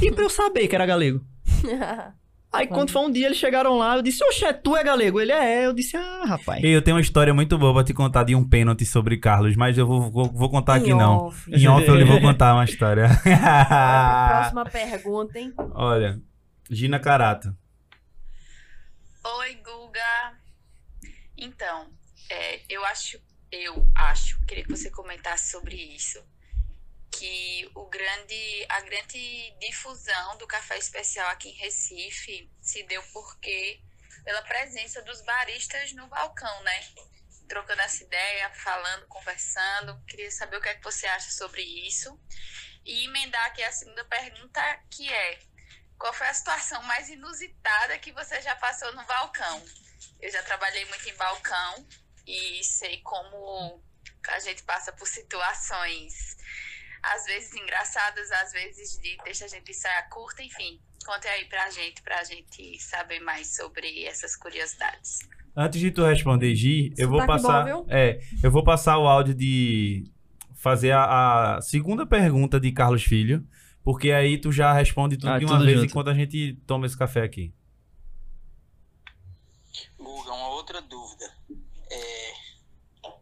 E pra eu saber que era galego. (laughs) Aí quando foi um dia, eles chegaram lá, eu disse, oxe, tu é galego? Ele é, eu disse, ah, rapaz. E eu tenho uma história muito boa pra te contar de um pênalti sobre Carlos, mas eu vou, vou, vou contar aqui não. Em off eu lhe vou contar uma história. (laughs) Próxima pergunta, hein? Olha, Gina Carato. Oi, Guga. Então, é, eu acho, eu acho, queria que você comentasse sobre isso, que o grande, a grande difusão do café especial aqui em Recife se deu porque pela presença dos baristas no balcão, né? Trocando essa ideia, falando, conversando. Queria saber o que é que você acha sobre isso. E emendar aqui a segunda pergunta, que é qual foi a situação mais inusitada que você já passou no balcão? Eu já trabalhei muito em balcão e sei como a gente passa por situações às vezes engraçadas, às vezes de deixa a gente de saia curta, enfim. Conte aí pra gente, pra gente saber mais sobre essas curiosidades. Antes de tu responder, Gi, eu vou bom, passar. é, eu vou passar o áudio de fazer a, a segunda pergunta de Carlos Filho, porque aí tu já responde tudo Ah, de uma tudo vez junto. enquanto a gente toma esse café aqui. Guga, uma outra dúvida. É,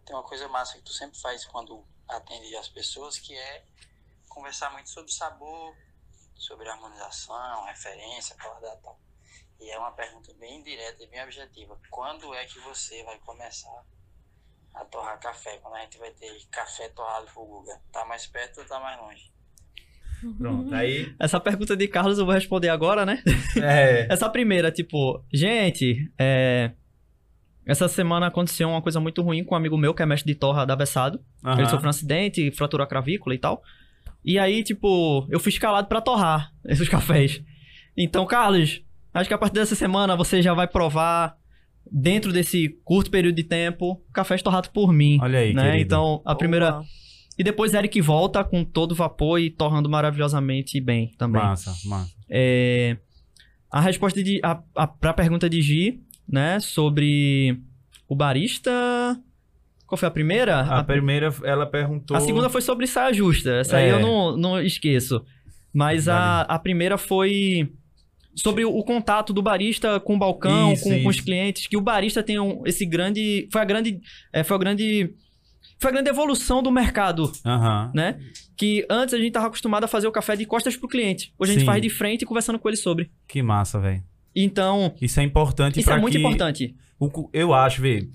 tem uma coisa massa que tu sempre faz quando atende as pessoas, que é conversar muito sobre sabor, sobre harmonização, referência, paladar e tal. E é uma pergunta bem direta e bem objetiva. Quando é que você vai começar a torrar café? Quando a gente vai ter café torrado pro Guga? Tá mais perto ou tá mais longe? Pronto, aí. Essa pergunta de Carlos eu vou responder agora, né? É. (laughs) Essa primeira, tipo, gente, é... Essa semana aconteceu uma coisa muito ruim com um amigo meu, que é mestre de torra da Vessado. aham. Ele sofreu um acidente, fraturou a clavícula e tal. E aí, tipo, eu fui escalado pra torrar (laughs) esses cafés. Então, Carlos, acho que a partir dessa semana você já vai provar, dentro desse curto período de tempo, cafés torrados por mim. Olha aí, né? querido. Então, a primeira. Boa. E depois Eric volta com todo vapor e torrando maravilhosamente bem também. Massa, massa. É, a resposta de. A, a, pra pergunta de Gi, né? Sobre o barista. Qual foi a primeira? A primeira, ela perguntou. a segunda foi sobre saia justa. Essa aí É. eu não, não esqueço. Mas a, a primeira foi Sobre o, o contato do barista com o balcão, Isso, com, com os isso. clientes, que o barista tem um- esse grande. Foi a grande. é, foi a grande. Foi a grande evolução do mercado, Aham. né? Que antes a gente tava acostumado a fazer o café de costas pro cliente. Hoje a gente Sim. faz de frente e conversando com ele sobre. Que massa, velho. Então, Isso é importante isso é muito importante. o eu acho, vê.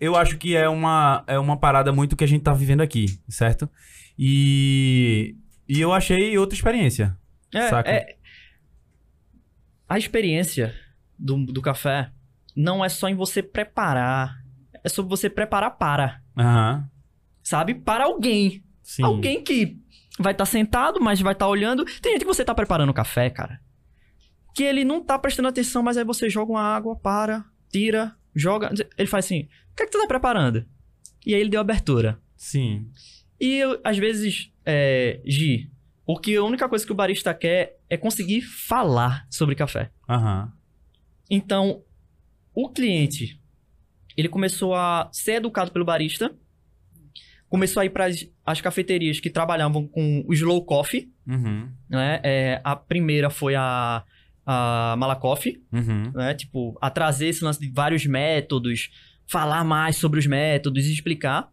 Eu acho que é uma, é uma parada muito que a gente tá vivendo aqui, certo? E, e eu achei outra experiência. É, Saca? é- a experiência do, do café não é só em você preparar. É sobre você preparar para. Aham. Sabe? Para alguém. Sim. Alguém que vai estar sentado, mas vai estar olhando. Tem gente que você tá preparando café, cara. Que ele não tá prestando atenção, mas aí você joga uma água, para, tira, joga. Ele faz assim: o que é que tu tá preparando? E aí ele deu abertura. Sim. E eu, às vezes, é, Gi, o que a única coisa que o barista quer é conseguir falar sobre café. Aham. Então, o cliente, ele começou a ser educado pelo barista, começou a ir para as cafeterias que trabalhavam com o slow coffee, Uhum. né? É, a primeira foi a, a Malakoff, Uhum. né? Tipo, a trazer esse lance de vários métodos, falar mais sobre os métodos e explicar.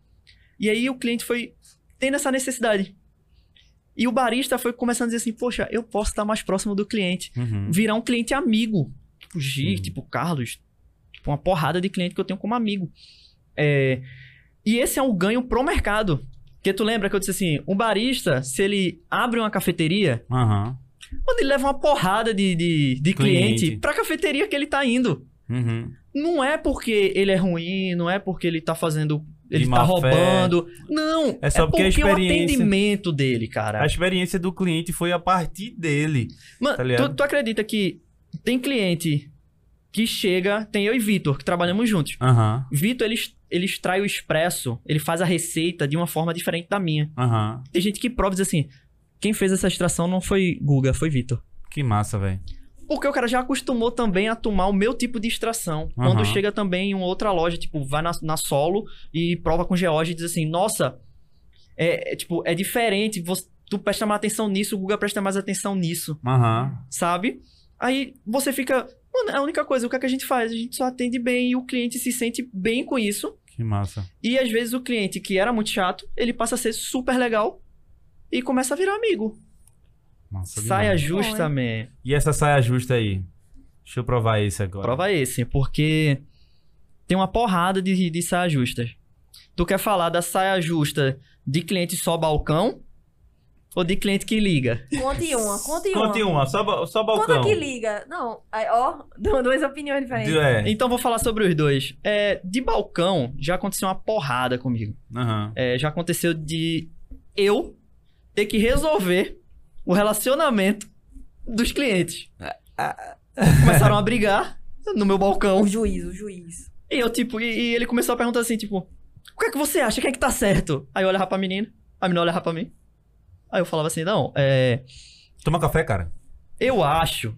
E aí o cliente foi tendo essa necessidade. E o barista foi começando a dizer assim, poxa, eu posso estar mais próximo do cliente. Uhum. Virar um cliente amigo. Tipo Gi, Sim. tipo Carlos. Tipo, uma porrada de cliente que eu tenho como amigo. É, E esse é um ganho pro mercado. Porque tu lembra que eu disse assim, um barista, se ele abre uma cafeteria, Aham. quando ele leva uma porrada de, de, de cliente, Cliente. pra cafeteria que ele tá indo. Uhum. Não é porque ele é ruim, não é porque ele tá fazendo. Ele tá má fé. roubando. Não. É só porque a o experiência- atendimento dele, cara. A experiência do cliente foi a partir dele. Mano, tá tu, tu acredita que tem cliente que chega. Tem eu e Vitor, que trabalhamos juntos. Aham. Vitor, ele, ele extrai o expresso, ele faz a receita de uma forma diferente da minha. Aham. Tem gente que prova e diz assim: quem fez essa extração não foi Guga, foi Vitor. Que massa, velho. Porque o cara já acostumou também a tomar o meu tipo de extração. Quando Aham. chega também em uma outra loja, tipo, vai na, na solo e prova com George e diz assim: Nossa, é, é, tipo, é diferente. você- tu presta mais atenção nisso, o Guga presta mais atenção nisso, Aham. sabe? Aí você fica. Mano, é a única coisa, o que, é que a gente faz? A gente só atende bem e o cliente se sente bem com isso. Que massa. E às vezes o cliente que era muito chato, ele passa a ser super legal e começa a virar amigo. Massa Saia demais. justa, man. E essa saia justa aí? Deixa eu provar esse agora. Prova esse, porque tem uma porrada de, de saia justa. Tu quer falar da saia justa de cliente só balcão ou de cliente que liga? Conte uma, conte uma. Conte uma, só, só balcão. Conta que liga. Não, aí, ó, (laughs) dão duas opiniões diferentes. É. Então vou falar sobre os dois. É, de balcão já aconteceu uma porrada comigo. Aham. É, já aconteceu de eu ter que resolver o relacionamento dos clientes. Começaram a brigar no meu balcão. O juiz, o juiz. E eu, tipo, e, e ele começou a perguntar assim, tipo, o que é que você acha? Quem é que tá certo? Aí eu olhava pra menina, a menina olhava pra mim. Aí eu falava assim, não, é. Toma café, cara. Eu acho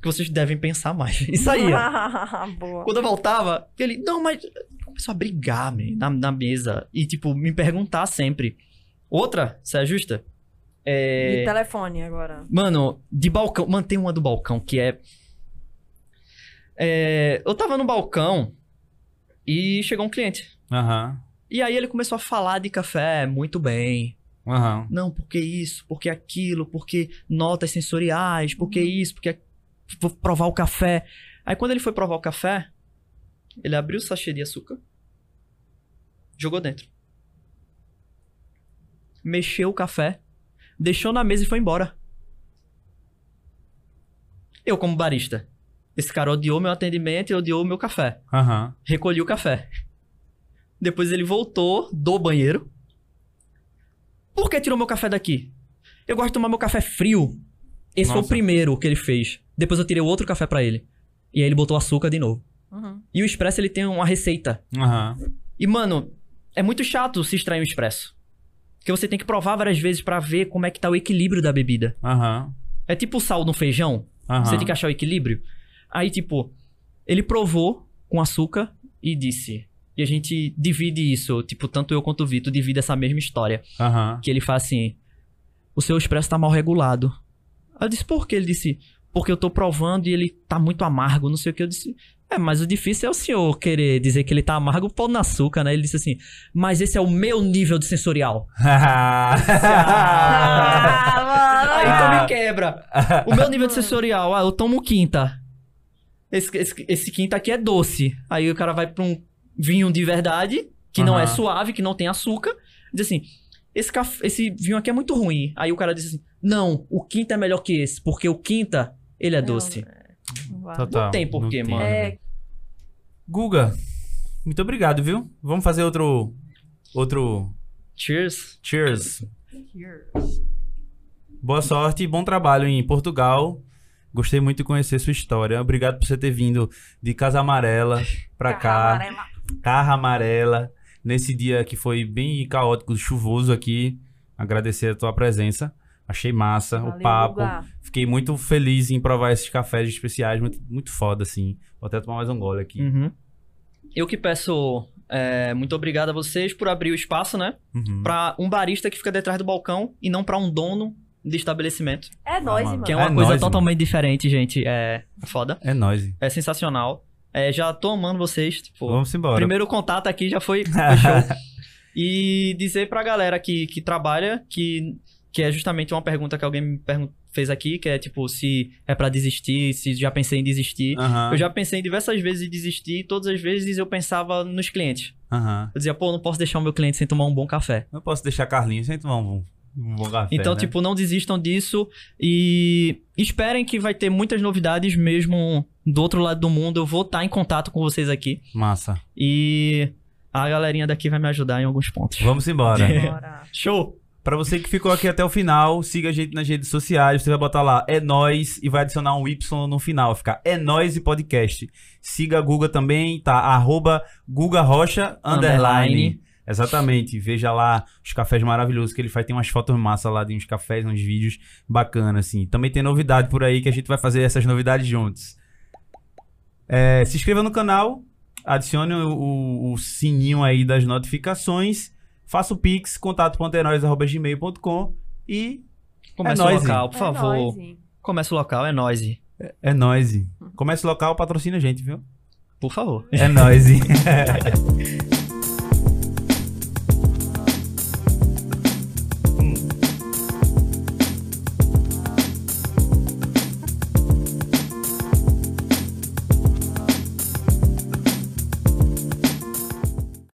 que vocês devem pensar mais. (laughs) Isso aí. (laughs) Quando eu voltava, ele, não, mas. Começou a brigar, man, na, na mesa. E, tipo, me perguntar sempre. Outra, se ajusta? É. De telefone agora. Mano, de balcão. Mantém uma do balcão, que é. É. Eu tava no balcão e chegou um cliente. Aham. E aí ele começou a falar de café muito bem. Aham. Não, porque isso, porque aquilo, porque notas sensoriais, porque isso, porque vou provar o café. Aí quando ele foi provar o café, ele abriu o sachê de açúcar, jogou dentro. Mexeu o café, deixou na mesa e foi embora. Eu, como barista, esse cara odiou meu atendimento e odiou o meu café Aham. recolhi o café. Depois ele voltou do banheiro. Por que tirou meu café daqui? Eu gosto de tomar meu café frio. Esse foi o Nossa. primeiro que ele fez. Depois eu tirei outro café pra ele. E aí ele botou açúcar de novo. Uhum. E o expresso ele tem uma receita. Aham. E mano, é muito chato se extrair um expresso. Porque você tem que provar várias vezes pra ver como é que tá o equilíbrio da bebida. Aham. É tipo o sal no feijão. Você tem que achar o equilíbrio. Aí, tipo, ele provou com açúcar e disse. E a gente divide isso, tipo, tanto eu quanto o Vitor divide essa mesma história. Aham. Que ele fala assim: o seu expresso tá mal regulado. Eu disse, por quê? Ele disse, porque eu tô provando e ele tá muito amargo, não sei o que. Eu disse, é, mas o difícil é o senhor querer dizer que ele tá amargo pão no açúcar, né? Ele disse assim, mas esse é o meu nível de sensorial. (laughs) Ah, Aí mano. então me quebra. O meu nível de sensorial, ah, eu tomo quinta. Esse, esse, esse quinta aqui é doce. Aí o cara vai pra um vinho de verdade, que não é suave, que não tem açúcar. Diz assim, esse, caf- esse vinho aqui é muito ruim. Aí o cara diz assim, não, o quinta é melhor que esse, porque o quinta, ele é doce. Total, Não tem porquê, não mano. É, Guga, muito obrigado, viu? Vamos fazer outro. Outro. Cheers. Cheers. Boa sorte e bom trabalho em Portugal. Gostei muito de conhecer sua história. Obrigado por você ter vindo de Casa Amarela pra cá. Carra Amarela. Nesse dia que foi bem caótico, chuvoso aqui. Agradecer a tua presença. Achei massa o Valeu, papo. Guga. Fiquei muito feliz em provar esses cafés especiais. Muito, muito foda, assim. Vou até tomar mais um gole aqui. Uhum. Eu que peço é, muito obrigado a vocês por abrir o espaço, né? Uhum. Pra um barista que fica detrás do balcão e não pra um dono de estabelecimento. É nóis, mano. mano. Que é uma É coisa nóis, totalmente diferente, gente. É foda. É nóis. É sensacional. É, já tô amando vocês. Tipo, Vamos embora. primeiro contato aqui já foi, foi show. (laughs) E dizer pra galera que, que trabalha que, que é justamente uma pergunta que alguém me fez aqui, que é tipo, se é pra desistir, se já pensei em desistir. Aham, Eu já pensei diversas vezes em desistir e todas as vezes eu pensava nos clientes. aham. Eu dizia, pô, não posso deixar o meu cliente sem tomar um bom café. Não posso deixar Carlinhos sem tomar um, um bom Então, né? tipo, não desistam disso e esperem que vai ter muitas novidades mesmo do outro lado do mundo. Eu vou estar em contato com vocês aqui Massa. e a galerinha daqui vai me ajudar em alguns pontos. Vamos embora. (laughs) Bora. Show! Pra você que ficou aqui até o final, siga a gente nas redes sociais. Você vai botar lá é nós e vai adicionar um Y no final. Ficar é nós e podcast. Siga a Guga também, tá? Arroba Guga Rocha underline. Underline. Exatamente. Veja lá os cafés maravilhosos que ele faz. Tem umas fotos massa lá de uns cafés, uns vídeos bacanas, assim. Também tem novidade por aí que a gente vai fazer essas novidades juntos. É, se inscreva no canal, adicione o, o- o sininho aí das notificações, faça o pix, contato.enóis.gmail.com e Começa É o local, por É favor. Começa o local, é nóis. é nóis. Comece local, patrocina a gente, viu? Por favor. É nóis. (laughs)